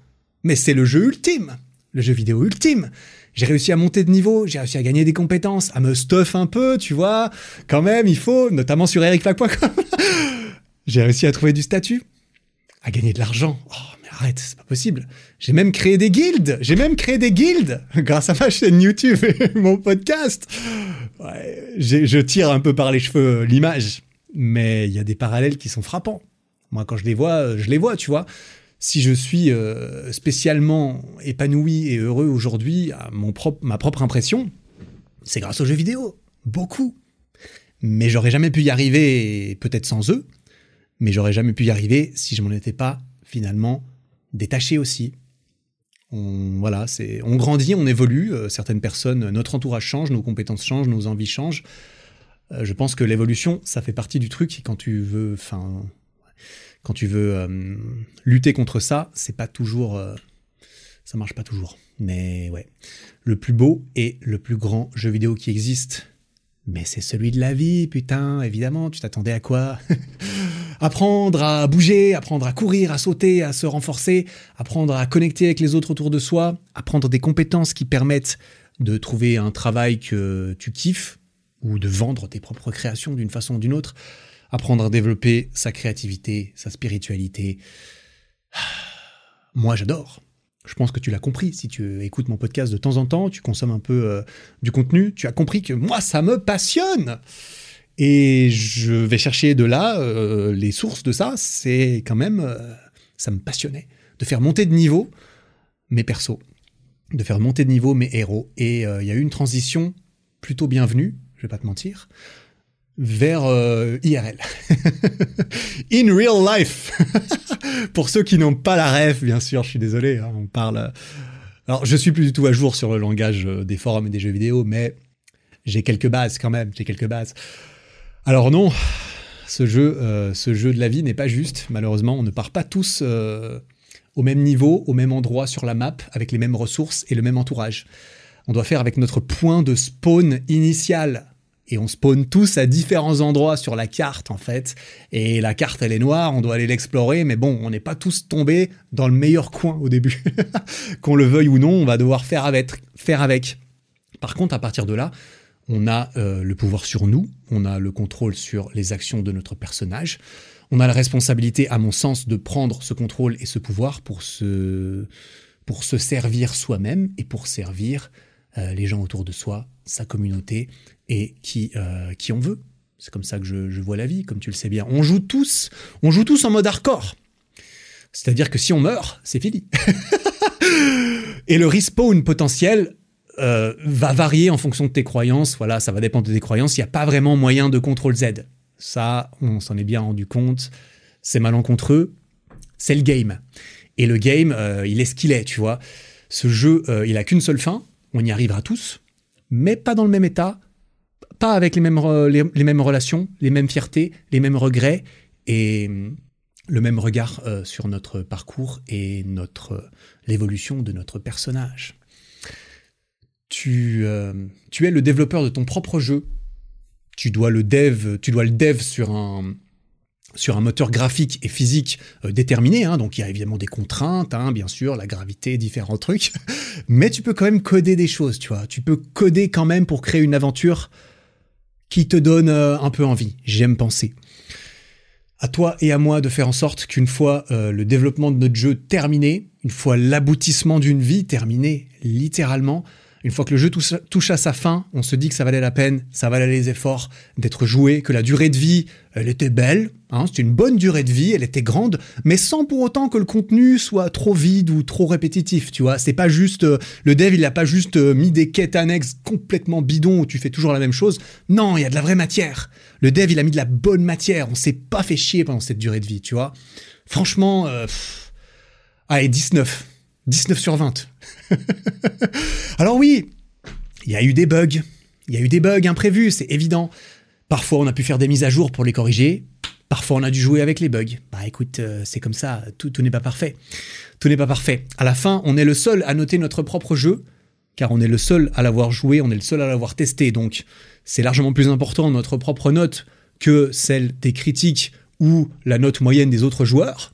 A: Mais c'est le jeu ultime Le jeu vidéo ultime j'ai réussi à monter de niveau, j'ai réussi à gagner des compétences, à me stuff un peu, tu vois. Quand même, il faut, notamment sur ericflac.com. j'ai réussi à trouver du statut, à gagner de l'argent. Oh, mais arrête, c'est pas possible. J'ai même créé des guildes. J'ai même créé des guildes grâce à ma chaîne YouTube et mon podcast. Ouais, je tire un peu par les cheveux l'image, mais il y a des parallèles qui sont frappants. Moi, quand je les vois, je les vois, tu vois si je suis euh, spécialement épanoui et heureux aujourd'hui, à mon ma propre impression, c'est grâce aux jeux vidéo. Beaucoup. Mais j'aurais jamais pu y arriver, peut-être sans eux, mais j'aurais jamais pu y arriver si je m'en étais pas finalement détaché aussi. On, voilà, c'est, on grandit, on évolue. Euh, certaines personnes, notre entourage change, nos compétences changent, nos envies changent. Euh, je pense que l'évolution, ça fait partie du truc. quand tu veux, enfin, quand tu veux euh, lutter contre ça, c'est pas toujours, euh, ça marche pas toujours. Mais ouais, le plus beau et le plus grand jeu vidéo qui existe, mais c'est celui de la vie, putain. Évidemment, tu t'attendais à quoi? Apprendre à bouger, apprendre à courir, à sauter, à se renforcer, apprendre à connecter avec les autres autour de soi, apprendre des compétences qui permettent de trouver un travail que tu kiffes ou de vendre tes propres créations d'une façon ou d'une autre, apprendre à développer sa créativité, sa spiritualité. Moi, j'adore. Je pense que tu l'as compris. Si tu écoutes mon podcast de temps en temps, tu consommes un peu euh, du contenu, tu as compris que moi, ça me passionne. Et je vais chercher de là euh, les sources de ça. C'est quand même, euh, ça me passionnait de faire monter de niveau mes persos, de faire monter de niveau mes héros. Et il y a eu une transition plutôt bienvenue, je vais pas te mentir, vers euh, IRL. In real life. Pour ceux qui n'ont pas la ref, bien sûr, je suis désolé, hein, on parle... Euh, alors, je suis plus du tout à jour sur le langage euh, des forums et des jeux vidéo, mais j'ai quelques bases quand même, j'ai quelques bases. Alors non, ce jeu, ce jeu de la vie n'est pas juste, malheureusement, on ne part pas tous au même niveau, au même endroit sur la map, avec les mêmes ressources et le même entourage. On doit faire avec notre point de spawn initial et on spawn tous à différents endroits sur la carte en fait. Et la carte elle est noire, on doit aller l'explorer, mais bon, on n'est pas tous tombés dans le meilleur coin au début. Qu'on le veuille ou non, on va devoir faire avec. Faire avec. Par contre, à partir de là, on a euh, le pouvoir sur nous, on a le contrôle sur les actions de notre personnage, on a la responsabilité, à mon sens, de prendre ce contrôle et ce pouvoir pour se, pour se servir soi-même et pour servir euh, les gens autour de soi, sa communauté et qui, euh, qui on veut. C'est comme ça que je, vois la vie, comme tu le sais bien. On joue tous, on joue tous en mode hardcore. C'est-à-dire que si on meurt, c'est fini. et le respawn potentiel euh, va varier en fonction de tes croyances. Voilà, ça va dépendre de tes croyances. Il n'y a pas vraiment moyen de contrôle Z. Ça, on s'en est bien rendu compte. C'est malencontreux. C'est le game. Et le game, il est ce qu'il est, tu vois. Ce jeu, il a qu'une seule fin, on y arrivera tous, mais pas dans le même état, pas avec les mêmes, les, mêmes relations, les mêmes fiertés, les mêmes regrets et hum, le même regard euh, sur notre parcours et notre l'évolution de notre personnage. Tu, euh, tu es le développeur de ton propre jeu. Tu dois le dev, tu dois le dev sur un, sur un moteur graphique et physique euh, déterminé, hein, donc il y a évidemment des contraintes, hein, bien sûr, la gravité, différents trucs, mais tu peux quand même coder des choses, tu vois, tu peux coder quand même pour créer une aventure qui te donne euh, un peu envie, j'aime penser. À toi et à moi de faire en sorte qu'une fois euh, le développement de notre jeu terminé, une fois l'aboutissement d'une vie terminé, littéralement, une fois que le jeu touche à sa fin, on se dit que ça valait la peine, ça valait les efforts d'être joué, que la durée de vie, elle était belle, hein, c'était une bonne durée de vie, elle était grande, mais sans pour autant que le contenu soit trop vide ou trop répétitif, tu vois. C'est pas juste, euh, le dev, il a pas juste euh, mis des quêtes annexes complètement bidons où tu fais toujours la même chose. Non, il y a de la vraie matière. Le dev, il a mis de la bonne matière, on s'est pas fait chier pendant cette durée de vie, tu vois. Franchement, euh, allez, 19. 19 sur 20. Alors oui, il y a eu des bugs. Il y a eu des bugs imprévus, c'est évident. Parfois, on a pu faire des mises à jour pour les corriger. Parfois, on a dû jouer avec les bugs. Bah écoute, euh, c'est comme ça, tout, tout n'est pas parfait. Tout n'est pas parfait. À la fin, on est le seul à noter notre propre jeu, car on est le seul à l'avoir joué, on est le seul à l'avoir testé. Donc, c'est largement plus important notre propre note que celle des critiques ou la note moyenne des autres joueurs.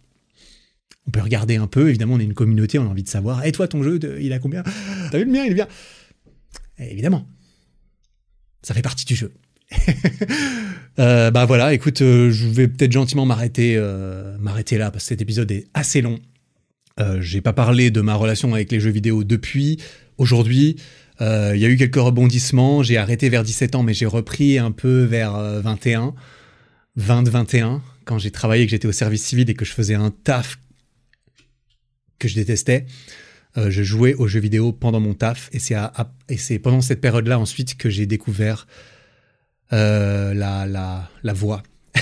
A: On peut regarder un peu, évidemment, on est une communauté, on a envie de savoir. Et toi, ton jeu, il a combien? T'as vu le mien, il est bien Évidemment. Ça fait partie du jeu. euh, bah voilà, écoute, euh, je vais peut-être gentiment m'arrêter euh, m'arrêter là, parce que cet épisode est assez long. Euh, J'ai pas parlé de ma relation avec les jeux vidéo depuis aujourd'hui. Il y a eu quelques rebondissements. J'ai arrêté vers 17 ans, mais j'ai repris un peu vers 21, 20-21, quand j'ai travaillé, que j'étais au service civil et que je faisais un taf que je détestais. Euh, je jouais aux jeux vidéo pendant mon taf et c'est pendant cette période-là ensuite que j'ai découvert euh, la, la, voix.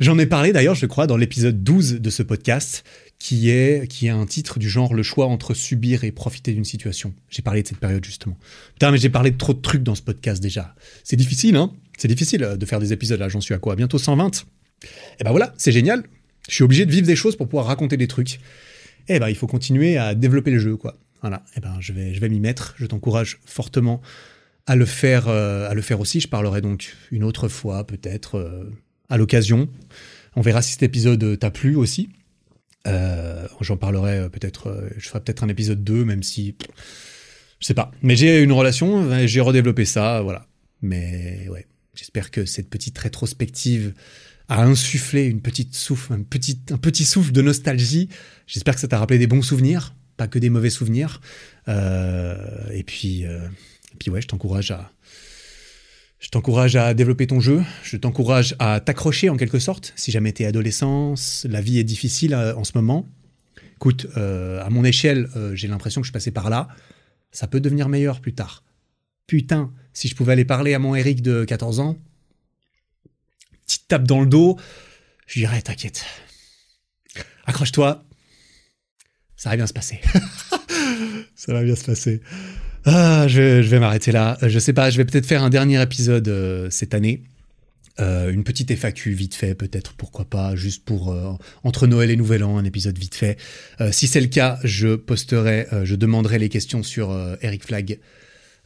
A: J'en ai parlé d'ailleurs, je crois, dans l'épisode 12 de ce podcast, qui est, qui est un titre du genre Le choix entre subir et profiter d'une situation. J'ai parlé de cette période justement. Putain, mais j'ai parlé de trop de trucs dans ce podcast déjà. C'est difficile, hein C'est difficile de faire des épisodes là, j'en suis à quoi? Bientôt 120 Et ben voilà, c'est génial. Je suis obligé de vivre des choses pour pouvoir raconter des trucs. Eh ben, il faut continuer à développer le jeu, quoi. Voilà. Eh ben, je vais, je vais m'y mettre. Je t'encourage fortement à le faire, euh, à le faire aussi. Je parlerai donc une autre fois, peut-être, euh, à l'occasion. On verra si cet épisode t'a plu aussi. Euh, J'en parlerai peut-être, je ferai peut-être un épisode 2, même si, je sais pas. Mais j'ai une relation, j'ai redéveloppé ça, voilà. Mais ouais, j'espère que cette petite rétrospective a insufflé une petite souffle, un petit, un petit souffle de nostalgie. J'espère que ça t'a rappelé des bons souvenirs, pas que des mauvais souvenirs. Euh, et puis, euh, puis ouais, je t'encourage à, je t'encourage à développer ton jeu. Je t'encourage à t'accrocher en quelque sorte. Si jamais t'es adolescent, la vie est difficile euh, en ce moment. Écoute, à mon échelle, j'ai l'impression que je passais par là. Ça peut devenir meilleur plus tard. Putain, si je pouvais aller parler à mon Eric de 14 ans, petite tape dans le dos, je dirais t'inquiète. Accroche-toi. Ça va bien se passer. ça va bien se passer. Ah, je, je vais m'arrêter là. Je sais pas, je vais peut-être faire un dernier épisode euh, cette année. Euh, une petite FAQ vite fait, peut-être, pourquoi pas, juste pour euh, entre Noël et Nouvel An, un épisode vite fait. Euh, si c'est le cas, je posterai, euh, je demanderai les questions sur euh, Eric Flag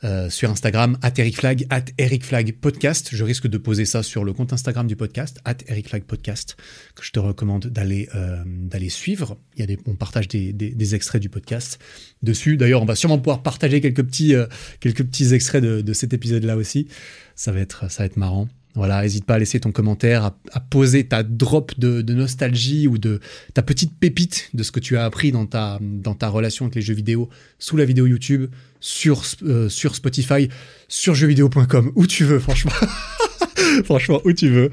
A: euh, sur Instagram, at ericflag, at ericflagpodcast. Je risque de poser ça sur le compte Instagram du podcast, at ericflagpodcast, que je te recommande d'aller euh, suivre. Il y a on partage des, des, extraits du podcast dessus. D'ailleurs, on va sûrement pouvoir partager quelques petits, euh, quelques petits extraits de, cet épisode-là aussi. Ça va être, ça va être marrant. Voilà, n'hésite pas à laisser ton commentaire, à, à poser ta drop de, de, nostalgie ou de ta petite pépite de ce que tu as appris dans ta, dans ta relation avec les jeux vidéo sous la vidéo YouTube, sur, euh, sur Spotify, sur jeuxvideo.com, où tu veux, franchement. franchement, où tu veux.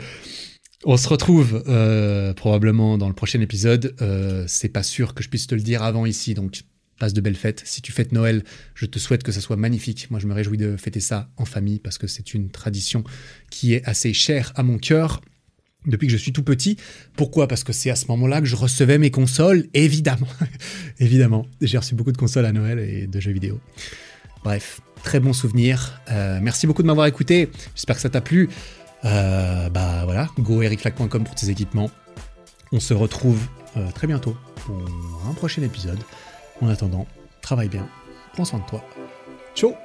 A: On se retrouve euh, probablement dans le prochain épisode. Euh, c'est pas sûr que je puisse te le dire avant ici, donc passe de belles fêtes. Si tu fêtes Noël, je te souhaite que ça soit magnifique. Moi, je me réjouis de fêter ça en famille parce que c'est une tradition qui est assez chère à mon cœur depuis que je suis tout petit. Pourquoi? Parce que c'est à ce moment-là que je recevais mes consoles, évidemment. évidemment. J'ai reçu beaucoup de consoles à Noël et de jeux vidéo. Bref, très bon souvenir. Euh, merci beaucoup de m'avoir écouté. J'espère que ça t'a plu. Euh, bah voilà, go ericflag.com pour tes équipements. On se retrouve euh, très bientôt pour un prochain épisode. En attendant, travaille bien, prends soin de toi. Ciao